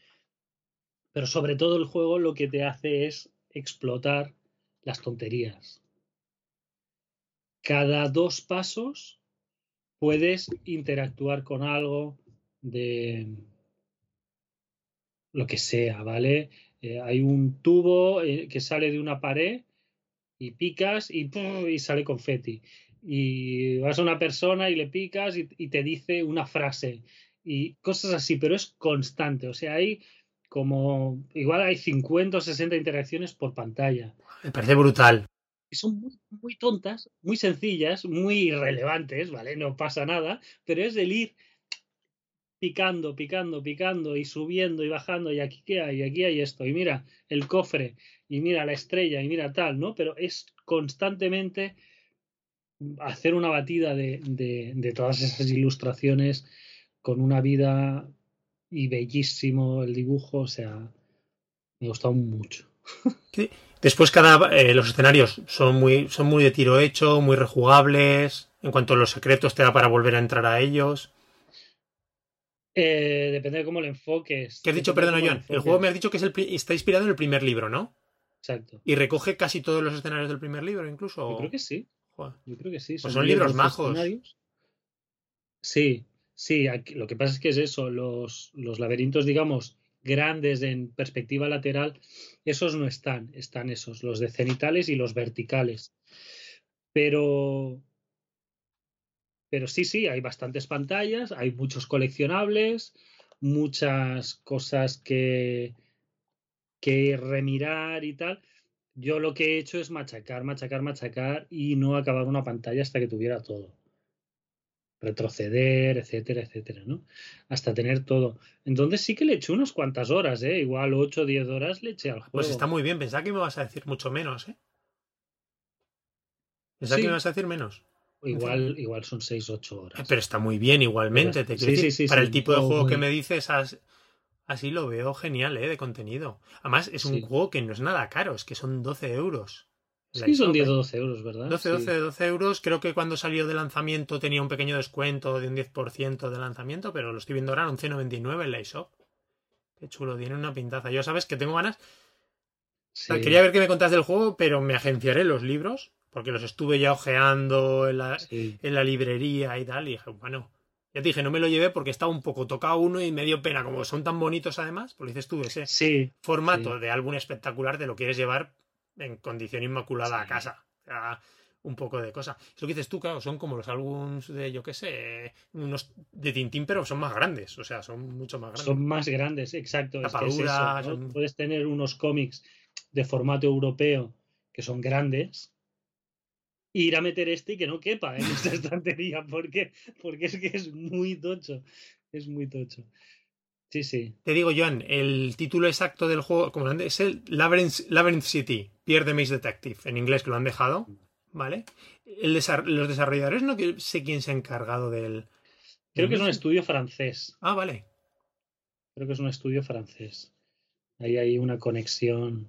Pero sobre todo el juego lo que te hace es explotar las tonterías. Cada dos pasos puedes interactuar con algo de lo que sea, ¿vale? Eh, hay un tubo eh, que sale de una pared y picas y, y sale confeti y vas a una persona y le picas y, te dice una frase y cosas así, pero es constante. O sea, hay como, igual hay 50 o 60 interacciones por pantalla. Me parece brutal. Y son muy, muy tontas, muy sencillas, muy irrelevantes, ¿vale? No pasa nada, pero es el ir picando, picando, picando y subiendo y bajando y aquí qué hay, y aquí hay esto, y mira el cofre, y mira la estrella, y mira tal, ¿no? Pero es constantemente hacer una batida de, de, todas esas ilustraciones con una vida y bellísimo el dibujo, o sea, me gustado mucho. Después cada eh, los escenarios son muy son muy de tiro hecho, muy rejugables. En cuanto a los secretos te da para volver a entrar a ellos. Eh, depende de cómo lo enfoques. ¿Qué has dicho, perdón, John? El juego me has dicho que es el, está inspirado en el primer libro, ¿no? Exacto. ¿Y recoge casi todos los escenarios del primer libro, incluso? Yo creo que sí. Yo creo que sí. Pues son, libros, majos. Sí, sí. lo que pasa es que es eso. Los, los laberintos, digamos, grandes en perspectiva lateral, esos no están. Están esos, los de cenitales y los verticales. Pero. Pero sí, sí, hay bastantes pantallas, hay muchos coleccionables, muchas cosas que, que remirar y tal yo lo que he hecho es machacar, machacar, machacar y no acabar una pantalla hasta que tuviera todo. Retroceder, etcétera, etcétera, ¿no? Hasta tener todo. Entonces sí que le eché unas cuantas horas, ¿eh? Igual 8 o 10 horas le eché al pues juego. Pues está muy bien. Pensaba que me vas a decir mucho menos, ¿eh? Pensaba que me vas a decir menos. Igual, igual son 6 8 horas. Pero está muy bien igualmente. Te sí, sí, sí, para el tipo de juego que me dices, Así lo veo genial, ¿eh? De contenido. Además, es un juego que no es nada caro, es que son 12 euros. Sí, son 10 o 12 euros, ¿verdad? 12, 12, 12 euros. Creo que cuando salió de lanzamiento tenía un pequeño descuento de un 10% de lanzamiento, pero lo estoy viendo ahora en 11.99 en la eShop. Qué chulo, tiene una pintaza. Yo sabes que tengo ganas. quería ver qué me contás del juego, pero me agenciaré los libros, porque los estuve ya ojeando en la, en la librería y tal, y dije, bueno, ya te dije, no me lo llevé porque estaba un poco tocado uno y me dio pena. Como son tan bonitos además, pues dices tú, ese formato de álbum espectacular te lo quieres llevar en condición inmaculada a casa. un poco de cosa. Es lo que dices tú, claro, son como los álbums de, yo qué sé, unos de Tintín, pero son más grandes, o sea, son mucho más grandes. Son más grandes, exacto. Es que es eso, Puedes tener unos cómics de formato europeo que son grandes, ir a meter este y que no quepa en esta (laughs) estantería, porque, porque es que es muy tocho, es muy tocho. Sí, sí. Te digo, Joan, el título exacto del juego como es el Labyrinth, City, Pierre de Maze Detective, en inglés que lo han dejado. ¿vale? El los desarrolladores no sé quién se ha encargado del... Creo que es un estudio francés. Ah, vale. Creo que es un estudio francés. Ahí hay una conexión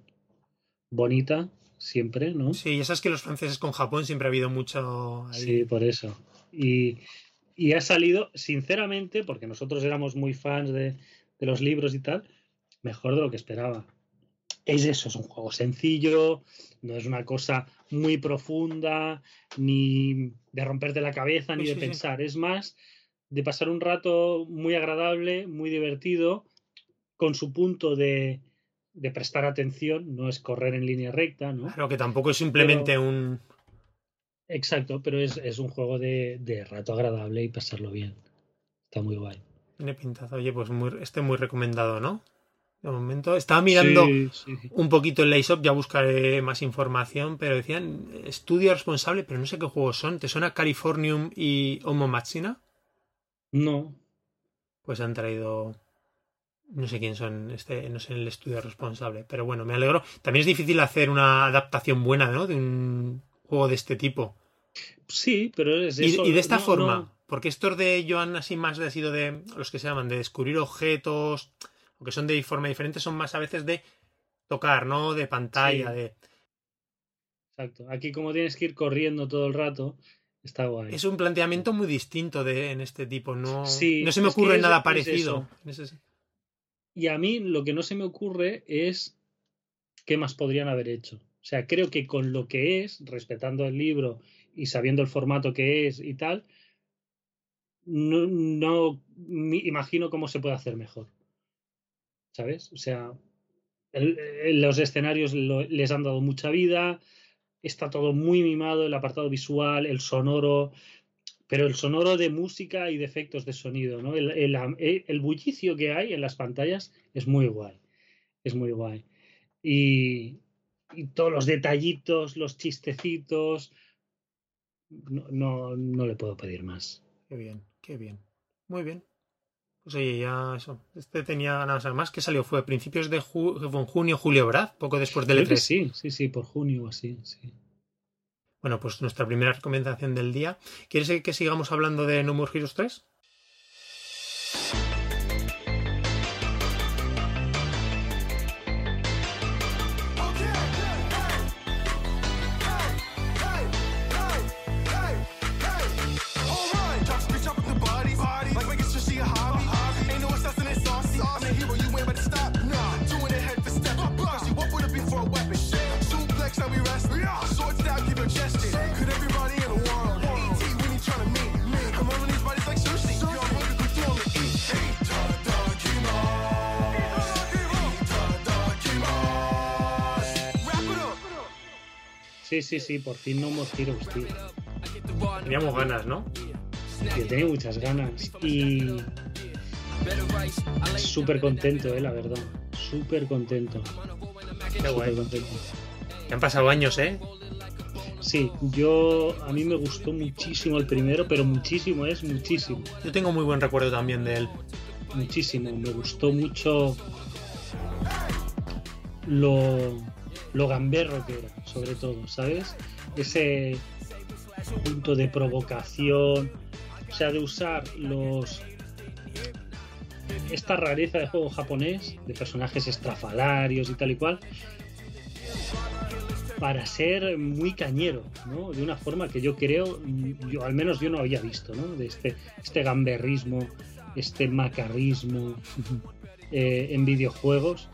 bonita, siempre, ¿no? Sí, ya sabes que los franceses con Japón siempre ha habido mucho... Sí, por eso. Y, y, ha salido, sinceramente, porque nosotros éramos muy fans de, de los libros y tal, mejor de lo que esperaba es eso, es un juego sencillo, no es una cosa muy profunda, ni de romperte la cabeza, ni de pensar, es más de pasar un rato muy agradable, muy divertido, con su punto de, de prestar atención, no es correr en línea recta, ¿no? Claro, que tampoco es simplemente un... Exacto, pero es, es un juego de, de, rato agradable y pasarlo bien. Está muy guay. Tiene pintado, oye, pues muy, este muy recomendado, ¿no? de momento. Estaba mirando un poquito el Lace ya buscaré más información, pero decían estudio responsable, pero no sé qué juegos son. ¿Te suena Californium y Homo Machina? No. Pues han traído. No sé quién son, este, no sé el estudio responsable, pero bueno, me alegro. También es difícil hacer una adaptación buena, ¿no? De un juego de este tipo. Sí, pero es eso. Y, de esta forma, porque estos de Joan así más ha sido de los que se llaman de descubrir objetos, aunque son de forma diferente, son más a veces de tocar, ¿no? De pantalla, de... Exacto. Aquí como tienes que ir corriendo todo el rato, está guay. Es un planteamiento muy distinto de, en este tipo, no, no se me ocurre nada parecido. Y a mí lo que no se me ocurre es qué más podrían haber hecho. O sea, creo que con lo que es, respetando el libro y sabiendo el formato que es y tal, no, no imagino cómo se puede hacer mejor. ¿sabes? O sea, los escenarios les han dado mucha vida, está todo muy mimado, el apartado visual, el sonoro, pero el sonoro de música y de efectos de sonido, ¿no? El, el, bullicio que hay en las pantallas es muy guay, es muy guay. Y, y todos los detallitos, los chistecitos, no, no, no le puedo pedir más. Qué bien, qué bien. Muy bien. Pues oye, ya eso. Este tenía ganas más. que salió? Fue a principios de junio, julio, ¿verdad? Poco después del E3. Sí, sí, sí, por junio o así, sí. Bueno, pues nuestra primera recomendación del día. ¿Quieres que sigamos hablando de No More Heroes 3? Sí, sí, sí, por fin no hemos tirado, tío. Teníamos ganas, ¿no? Yo tenía muchas ganas y súper contento, eh, la verdad. Súper contento. Qué guay. han pasado años, ¿eh? Sí, yo a mí me gustó muchísimo el primero, pero muchísimo es muchísimo. Yo tengo muy buen recuerdo también de él. Muchísimo, me gustó mucho lo lo gamberro que era, sobre todo, ¿sabes? Ese punto de provocación, o sea, de usar los esta rareza de juego japonés, de personajes estrafalarios y tal y cual, para ser muy cañero, ¿no? De una forma que yo creo, yo al menos yo no había visto, ¿no? De este, este gamberrismo, este macarrismo eh, en videojuegos.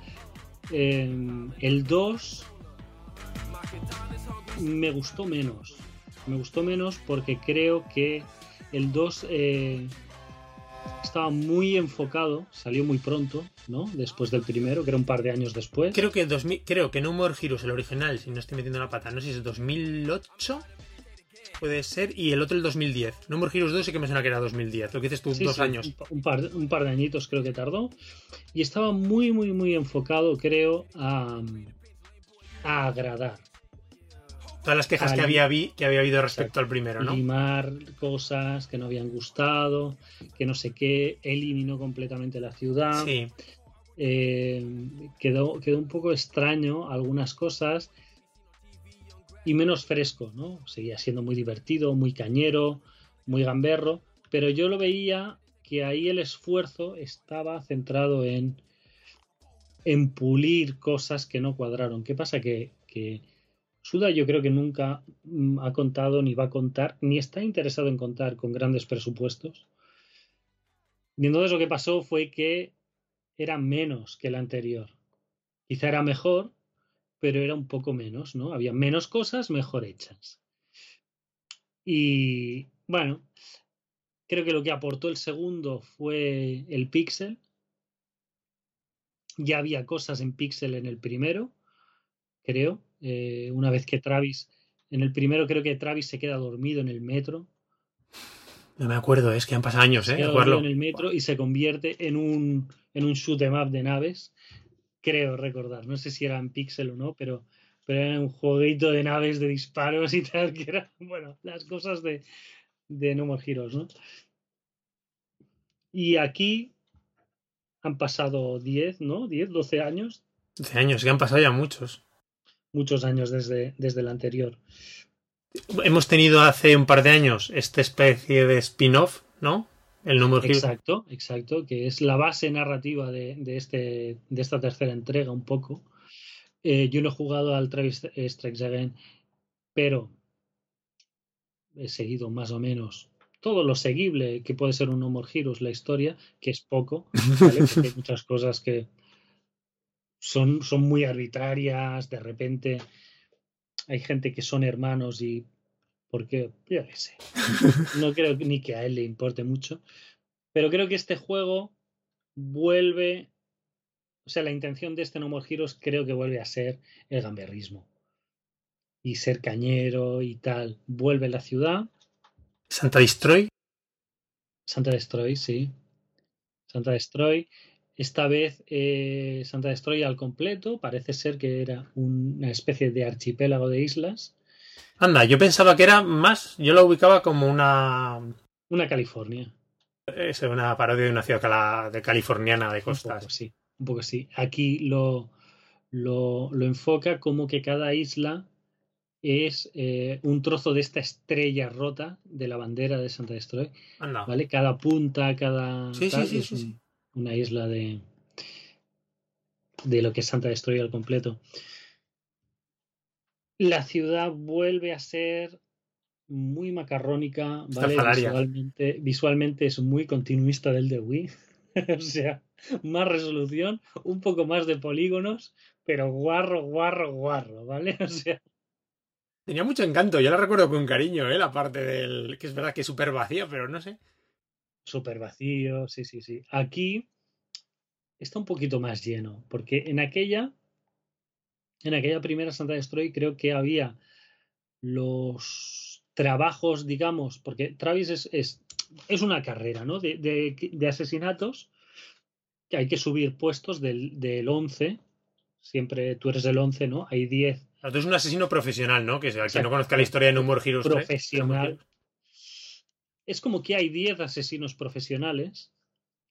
Eh, el 2 me gustó menos. Me gustó menos porque creo que el 2 eh, estaba muy enfocado, salió muy pronto, ¿no? Después del primero, que era un par de años después. Creo que, 2000, creo que No More Heroes, el original, si no estoy metiendo la pata, no sé si es 2008. Puede ser. Y el otro el 2010. No More Heroes 2 sí que me suena que era 2010. Lo que dices tú, dos años. Un par, un par de añitos creo que tardó. Y estaba muy, muy, muy enfocado, creo, a agradar. Todas las quejas que había, vi, que había habido respecto al primero, ¿no? Limar cosas que no habían gustado, que no sé qué, eliminó completamente la ciudad. Sí. Eh, quedó, quedó un poco extraño algunas cosas y menos fresco, ¿no? Seguía siendo muy divertido, muy cañero, muy gamberro, pero yo lo veía que ahí el esfuerzo estaba centrado en, en pulir cosas que no cuadraron. ¿Qué pasa? Que, que Suda yo creo que nunca mm, ha contado, ni va a contar, ni está interesado en contar con grandes presupuestos. Y entonces lo que pasó fue que era menos que el anterior. Quizá era mejor, pero era un poco menos, ¿no? Había menos cosas mejor hechas. Y bueno, creo que lo que aportó el segundo fue el pixel. Ya había cosas en pixel en el primero, creo. Eh, una vez que Travis, en el primero creo que Travis se queda dormido en el metro. No me acuerdo, es que han pasado años, ¿eh? Se queda en el metro y se convierte en un, en un shoot em up de naves. Creo recordar, no sé si era en Pixel o no, pero, pero era un jueguito de naves de disparos y tal, que eran, bueno, las cosas de, de No More Heroes, ¿no? Y aquí han pasado 10, ¿no? 10, 12 años. 12 años, que han pasado ya muchos muchos años desde, desde el anterior. Hemos tenido hace un par de años esta especie de spin-off, ¿no? El número Exacto, exacto, que es la base narrativa de, este, de esta tercera entrega un poco. Eh, yo no he jugado al Travis Strikes Again, pero he seguido más o menos todo lo seguible que puede ser un No More Heroes, la historia, que es poco, (laughs) Porque hay muchas cosas que, son, son muy arbitrarias, de repente hay gente que son hermanos y porque yo qué sé, (laughs) no creo ni que a él le importe mucho, pero creo que este juego vuelve, o sea, la intención de este No More Heroes creo que vuelve a ser el gamberrismo y ser cañero y tal. Vuelve la ciudad. Santa Destroy. Santa Destroy, sí. Santa Destroy. Esta vez eh, Santa Destroy al completo, parece ser que era una especie de archipiélago de islas. Anda, yo pensaba que era más, yo la ubicaba como una... Una California. Es una parodia de una ciudad de californiana de costas. Un poco, sí, un poco sí. Aquí lo, lo, enfoca como que cada isla es eh, un trozo de esta estrella rota de la bandera de Santa Destroy. Anda. ¿Vale? Cada punta, cada. Sí, sí, sí, una isla de, de lo que es Santa Destroy al completo. La ciudad vuelve a ser muy macarrónica, ¿vale? Visualmente, visualmente es muy continuista del de Wii. (laughs) o sea, más resolución, un poco más de polígonos, pero guarro, guarro, guarro, ¿vale? (laughs) O sea. Tenía mucho encanto, yo la recuerdo con cariño, ¿eh? La parte del. que es verdad que es súper vacía, pero no sé. Súper vacío, sí, sí, sí. Aquí está un poquito más lleno, porque en aquella, en aquella primera Santa Destroy creo que había los trabajos, digamos, porque Travis es, es, una carrera, ¿no? De, de, asesinatos que hay que subir puestos del, del 11, siempre tú eres del 11, ¿no? Hay 10. Tú eres un asesino profesional, ¿no? Que al que no conozca la historia de No More Heroes Profesional es como que hay 10 asesinos profesionales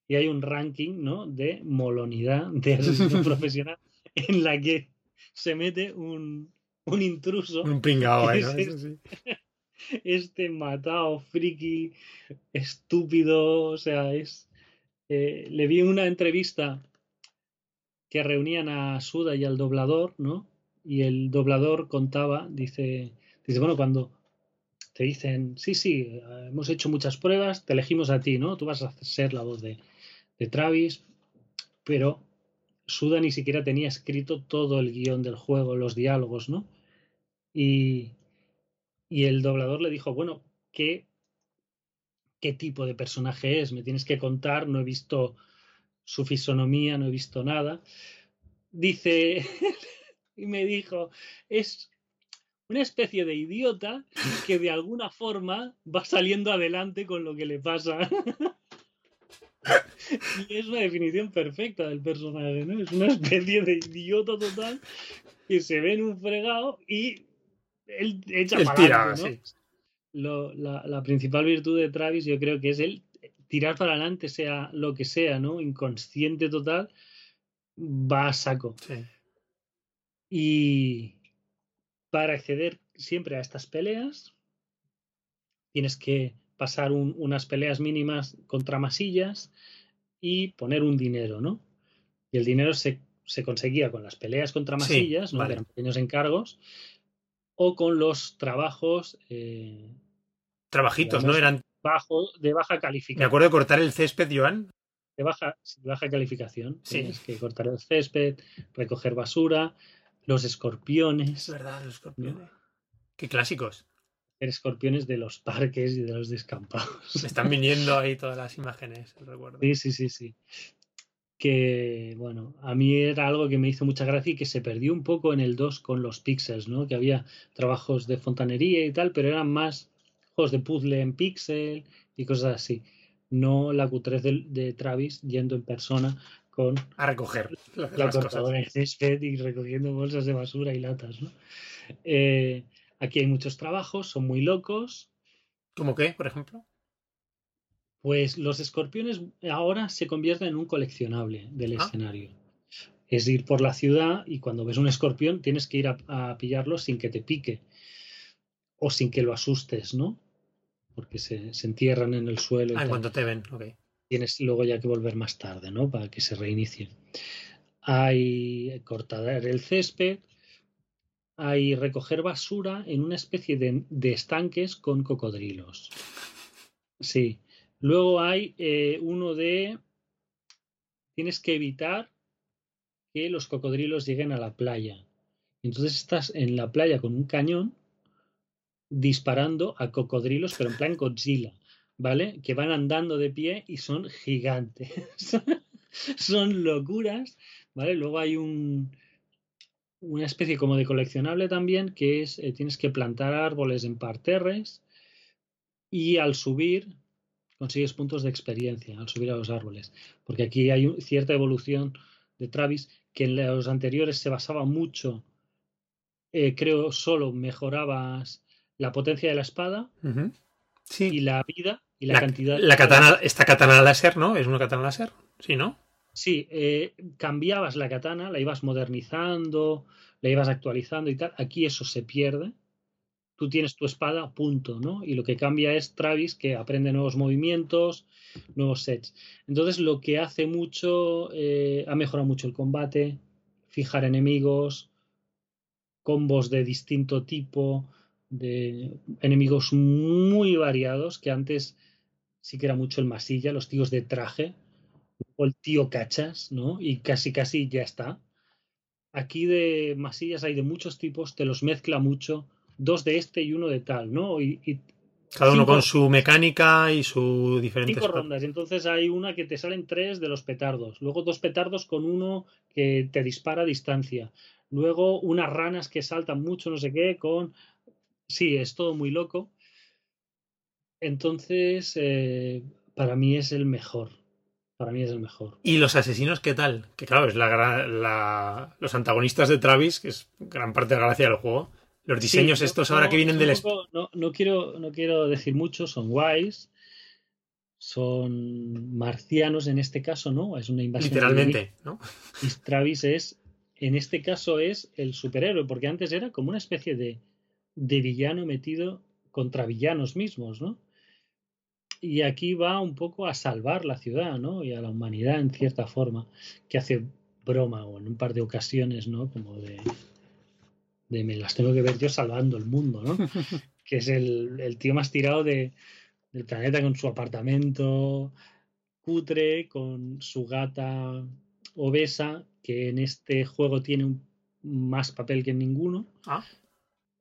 y hay un ranking ¿no? de molonidad de asesino (laughs) profesional en la que se mete un, un intruso. Un pingao, ¿eh? Este matado, friki, estúpido, o sea, es... Eh, le vi una entrevista que reunían a Suda y al doblador, ¿no? Y el doblador contaba, dice, dice, bueno, cuando te dicen, sí, sí, hemos hecho muchas pruebas, te elegimos a ti, ¿no? Tú vas a ser la voz de, de Travis, pero Suda ni siquiera tenía escrito todo el guion del juego, los diálogos, ¿no? Y, y el doblador le dijo, bueno, ¿qué, ¿qué tipo de personaje es? Me tienes que contar, no he visto su fisonomía, no he visto nada. Dice, (laughs) y me dijo, es una especie de idiota que de alguna forma va saliendo adelante con lo que le pasa. (laughs) Y es una definición perfecta del personaje, ¿no? Es una especie de idiota total que se ve en un fregado y él echa para adelante, ¿no? la, principal virtud de Travis yo creo que es el tirar para adelante, sea lo que sea, ¿no? Inconsciente total, va a saco. Y para acceder siempre a estas peleas, tienes que pasar unas peleas mínimas contra masillas y poner un dinero, ¿no? Y el dinero se, conseguía con las peleas contra masillas, ¿no? eran pequeños encargos, o con los trabajos. Eh, Trabajitos, ¿no? Eran. Bajo, de baja calificación. Me acuerdo de cortar el césped, Joan. De baja, baja calificación. Tienes que cortar el césped, recoger basura, los escorpiones. Es verdad, los escorpiones. Qué clásicos. Escorpiones de los parques y de los descampados. Me están viniendo ahí todas las (laughs) imágenes, recuerdo. Sí, sí, sí, sí. Que, bueno, a mí era algo que me hizo mucha gracia y que se perdió un poco en el 2 con los pixels, ¿no? Que había trabajos de fontanería y tal, pero eran más juegos de puzzle en pixel y cosas así. No la Q3 de, Travis yendo en persona con a recoger la cortadora de césped y recogiendo bolsas de basura y latas, ¿no? Eh, aquí hay muchos trabajos, son muy locos. ¿Cómo qué, por ejemplo? Pues los escorpiones ahora se convierten en un coleccionable del ah. escenario. Es ir por la ciudad y cuando ves un escorpión tienes que ir a pillarlo sin que te pique o sin que lo asustes, ¿no? Porque se, entierran en el suelo. ah, cuando te ven, ok. Tienes luego ya que volver más tarde, ¿no? Para que se reinicie. Hay cortar el césped, hay recoger basura en una especie de, estanques con cocodrilos. Sí. Luego hay eh, uno de... Tienes que evitar que los cocodrilos lleguen a la playa. Entonces estás en la playa con un cañón disparando a cocodrilos, pero en plan Godzilla, ¿vale? Que van andando de pie y son gigantes. (laughs) son locuras, ¿vale? Luego hay un, una especie como de coleccionable también, que es, eh, tienes que plantar árboles en parterres y al subir consigues puntos de experiencia, al subir a los árboles. Porque aquí hay cierta evolución de Travis que en los anteriores se basaba mucho, eh, creo, solo mejorabas la potencia de la espada sí. y la vida y la, cantidad. La katana, esta katana láser, ¿no? ¿Es una katana láser? Sí, ¿no? Sí, eh, cambiabas la katana, la ibas modernizando, la ibas actualizando y tal. Aquí eso se pierde. Tú tienes tu espada, punto, ¿no? Y lo que cambia es Travis, que aprende nuevos movimientos, nuevos sets. Entonces, lo que hace mucho, eh, ha mejorado mucho el combate, fijar enemigos, combos de distinto tipo, de enemigos muy variados que antes sí que era mucho el masilla, los tíos de traje, o el tío cachas, ¿no? Y casi casi ya está. Aquí de masillas hay de muchos tipos, te los mezcla mucho, dos de este y uno de tal, ¿no? Y, cada uno con su mecánica y su diferente. Cinco rondas, entonces hay una que te salen tres de los petardos, luego dos petardos con uno que te dispara a distancia, luego unas ranas que saltan mucho, no sé qué, con sí, es todo muy loco. Entonces, eh, para mí es el mejor. Para mí es el mejor. ¿Y los asesinos qué tal? Que claro, es la, los antagonistas de Travis, que es gran parte de la gracia del juego. Los diseños estos ahora que vienen del... No, no, quiero, no quiero decir mucho, son guays. Son marcianos en este caso, ¿no? Es una invasión. Literalmente, ¿no? Y Travis es, en este caso, es el superhéroe, porque antes era como una especie de de villano metido contra villanos mismos, ¿no? Y aquí va un poco a salvar la ciudad, ¿no? Y a la humanidad en cierta forma, que hace broma o en un par de ocasiones, ¿no? Como de, de me las tengo que ver yo salvando el mundo, ¿no? (laughs) que es el, el tío más tirado de, del planeta con su apartamento cutre, con su gata obesa, que en este juego tiene un, más papel que en ninguno. Ah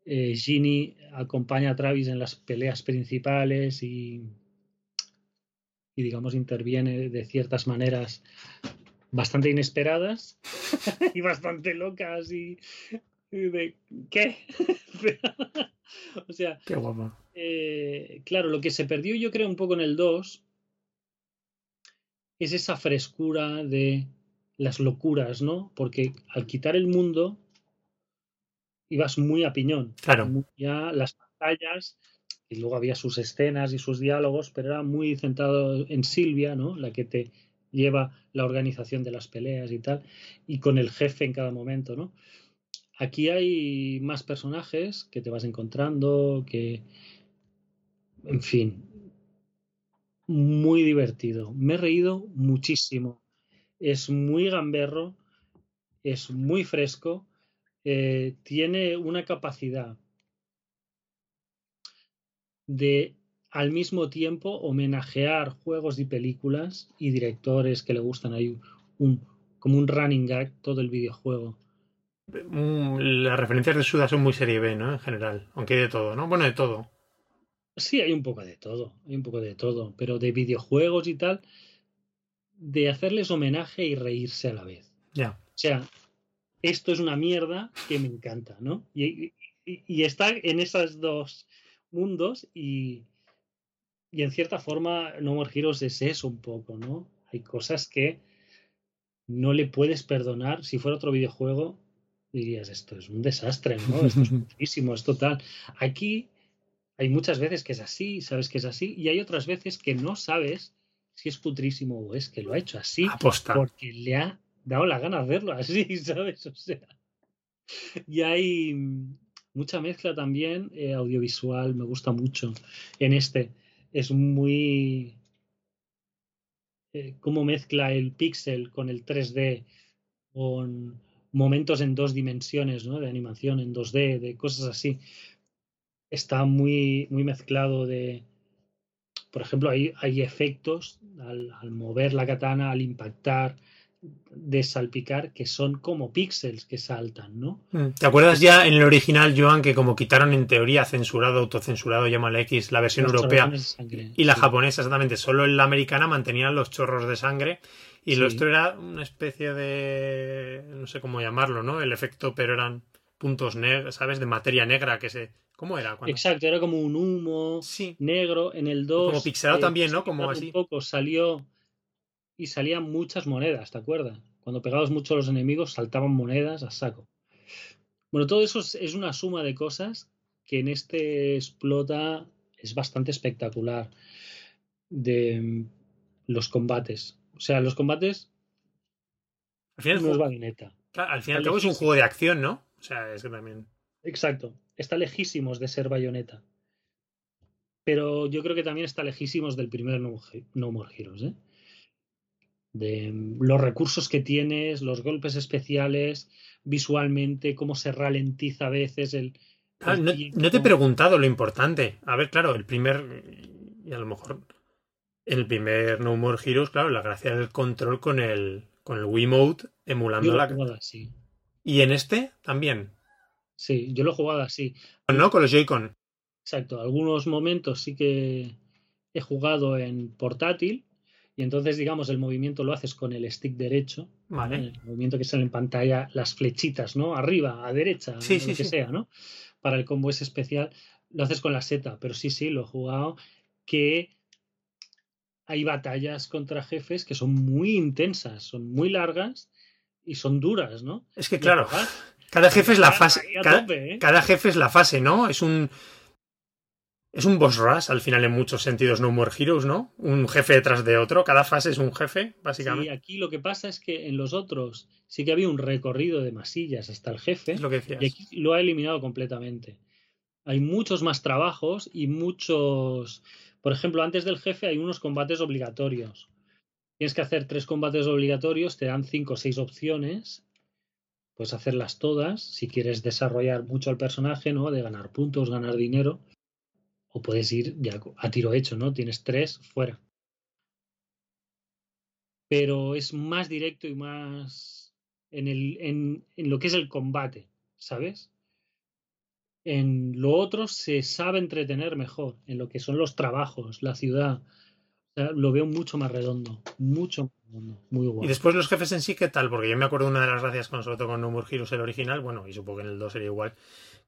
eh, Ginny acompaña a Travis en las peleas principales y, y, digamos, interviene de ciertas maneras bastante inesperadas (laughs) y bastante locas y, ¿Qué? (laughs) o sea. Qué guapo. Eh, claro, lo que se perdió, yo creo, un poco en el 2 es esa frescura de las locuras, ¿no? Porque al quitar el mundo ibas muy a piñón. Claro. Ya las pantallas, y luego había sus escenas y sus diálogos, pero era muy centrado en Silvia, ¿no? La que te lleva la organización de las peleas y tal, y con el jefe en cada momento, ¿no? Aquí hay más personajes que te vas encontrando, que, en fin, muy divertido. Me he reído muchísimo. Es muy gamberro, es muy fresco, eh, tiene una capacidad de al mismo tiempo homenajear juegos y películas y directores que le gustan ahí un, como un running gag todo el videojuego. Mm, las referencias de Suda son muy serie B, ¿no? En general, aunque hay de todo, ¿no? Bueno, de todo. Sí, hay un poco de todo, hay un poco de todo, pero de videojuegos y tal, de hacerles homenaje y reírse a la vez. Ya. O sea, esto es una mierda que me encanta, ¿no? Y, y está en esos dos mundos y, y en cierta forma, No More Heroes es eso un poco, ¿no? Hay cosas que no le puedes perdonar. Si fuera otro videojuego, dirías, esto es un desastre, ¿no? Esto es (laughs) muchísimo, es total. Aquí hay muchas veces que es así, sabes que es así, y hay otras veces que no sabes si es putrísimo o es que lo ha hecho así porque le ha dado la gana de verlo así, (laughs) ¿sabes? O sea, y hay mucha mezcla también eh, audiovisual, me gusta mucho en este es muy... Eh, cómo mezcla el pixel con el 3D, con momentos en dos dimensiones, ¿no? De animación en 2D, de cosas así. Está muy, muy mezclado de... Por ejemplo, hay, hay efectos al mover la katana, al impactar, de salpicar que son como píxeles que saltan, ¿no? Mm. ¿Te acuerdas ya en el original, Joan, que como quitaron en teoría censurado, autocensurado, llámale X, la versión europea y la japonesa exactamente, solo en la americana mantenían los chorros de sangre y lo otro era una especie de, no sé cómo llamarlo, ¿no? El efecto, pero eran puntos negros, ¿sabes? De materia negra que se... ¿Cómo era? Exacto, era como un humo negro en el 2. Como pixelado eh, también, ¿no? Como así. Un poco salió y salían muchas monedas, ¿te acuerdas? Cuando pegabas mucho a los enemigos saltaban monedas a saco. Bueno, todo eso es una suma de cosas que en este explota es bastante espectacular de mm, los combates. O sea, los combates al final no es bayoneta. al final es un juego de acción, ¿no? O sea, es que también. Exacto. Está lejísimos de ser bayoneta. Pero yo creo que también está lejísimos del primer No More Heroes, ¿eh? De los recursos que tienes, los golpes especiales, visualmente, cómo se ralentiza a veces el... Ah, no, te he preguntado lo importante. A ver, claro, el primer, y a lo mejor el primer No More Heroes, claro, la gracia del control con el, con el Wiimote emulando la... así. ¿Y en este también? Sí, yo lo he jugado así. ¿No? Con los Joy-Con. Exacto, algunos momentos sí que he jugado en portátil y entonces, digamos, el movimiento lo haces con el stick derecho, vale. el movimiento que sale en pantalla, las flechitas, ¿no? Arriba, a derecha, lo que sea, ¿no? Para el combo es especial, lo haces con la seta, pero sí, sí, lo he jugado, que hay batallas contra jefes que son muy intensas, son muy largas y son duras, ¿no? Es que claro, cada jefe es la fase, ¿eh? cada jefe es la fase, ¿no? Es un es un boss rush al final en muchos sentidos No More Heroes, ¿no? Un jefe detrás de otro, cada fase es un jefe, básicamente. Sí, aquí lo que pasa es que en los otros sí que había un recorrido de masillas hasta el jefe. Es lo que decías. Y aquí lo ha eliminado completamente. Hay muchos más trabajos y muchos... Por ejemplo, antes del jefe hay unos combates obligatorios. Tienes que hacer tres combates obligatorios, te dan cinco o seis opciones. Puedes hacerlas todas si quieres desarrollar mucho al personaje, ¿no? De ganar puntos, ganar dinero o puedes ir ya a tiro hecho, ¿no? Tienes tres fuera. Pero es más directo y más en, el, en, en lo que es el combate, ¿sabes? En lo otro se sabe entretener mejor, en lo que son los trabajos, la ciudad. lo veo mucho más redondo, mucho muy guay. Y después los jefes en sí, ¿qué tal? Porque yo me acuerdo una de las gracias cuando sobre todo con No More Heroes el original, bueno, y supongo que en el 2 sería igual,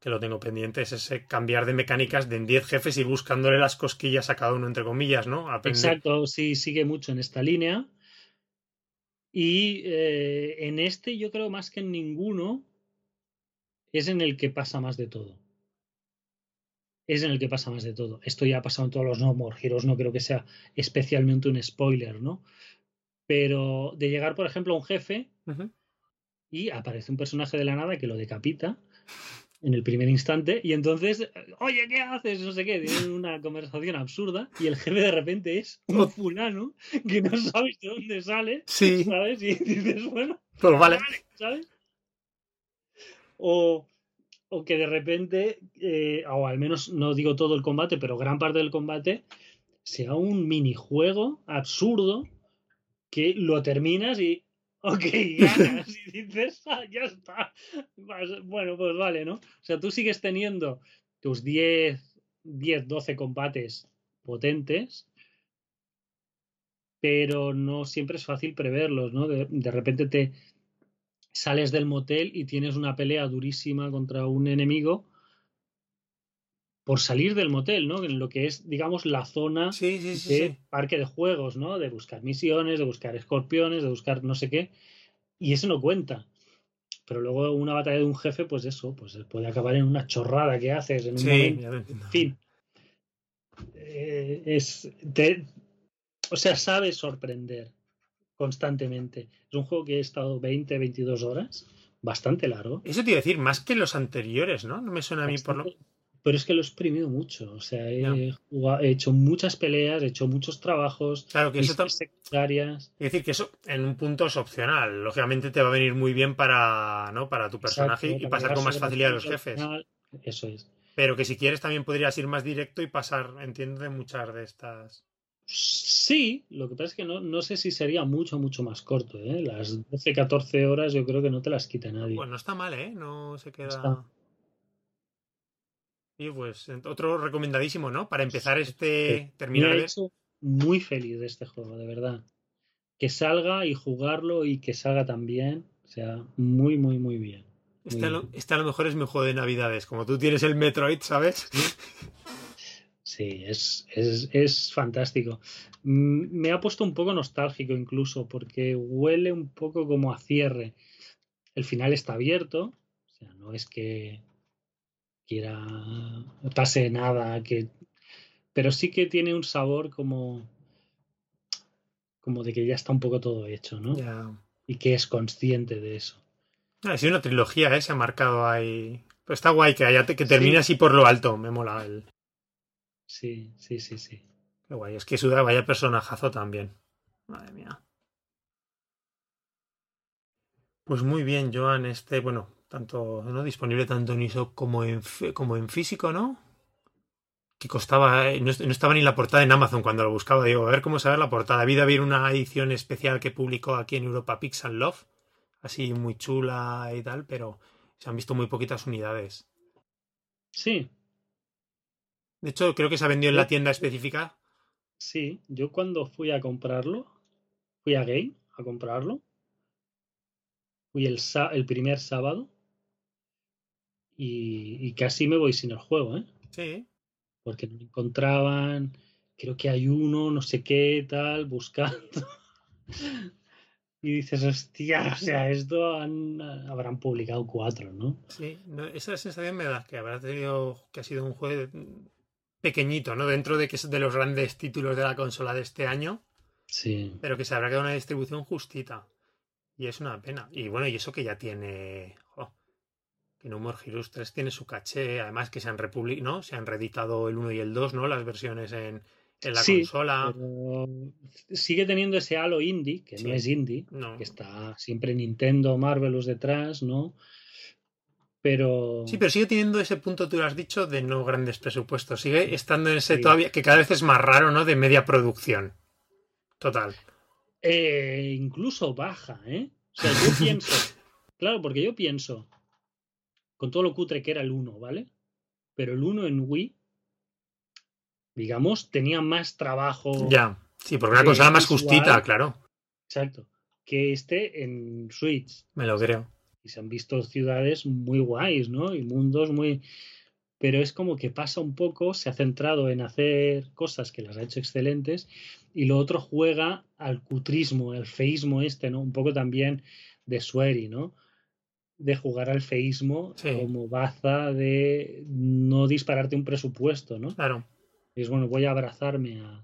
que lo tengo pendiente, es ese cambiar de mecánicas de en 10 jefes y buscándole las cosquillas a cada uno, entre comillas, ¿no? Exacto, sí, sigue mucho en esta línea. Y eh, en este yo creo más que en ninguno es en el que pasa más de todo. Es en el que pasa más de todo. Esto ya ha pasado en todos los No More Heroes, no creo que sea especialmente un spoiler, ¿no? Pero de llegar, por ejemplo, a un jefe y aparece un personaje de la nada que lo decapita en el primer instante y entonces, oye, ¿qué haces? No sé qué, tienen una conversación absurda y el jefe de repente es un fulano que no sabes de dónde sale, sí. ¿sabes? Y dices, bueno, pues vale, ¿sabes? O, o que de repente, eh, o al menos no digo todo el combate, pero gran parte del combate sea un minijuego absurdo que lo terminas y ok, (laughs) ganas y dices, ah, ya está. Bueno, pues vale, ¿no? O sea, tú sigues teniendo tus 10, 10, 12 combates potentes, pero no siempre es fácil preverlos, ¿no? De, de, repente te sales del motel y tienes una pelea durísima contra un enemigo por salir del motel, ¿no? En lo que es, digamos, la zona de parque de juegos, ¿no? De buscar misiones, de buscar escorpiones, de buscar no sé qué. Y eso no cuenta. Pero luego una batalla de un jefe, pues eso, pues puede acabar en una chorrada que haces en un momento. En fin. Eh, es. o sea, sabe sorprender constantemente. Es un juego que he estado 20, 22 horas. Bastante largo. Eso te iba a decir, más que los anteriores, ¿no? No me suena a mí por lo pero es que lo he exprimido mucho. O sea, he, hecho muchas peleas, he hecho muchos trabajos. Claro que eso secundarias. Es decir, que eso en un punto es opcional. Lógicamente te va a venir muy bien para, ¿no? para tu personaje y pasar con más facilidad a los jefes. Eso es. Pero que si quieres también podrías ir más directo y pasar, entiendo, de muchas de estas. Sí, lo que pasa es que no, no sé si sería mucho, mucho más corto. ¿eh? Las 12, 14 horas yo creo que no te las quita nadie. Pues no está mal, ¿eh? No se queda. Y pues otro recomendadísimo, ¿no? Para empezar este terminar. Me hecho muy feliz de este juego, de verdad. Que salga y jugarlo y que salga también. O sea, muy, muy, muy bien. este, A lo, este, a lo, mejor es mi juego de navidades. Como tú tienes el Metroid, ¿sabes? Sí, es, es, es fantástico. Mm, me ha puesto un poco nostálgico incluso, porque huele un poco como a cierre. El final está abierto. O sea, no es que quiera pase nada, que pero sí que tiene un sabor como como de que ya está un poco todo hecho, ¿no? Y que es consciente de eso. Ha sido una trilogía, ¿eh? Se ha marcado ahí. Pero está guay que, haya, que termine así por lo alto. Me mola el. Sí, sí, sí, sí. Qué guay. Es que Suda vaya personajazo también. Madre mía. Pues muy bien, Joan. Este, bueno, tanto no disponible tanto en ISO como en, como en físico, ¿no? Que costaba, eh, no, estaba ni la portada en Amazon cuando lo buscaba. Digo, a ver cómo saber la portada. Había haber una edición especial que publicó aquí en Europa Pixel Love, así muy chula y tal, pero se han visto muy poquitas unidades. Sí. De hecho, creo que se ha vendido en la tienda específica. Sí, yo cuando fui a comprarlo, fui a Game a comprarlo. Fui el, el primer sábado y, casi me voy sin el juego, ¿eh? Sí. Porque no encontraban, creo que hay uno, no sé qué, tal, buscando. (laughs) y dices, hostia, o sea, esto habrán publicado cuatro, ¿no? Sí, esa sensación me da que habrá tenido que ha sido un juego pequeñito, ¿no? Dentro de que es de los grandes títulos de la consola de este año. Sí. Pero que se habrá quedado una distribución justita. Y es una pena. Y bueno, y eso que ya tiene No More Heroes 3 tiene su caché, además que se han ¿no? Se han reeditado el 1 y el 2, ¿no? Las versiones en, en la consola. sigue teniendo ese halo indie, que no es indie, que está siempre Nintendo, Marvelous detrás, ¿no? Pero. Sí, pero sigue teniendo ese punto, tú lo has dicho, de no grandes presupuestos. Sigue estando en ese todavía, que cada vez es más raro, ¿no? De media producción. Total. Eh, incluso baja, ¿eh? O sea, yo (laughs) pienso. claro, porque yo pienso con todo lo cutre que era el 1, ¿vale? Pero el 1 en Wii, digamos, tenía más trabajo. Ya, sí, porque una consola más justita, claro. Exacto. Que esté en Switch. Me lo creo. Y se han visto ciudades muy guays, ¿no? Y mundos muy. Pero es como que pasa un poco, se ha centrado en hacer cosas que las ha hecho excelentes y lo otro juega al cutrismo, al feísmo este, ¿no? Un poco también de Sueri, ¿no? De jugar al feísmo Sí. como baza de no dispararte un presupuesto, ¿no? Claro. Y es bueno, voy a abrazarme a,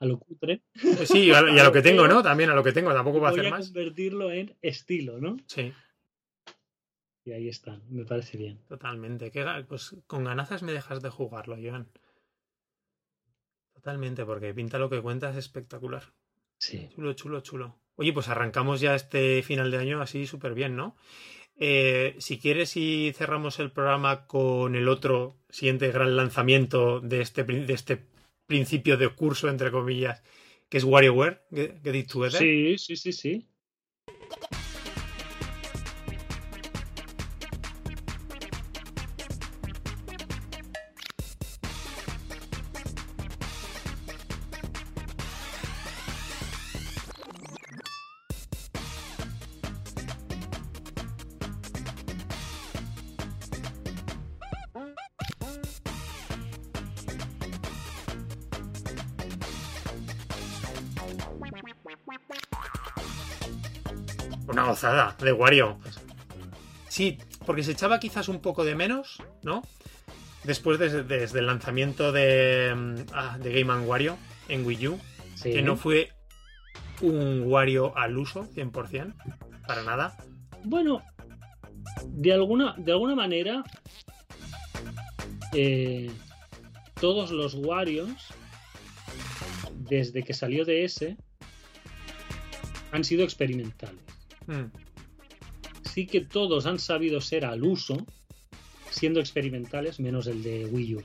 a lo cutre. Eh, Sí, y a, y a lo que tengo, ¿no? (laughs) También a lo que tengo, tampoco va a voy hacer a más. convertirlo en estilo, ¿no? Sí, Y ahí está, me parece bien. totalmente. ¿Qué ga- pues con ganazas me dejas de jugarlo, Joan. Totalmente, porque pinta lo que cuentas espectacular. Sí. Chulo, chulo, chulo. Oye, pues arrancamos ya este final de año así súper bien, ¿no? Eh, si quieres y cerramos el programa con el otro siguiente gran lanzamiento de este, de este principio de curso, entre comillas, que es WarioWare, Get It Together. Sí, sí, sí, sí. De Wario. Sí, porque se echaba quizás un poco de menos, ¿no? Después de- desde el lanzamiento de, mm, ah, de Game Wario en Wii U, sí. que no fue un Wario al uso 100%, para nada. Bueno, de alguna, de alguna manera, eh, todos los Warios, desde que salió DS, han sido experimentales. Mm, Sí que todos han sabido ser al uso, siendo experimentales, menos el de Wii U.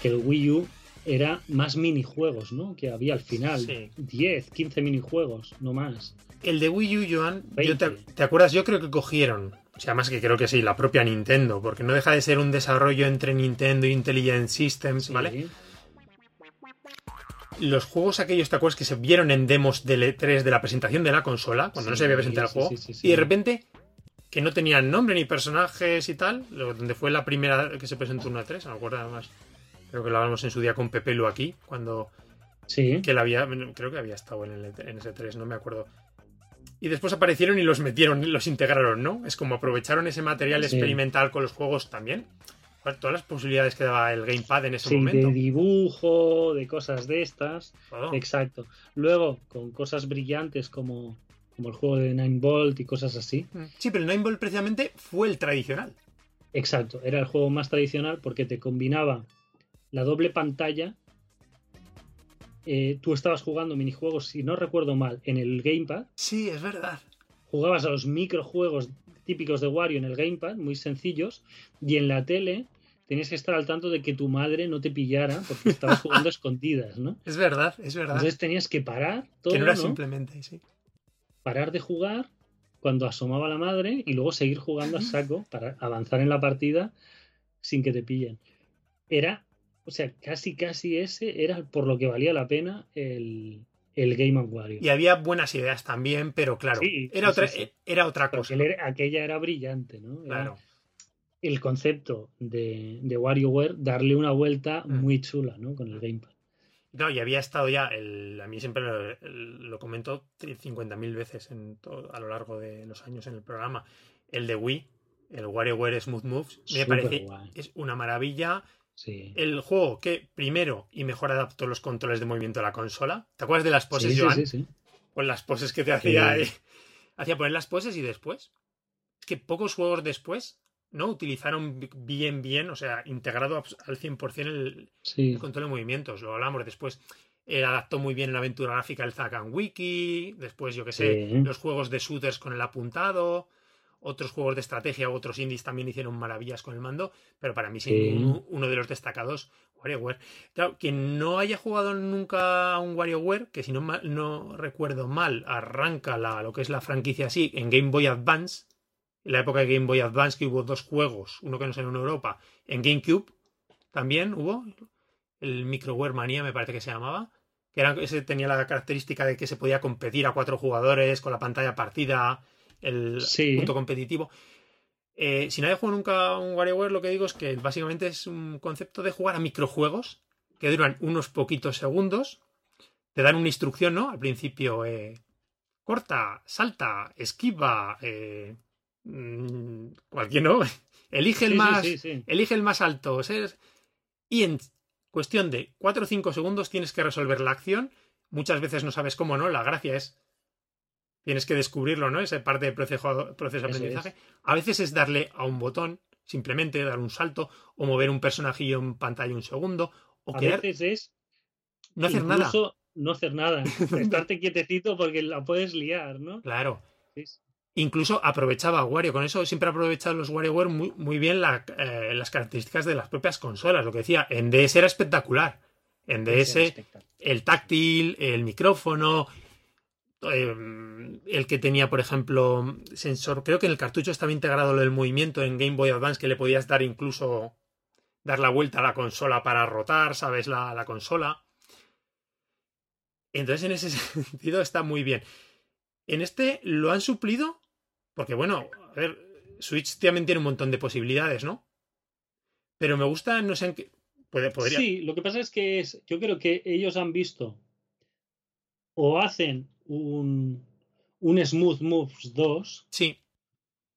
Que el Wii U era más minijuegos, ¿no? Que había al final. Sí. 10, 15 minijuegos, no más. El de Wii U, Joan, yo te, 20. ¿te acuerdas? Yo creo que cogieron, o sea, más que creo que sí, la propia Nintendo, porque no deja de ser un desarrollo entre Nintendo e Intelligent Systems, Sí. Los juegos aquellos, ¿te acuerdas? Que se vieron en demos del E3 de la presentación de la consola, cuando no se había presentado el juego, y de repente, que no tenían nombre ni personajes y tal, donde fue la primera que se presentó una E3, no me acuerdo además, creo que lo hablamos en su día con Pepe Lu aquí, cuando Sí. que él había, creo que había estado en, el, E en ese 3, no me acuerdo. Y después aparecieron y los metieron, los integraron, ¿no? Es como aprovecharon ese material Sí. experimental con los juegos también. Todas las posibilidades que daba el gamepad en ese Sí, momento. de dibujo, de cosas de estas. Exacto. Luego, con cosas brillantes como, como el juego de Nine Volt y cosas así. Sí, pero el Nine Ball precisamente fue el tradicional. Exacto. Era el juego más tradicional porque te combinaba la doble pantalla. Eh, tú estabas jugando minijuegos, si no recuerdo mal, en el Gamepad. Sí, es verdad. Jugabas a los microjuegos típicos de Wario en el Gamepad, muy sencillos. Y en la tele tenías que estar al tanto de que tu madre no te pillara porque estabas (laughs) jugando a escondidas, ¿no? Es verdad, es verdad. Entonces tenías que parar todo, que no era ¿no? simplemente, sí. parar de jugar cuando asomaba la madre y luego seguir jugando a saco para avanzar en la partida sin que te pillen. Era, o sea, casi casi ese era por lo que valía la pena el, el Game Wario. Y había buenas ideas también, pero claro, Sí, era, sí, otra, sí, era otra cosa. era- aquella era brillante, ¿no? Era Claro. el concepto de, de WarioWare, darle una vuelta Mm. muy chula, ¿no? Con el Gamepad. No, y había estado ya, el, a mí siempre lo, el- lo comento 50.000 veces en todo- a lo largo de los años en el programa, el de Wii, el WarioWare Smooth Moves, me parece guay. es una maravilla. Sí. El juego que primero y mejor adaptó los controles de movimiento a la consola. ¿Te acuerdas de las poses, sí, Joan? sí, sí. Con las poses que te hacía. Eh, hacía poner las poses y después. Es que pocos juegos después, ¿no? Utilizaron bi- bien, bien, o sea, integrado al 100% el, el control de movimientos. Lo hablamos después. eh, adaptó muy bien la aventura gráfica el Zakan Wiki. Después, yo que sé, Sí. los juegos de shooters con el apuntado. Otros juegos de estrategia, otros indies también hicieron maravillas con el mando. Pero para mí, Sí. sin uno, de los destacados, WarioWare. Claro, quien no haya jugado nunca a un WarioWare, que si no, no recuerdo mal, arranca la, lo que es la franquicia así en Game Boy Advance. En la época de Game Boy Advance, que hubo dos juegos, uno que no salió en Europa, en GameCube también hubo. El Microware Manía, me parece que se llamaba. que era, ese tenía la característica de que se podía competir a cuatro jugadores con la pantalla partida, el punto competitivo. Eh, si nadie jugado nunca un WarioWare, lo que digo es que básicamente es un concepto de jugar a microjuegos que duran unos poquitos segundos. Te dan una instrucción, ¿no? Al principio, eh, corta, salta, esquiva, eh, mm, cualquier, ¿no? (laughs) Elige el más, elige el más alto. Y en cuestión de 4 o 5 segundos tienes que resolver la acción. Muchas veces no sabes cómo, ¿no? La gracia es. Tienes que descubrirlo, ¿no? Esa parte del proceso, proceso de aprendizaje. A veces es darle a un botón, simplemente dar un salto, o mover un personajillo en pantalla un segundo. O a veces es. No hacer nada. No hacer nada. (laughs) Estarte quietecito porque la puedes liar, ¿no? Claro. Incluso aprovechaba Wario, con eso siempre ha aprovechado los WarioWare muy, muy bien eh, las características de las propias consolas. Lo que decía, en DS era espectacular. En DS, el táctil, el micrófono, em, el que tenía, por ejemplo, sensor. Creo que en el cartucho estaba integrado el movimiento en Game Boy Advance, que le podías dar incluso dar la vuelta a la consola para rotar, ¿sabes? La, la consola. Entonces, en ese (laughs) sentido, está muy bien. En este lo han suplido porque bueno, a ver, Switch también tiene un montón de posibilidades, ¿no? Pero me gusta, no sé en qué. Sí, lo que pasa es que es, yo creo que ellos han visto o hacen un, un Smooth Moves 2. Sí.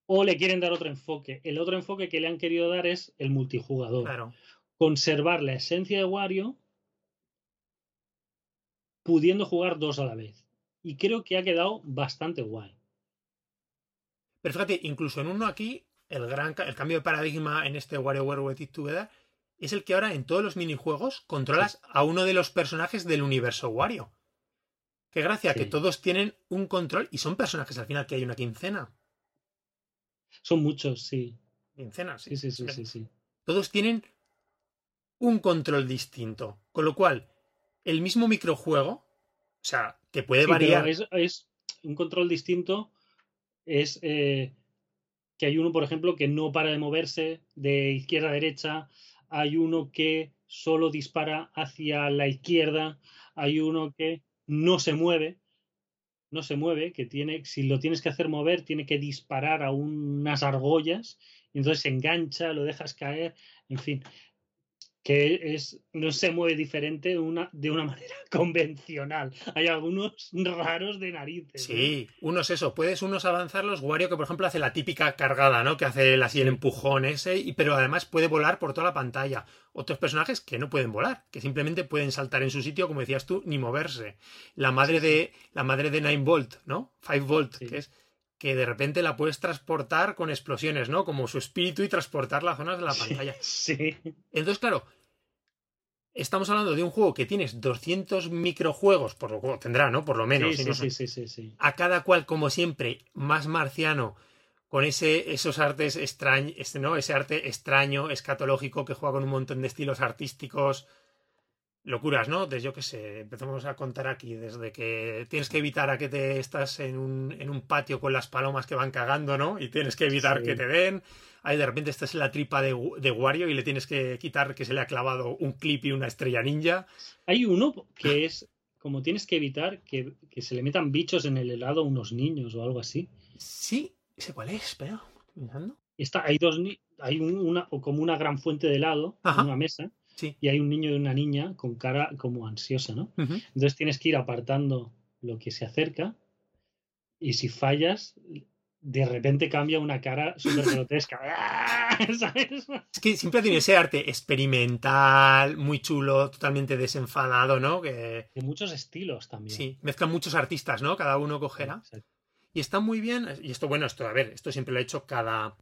O le quieren dar otro enfoque. El otro enfoque que le han querido dar es el multijugador. Claro. Conservar la esencia de Wario pudiendo jugar dos a la vez. Y creo que ha quedado bastante guay. Pero fíjate, incluso en uno aquí, el gran el cambio de paradigma en este WarioWare Wet Together es el que ahora en todos los minijuegos controlas a uno de los personajes del universo Wario. Qué gracia, que todos tienen un control y son personajes al final que hay una quincena. Son muchos, sí. Quincenas, sí. Sí, sí, sí, sí, Todos tienen un control distinto. Con lo cual, el mismo microjuego, o sea, que puede variar. es, un control distinto es eh, que hay uno, por ejemplo, que no para de moverse de izquierda a derecha, hay uno que solo dispara hacia la izquierda, hay uno que no se mueve, no se mueve, que tiene, si lo tienes que hacer mover, tiene que disparar a unas argollas, y entonces se engancha, lo dejas caer, en fin que es, no se mueve diferente de una, de una (laughs) manera convencional. Hay algunos raros de narices. Sí, unos eso, puedes unos avanzarlos. Wario que por ejemplo hace la típica cargada, ¿no? Que hace el, así el empujón ese, y, pero además puede volar por toda la pantalla. Otros personajes que no pueden volar, que simplemente pueden saltar en su sitio, como decías tú, ni moverse. La madre de la madre de 9 Volt, ¿no? 5 Volt, que es que de repente la puedes transportar con explosiones, ¿no? Como su espíritu y transportar las zonas de la pantalla. Sí. Entonces, claro, estamos hablando de un juego que tienes 200 microjuegos, por lo que tendrá, ¿no? Por lo menos. Sí, sí, sí, sí, sí, A cada cual, como siempre, más marciano, con ese, esos artes extraños, ¿no? Ese arte extraño, escatológico, que juega con un montón de estilos artísticos locuras, ¿no? Desde yo que sé, empezamos a contar aquí, desde que tienes que evitar a que te estás en un, en un patio con las palomas que van cagando, ¿no? Y tienes que evitar que te den. Ahí de repente estás en la tripa de, de, Wario y le tienes que quitar que se le ha clavado un clip y una estrella ninja. Hay uno que es como tienes que evitar que, que se le metan bichos en el helado a unos niños o algo así. Sí, sé cuál es, mirando. Está, hay dos, hay una, o como una gran fuente de helado en una mesa y hay un niño y una niña con cara como ansiosa, ¿no? Entonces tienes que ir apartando lo que se acerca y si fallas, de repente cambia una cara súper grotesca. (laughs) (laughs) Es que siempre tiene ese arte experimental, muy chulo, totalmente desenfadado, ¿no? Que... De muchos estilos también. Sí, mezclan muchos artistas, ¿no? Cada uno cogerá. Y está muy bien. Y esto, bueno, esto, a ver, esto siempre lo ha hecho cada,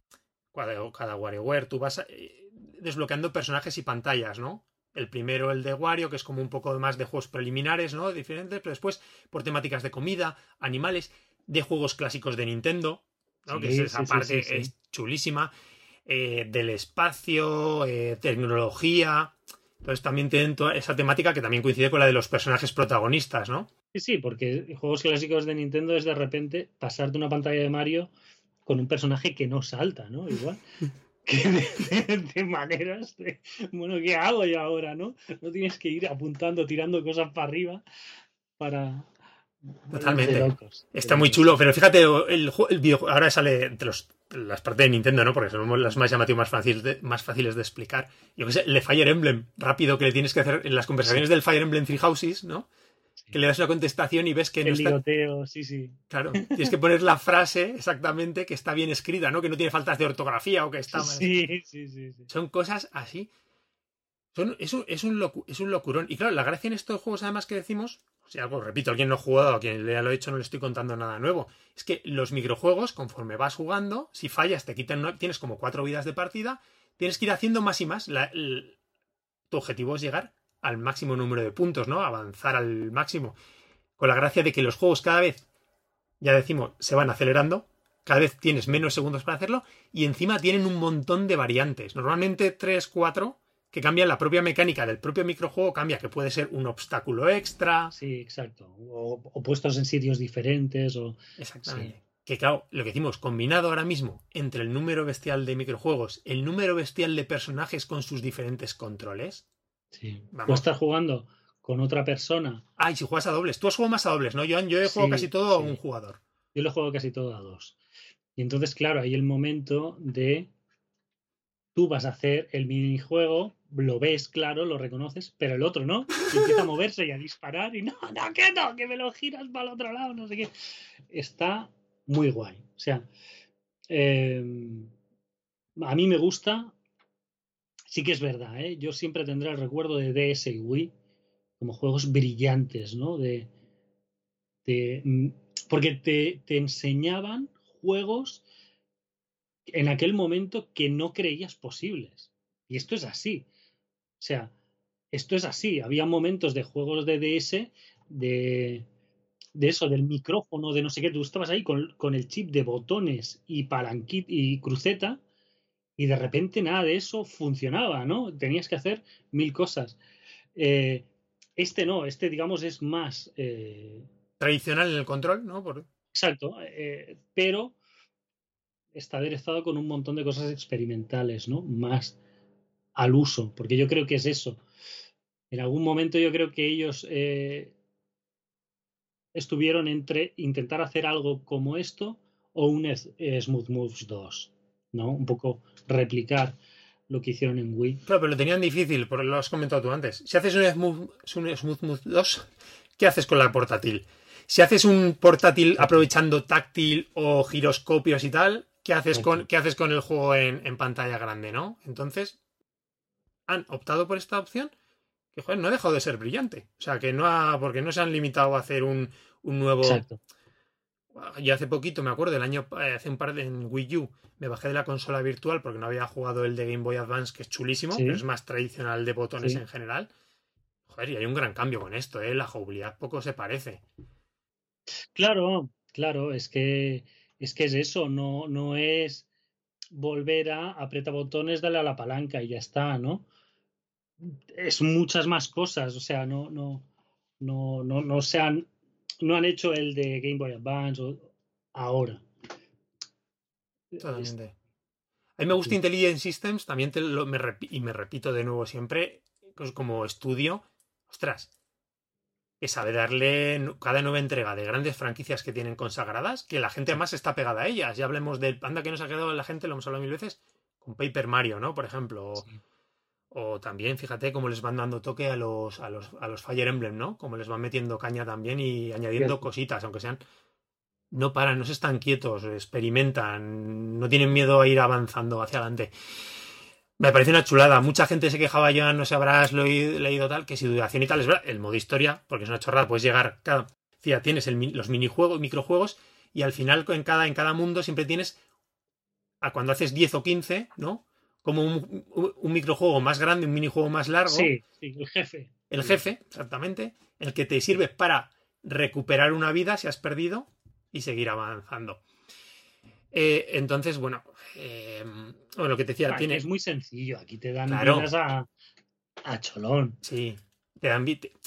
cada, cada WarioWare. Tú vas eh, desbloqueando personajes y pantallas, ¿no? El primero, el de Wario, que es como un poco más de juegos preliminares, ¿no? Diferentes, pero después por temáticas de comida, animales, de juegos clásicos de Nintendo, ¿no? que es esa parte es chulísima, eh, del espacio, eh, tecnología. Entonces también tienen toda esa temática que también coincide con la de los personajes protagonistas, ¿no? Sí, sí, porque juegos clásicos de Nintendo es de repente pasar de una pantalla de Mario con un personaje que no salta, ¿no? Igual. (laughs) (laughs) de, maneras de, bueno, ¿qué hago yo ahora, no? No tienes que ir apuntando, tirando cosas para arriba para... Totalmente. Está muy chulo, pero fíjate, el, el ahora sale entre los, las partes de Nintendo, ¿no? Porque son las más llamativas, más fáciles de, más fáciles de explicar. Yo qué sé, el de Fire Emblem, rápido que le tienes que hacer en las conversaciones del Fire Emblem Three Houses, ¿no? Que le das una contestación y ves que no está... sí, sí. Claro, (laughs) tienes que poner la frase exactamente que está bien escrita, ¿no? Que no tiene faltas de ortografía o que está Sí, sí, sí, Son cosas así. Son, es, un, es, un es un locurón. Y claro, la gracia en estos juegos, además, que decimos, si algo, repito, alguien no ha jugado, a quien ya lo he hecho, no le estoy contando nada nuevo. Es que los microjuegos, conforme vas jugando, si fallas, te quitan, tienes como cuatro vidas de partida, tienes que ir haciendo más y más. tu objetivo es llegar al máximo número de puntos, ¿no? Avanzar al máximo. Con la gracia de que los juegos cada vez, ya decimos, se van acelerando, cada vez tienes menos segundos para hacerlo y encima tienen un montón de variantes. Normalmente 3, 4 que cambian la propia mecánica del propio microjuego, cambia, que puede ser un obstáculo extra. Sí, exacto. O, puestos en sitios diferentes. O... Exactamente. Que claro, lo que decimos, combinado ahora mismo entre el número bestial de microjuegos, el número bestial de personajes con sus diferentes controles, Sí. Vamos. estás jugando con otra persona. Ah, y si juegas a dobles. Tú has jugado más a dobles, ¿no? Yo, yo he jugado casi todo a un jugador. Yo lo juego casi todo a dos. Y entonces, claro, hay el momento de. Tú vas a hacer el minijuego, lo ves, claro, lo reconoces, pero el otro no. Y empieza a moverse y a disparar y no, no, que no, que me lo giras para el otro lado, no sé qué. Está muy guay. O sea, em, a mí me gusta sí que es verdad, ¿eh? yo siempre tendré el recuerdo de DS y Wii como juegos brillantes, ¿no? De, mm, porque te, te enseñaban juegos en aquel momento que no creías posibles. Y esto es así. O sea, esto es así. Había momentos de juegos de DS de, de eso, del micrófono, de no sé qué. Tú estabas ahí con, con el chip de botones y palanquit y cruceta y de repente nada de eso funcionaba, ¿no? Tenías que hacer mil cosas. Eh, este no, este digamos es más... Eh, Tradicional en el control, ¿no? Exacto, eh, pero está aderezado con un montón de cosas experimentales, ¿no? Más al uso, porque yo creo que es eso. En algún momento yo creo que ellos estuvieron entre intentar hacer algo como esto o un Smooth Moves 2. ¿No? Un poco replicar lo que hicieron en Wii. Claro, pero lo tenían difícil, porque lo has comentado tú antes. Si haces un Smooth, un Smooth Move 2, ¿qué haces con la portátil? Si haces un portátil aprovechando táctil o giroscopios y tal, ¿qué haces con, ¿qué haces con el juego en, pantalla grande, no? Entonces, han optado por esta opción que, joder, no ha dejado de ser brillante. O sea, que no ha, porque no se han limitado a hacer un, un nuevo... Exacto. Yo hace poquito, me acuerdo, el año, eh, hace un par de en Wii U, me bajé de la consola virtual porque no había jugado el de Game Boy Advance, que es chulísimo, pero es más tradicional de botones en general. Joder, y hay un gran cambio con esto, ¿eh? La jugabilidad poco se parece. Claro, claro, es que es que es eso, no, no es volver a apretar botones, darle a la palanca y ya está, ¿no? Es muchas más cosas, o sea, no, no, no, no, no se han no han hecho el de Game Boy Advance ahora. Totalmente. A mí me gusta Intelligent Systems, también te lo, me y me repito de nuevo siempre, pues como estudio, ostras, que sabe darle cada nueva entrega de grandes franquicias que tienen consagradas, que la gente más está pegada a ellas. Ya hablemos del panda que nos ha quedado la gente, lo hemos hablado mil veces, con Paper Mario, ¿no? Por ejemplo. O también, fíjate cómo les van dando toque a los, a los, a los Fire Emblem, ¿no? Como les van metiendo caña también y añadiendo cositas, aunque sean. No paran, no se están quietos, experimentan, no tienen miedo a ir avanzando hacia adelante. Me parece una chulada. Mucha gente se quejaba ya, no sé, habrás leído, tal, que si duración y tal es verdad. El modo historia, porque es una chorrada, puedes llegar. Cada, tienes los minijuegos, microjuegos, y al final en cada, en cada mundo siempre tienes. A cuando haces 10 o 15, ¿no? Como un, microjuego más grande, un minijuego más largo. Sí, el jefe. El jefe, exactamente. El que te sirve para recuperar una vida si has perdido y seguir avanzando. Eh, entonces, bueno, eh, lo que te decía, tiene... Es muy sencillo, aquí te dan a, a, cholón. Sí. te dan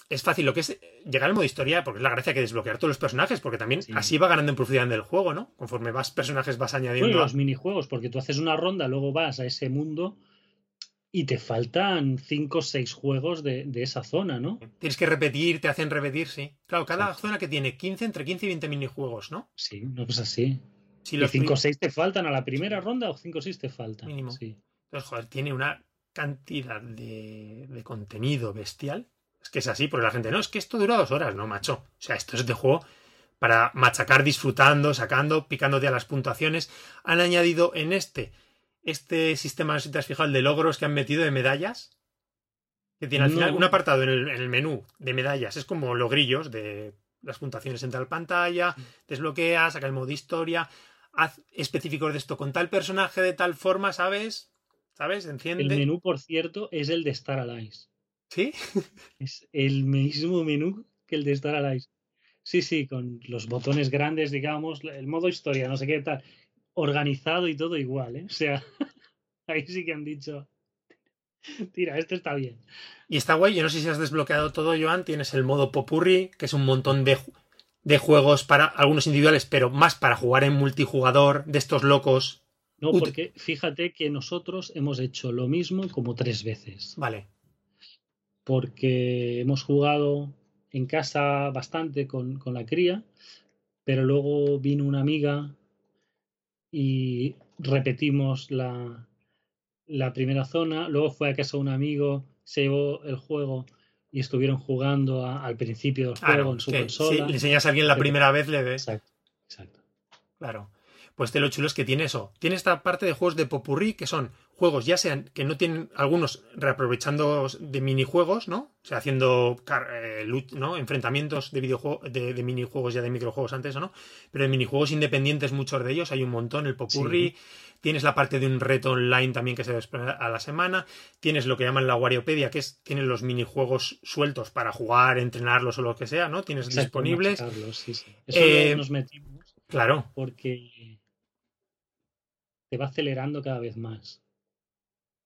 es fácil lo que es llegar al modo historia, porque es la gracia que desbloquear todos los personajes, porque también así va ganando en profundidad del juego, ¿no? Conforme vas personajes vas añadiendo. los minijuegos, porque tú haces una ronda, luego vas a ese mundo y te faltan 5 o 6 juegos de, esa zona, ¿no? Tienes que repetir, te hacen repetir, sí. Claro, cada zona que tiene 15, entre 15 y 20 minijuegos, ¿no? Sí, no pues así. Si los 5 o 6 te faltan a la primera ronda o 5 o 6 te faltan. Mínimo. Sí. Entonces, joder, tiene una cantidad de, de contenido bestial es que es así, porque la gente, no, es que esto dura dos horas, no, macho. O sea, esto es de juego para machacar disfrutando, sacando, picándote a las puntuaciones. Han añadido en este, este sistema, no sé si te has fijado, el de logros que han metido de medallas. Que tiene al final un apartado en el, menú de medallas. Es como logrillos de las puntuaciones en tal pantalla, desbloquea, saca el modo historia, haz específicos de esto con tal personaje de tal forma, ¿sabes? ¿Sabes? Enciende. El menú, por cierto, es el de Star Allies. ¿Sí? Es el mismo menú que el de Star Allies. Sí, sí, con los botones grandes, digamos, el modo historia, no sé qué tal, organizado y todo igual, ¿eh? O sea, (laughs) ahí sí que han dicho, tira, este está bien. Y está guay, yo no sé si has desbloqueado todo, Joan, tienes el modo Popurri, que es un montón de, de juegos para algunos individuales, pero más para jugar en multijugador, de estos locos. No, porque fíjate que nosotros hemos hecho lo mismo como tres veces. Vale porque hemos jugado en casa bastante con, la cría, pero luego vino una amiga y repetimos la, la primera zona, luego fue a casa un amigo, se llevó el juego y estuvieron jugando al principio del juego en su consola. Si le enseñas a alguien la primera vez, le ves. Exacto, exacto. Claro. Pues de lo chulo es que tiene eso. Tiene esta parte de juegos de popurrí que son juegos, ya sean que no tienen algunos reaprovechando de minijuegos, ¿no? O sea, haciendo eh, ¿no? enfrentamientos de videojuegos, de, minijuegos ya de microjuegos antes o no, pero de minijuegos independientes, muchos de ellos, hay un montón, el popurrí. Tienes la parte de un reto online también que se ve a la semana. Tienes lo que llaman la Wariopedia, que es tienen los minijuegos sueltos para jugar, entrenarlos o lo que sea, ¿no? Tienes disponibles. Eso eh, nos metimos. Claro. Porque te va acelerando cada vez más.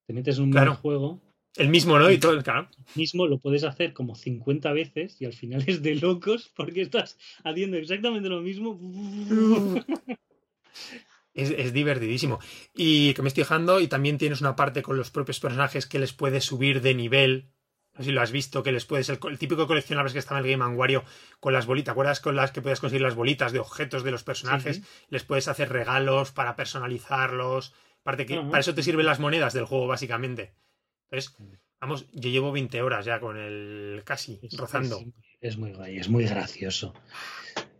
Te metes en un claro. juego. El mismo, ¿no? Y todo el claro. mismo lo puedes hacer como 50 veces y al final es de locos porque estás haciendo exactamente lo mismo. (laughs) Es, divertidísimo. Y que me estoy dejando, y también tienes una parte con los propios personajes que les puedes subir de nivel. No sé si lo has visto, que les puedes. El, el típico coleccionable que estaba en el Game Wario con las bolitas. ¿Te acuerdas con las que puedes conseguir las bolitas de objetos de los personajes? Les puedes hacer regalos para personalizarlos que para eso te sirven las monedas del juego, básicamente. Entonces, vamos, yo llevo 20 horas ya con el casi rozando. Es, muy guay, es muy gracioso.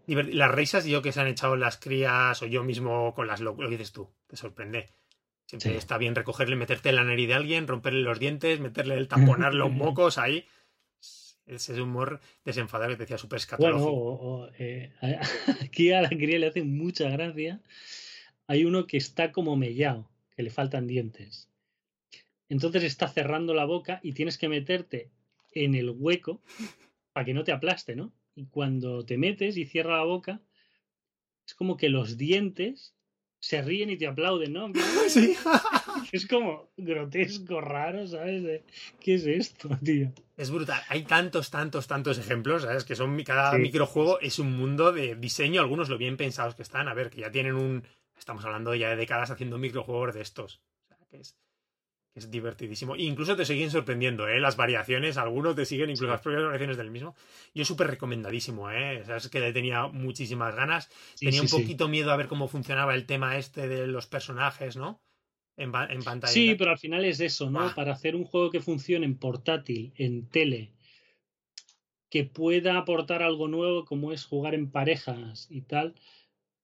Las risas yo que se han echado las crías o yo mismo con las lo, lo dices tú, te sorprende. Siempre está bien recogerle, meterte en la nariz de alguien, romperle los dientes, meterle el tamponar los (laughs) mocos ahí. Ese humor desenfadado que te decía súper escatológico. Bueno, eh, (laughs) aquí a la cría le hace mucha gracia. Hay uno que está como mellado que le faltan dientes. Entonces está cerrando la boca y tienes que meterte en el hueco para que no te aplaste, ¿no? Y cuando te metes y cierra la boca, es como que los dientes se ríen y te aplauden, ¿no? (laughs) Sí. (laughs) Es como grotesco, raro, ¿sabes? ¿Qué es esto, tío? Es brutal. Hay tantos, tantos, tantos ejemplos, ¿sabes? Que son cada microjuego es un mundo de diseño, algunos lo bien pensados que están, a ver, que ya tienen un, Estamos hablando ya de décadas haciendo microjuegos de estos. O sea, que es, es divertidísimo. E incluso te siguen sorprendiendo, ¿eh? Las variaciones, algunos te siguen, incluso las propias variaciones del mismo. Yo súper recomendadísimo, ¿eh? O sea, es que le tenía muchísimas ganas. tenía un poquito miedo a ver cómo funcionaba el tema este de los personajes, ¿no? En, en pantalla. Sí, pero al final es eso, ¿no? Ah. Para hacer un juego que funcione en portátil, en tele, que pueda aportar algo nuevo como es jugar en parejas y tal,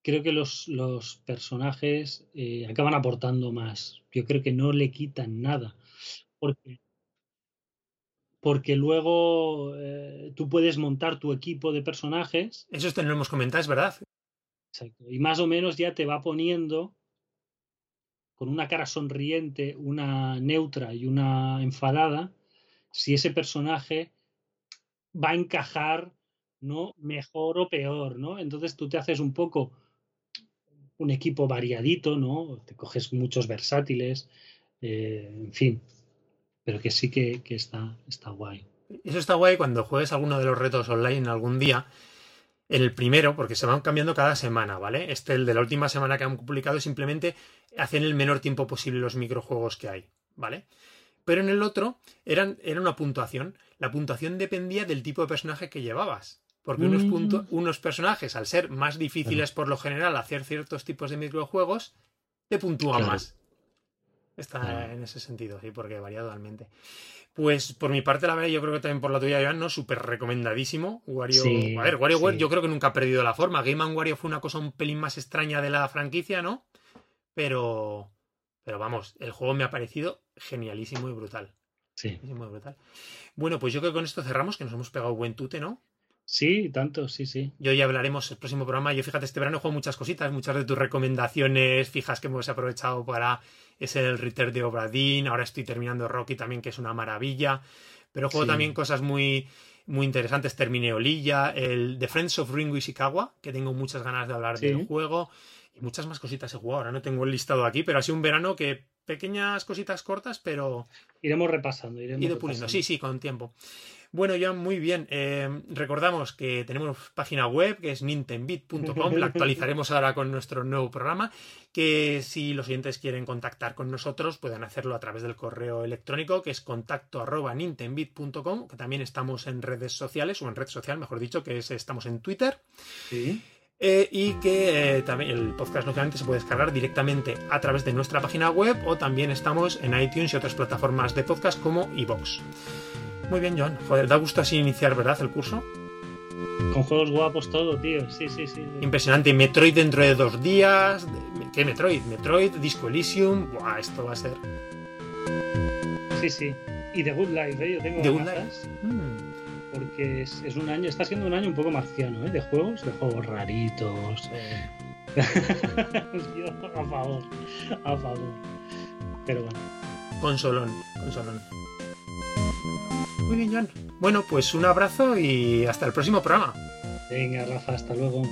creo que los, los personajes eh, acaban aportando más. Yo creo que no le quitan nada. Porque, porque luego eh, tú puedes montar tu equipo de personajes. Eso te lo hemos comentado, es verdad. Exacto. Y más o menos ya te va poniendo con una cara sonriente, una neutra y una enfadada, si ese personaje va a encajar no mejor o peor, ¿no? Entonces tú te haces un poco un equipo variadito, ¿no? Te coges muchos versátiles, eh, en fin, pero que sí que, está, está guay. Eso está guay cuando juegues alguno de los retos online algún día. El primero, porque se van cambiando cada semana, ¿vale? Este, el de la última semana que han publicado, simplemente hacen el menor tiempo posible los microjuegos que hay, ¿vale? Pero en el otro eran, era una puntuación. La puntuación dependía del tipo de personaje que llevabas. Porque unos, unos personajes, al ser más difíciles por lo general hacer ciertos tipos de microjuegos, te puntúan Claro. más. Está en ese sentido, sí, porque varía totalmente. Pues por mi parte, la verdad, yo creo que también por la tuya, Joan, ¿no? Súper recomendadísimo. Wario. Sí, a ver, WarioWare sí. yo creo que nunca ha perdido la forma. Game Wario fue una cosa un pelín más extraña de la franquicia, ¿no? Pero. Pero vamos, el juego me ha parecido genialísimo y brutal. Sí. Genialísimo y brutal. Bueno, pues yo creo que con esto cerramos, que nos hemos pegado buen tute, ¿no? Sí, tanto, sí, sí. Yo ya hablaremos el próximo programa. Yo fíjate, este verano jugado muchas cositas, muchas de tus recomendaciones fijas que hemos aprovechado para es el Return de Obradin. Ahora estoy terminando Rocky también, que es una maravilla. Pero juego Sí. también cosas muy, muy interesantes. Terminé Olilla, el The Friends of Ringo Ishikawa, que tengo muchas ganas de hablar Sí. del juego. Y muchas más cositas he jugado. Ahora no tengo el listado aquí, pero ha sido un verano que pequeñas cositas cortas, pero Iremos repasando, iremos ido puliendo. repasando. Sí, sí, con tiempo. Bueno, ya muy bien. Eh, recordamos que tenemos página web que es nintenbit.com. La actualizaremos ahora con nuestro nuevo programa. Que si los oyentes quieren contactar con nosotros, pueden hacerlo a través del correo electrónico que es contacto arroba. Que también estamos en redes sociales, o en red social, mejor dicho, que es, estamos en Twitter. Sí. Eh, y que eh, también el podcast lógicamente se puede descargar directamente a través de nuestra página web o también estamos en iTunes y otras plataformas de podcast como iVoox. Muy bien, Joan. Joder, da gusto así iniciar, ¿verdad? El curso. Con juegos guapos todo, tío. Sí, sí, sí. Impresionante. Metroid dentro de dos días. ¿Qué Metroid? Metroid, Disco Elysium. Buah, esto va a ser. Sí, sí. Y The Good Life, ¿eh? Yo tengo The Good ganazas, Mm. Porque es, es un año, está siendo un año un poco marciano, ¿eh? De juegos, de juegos raritos. Eh, (laughs) Yo a favor, a favor. Pero bueno. consolón, consolón. Muy bien, Joan. Bueno, pues un abrazo y hasta el próximo programa. Venga, Rafa, hasta luego.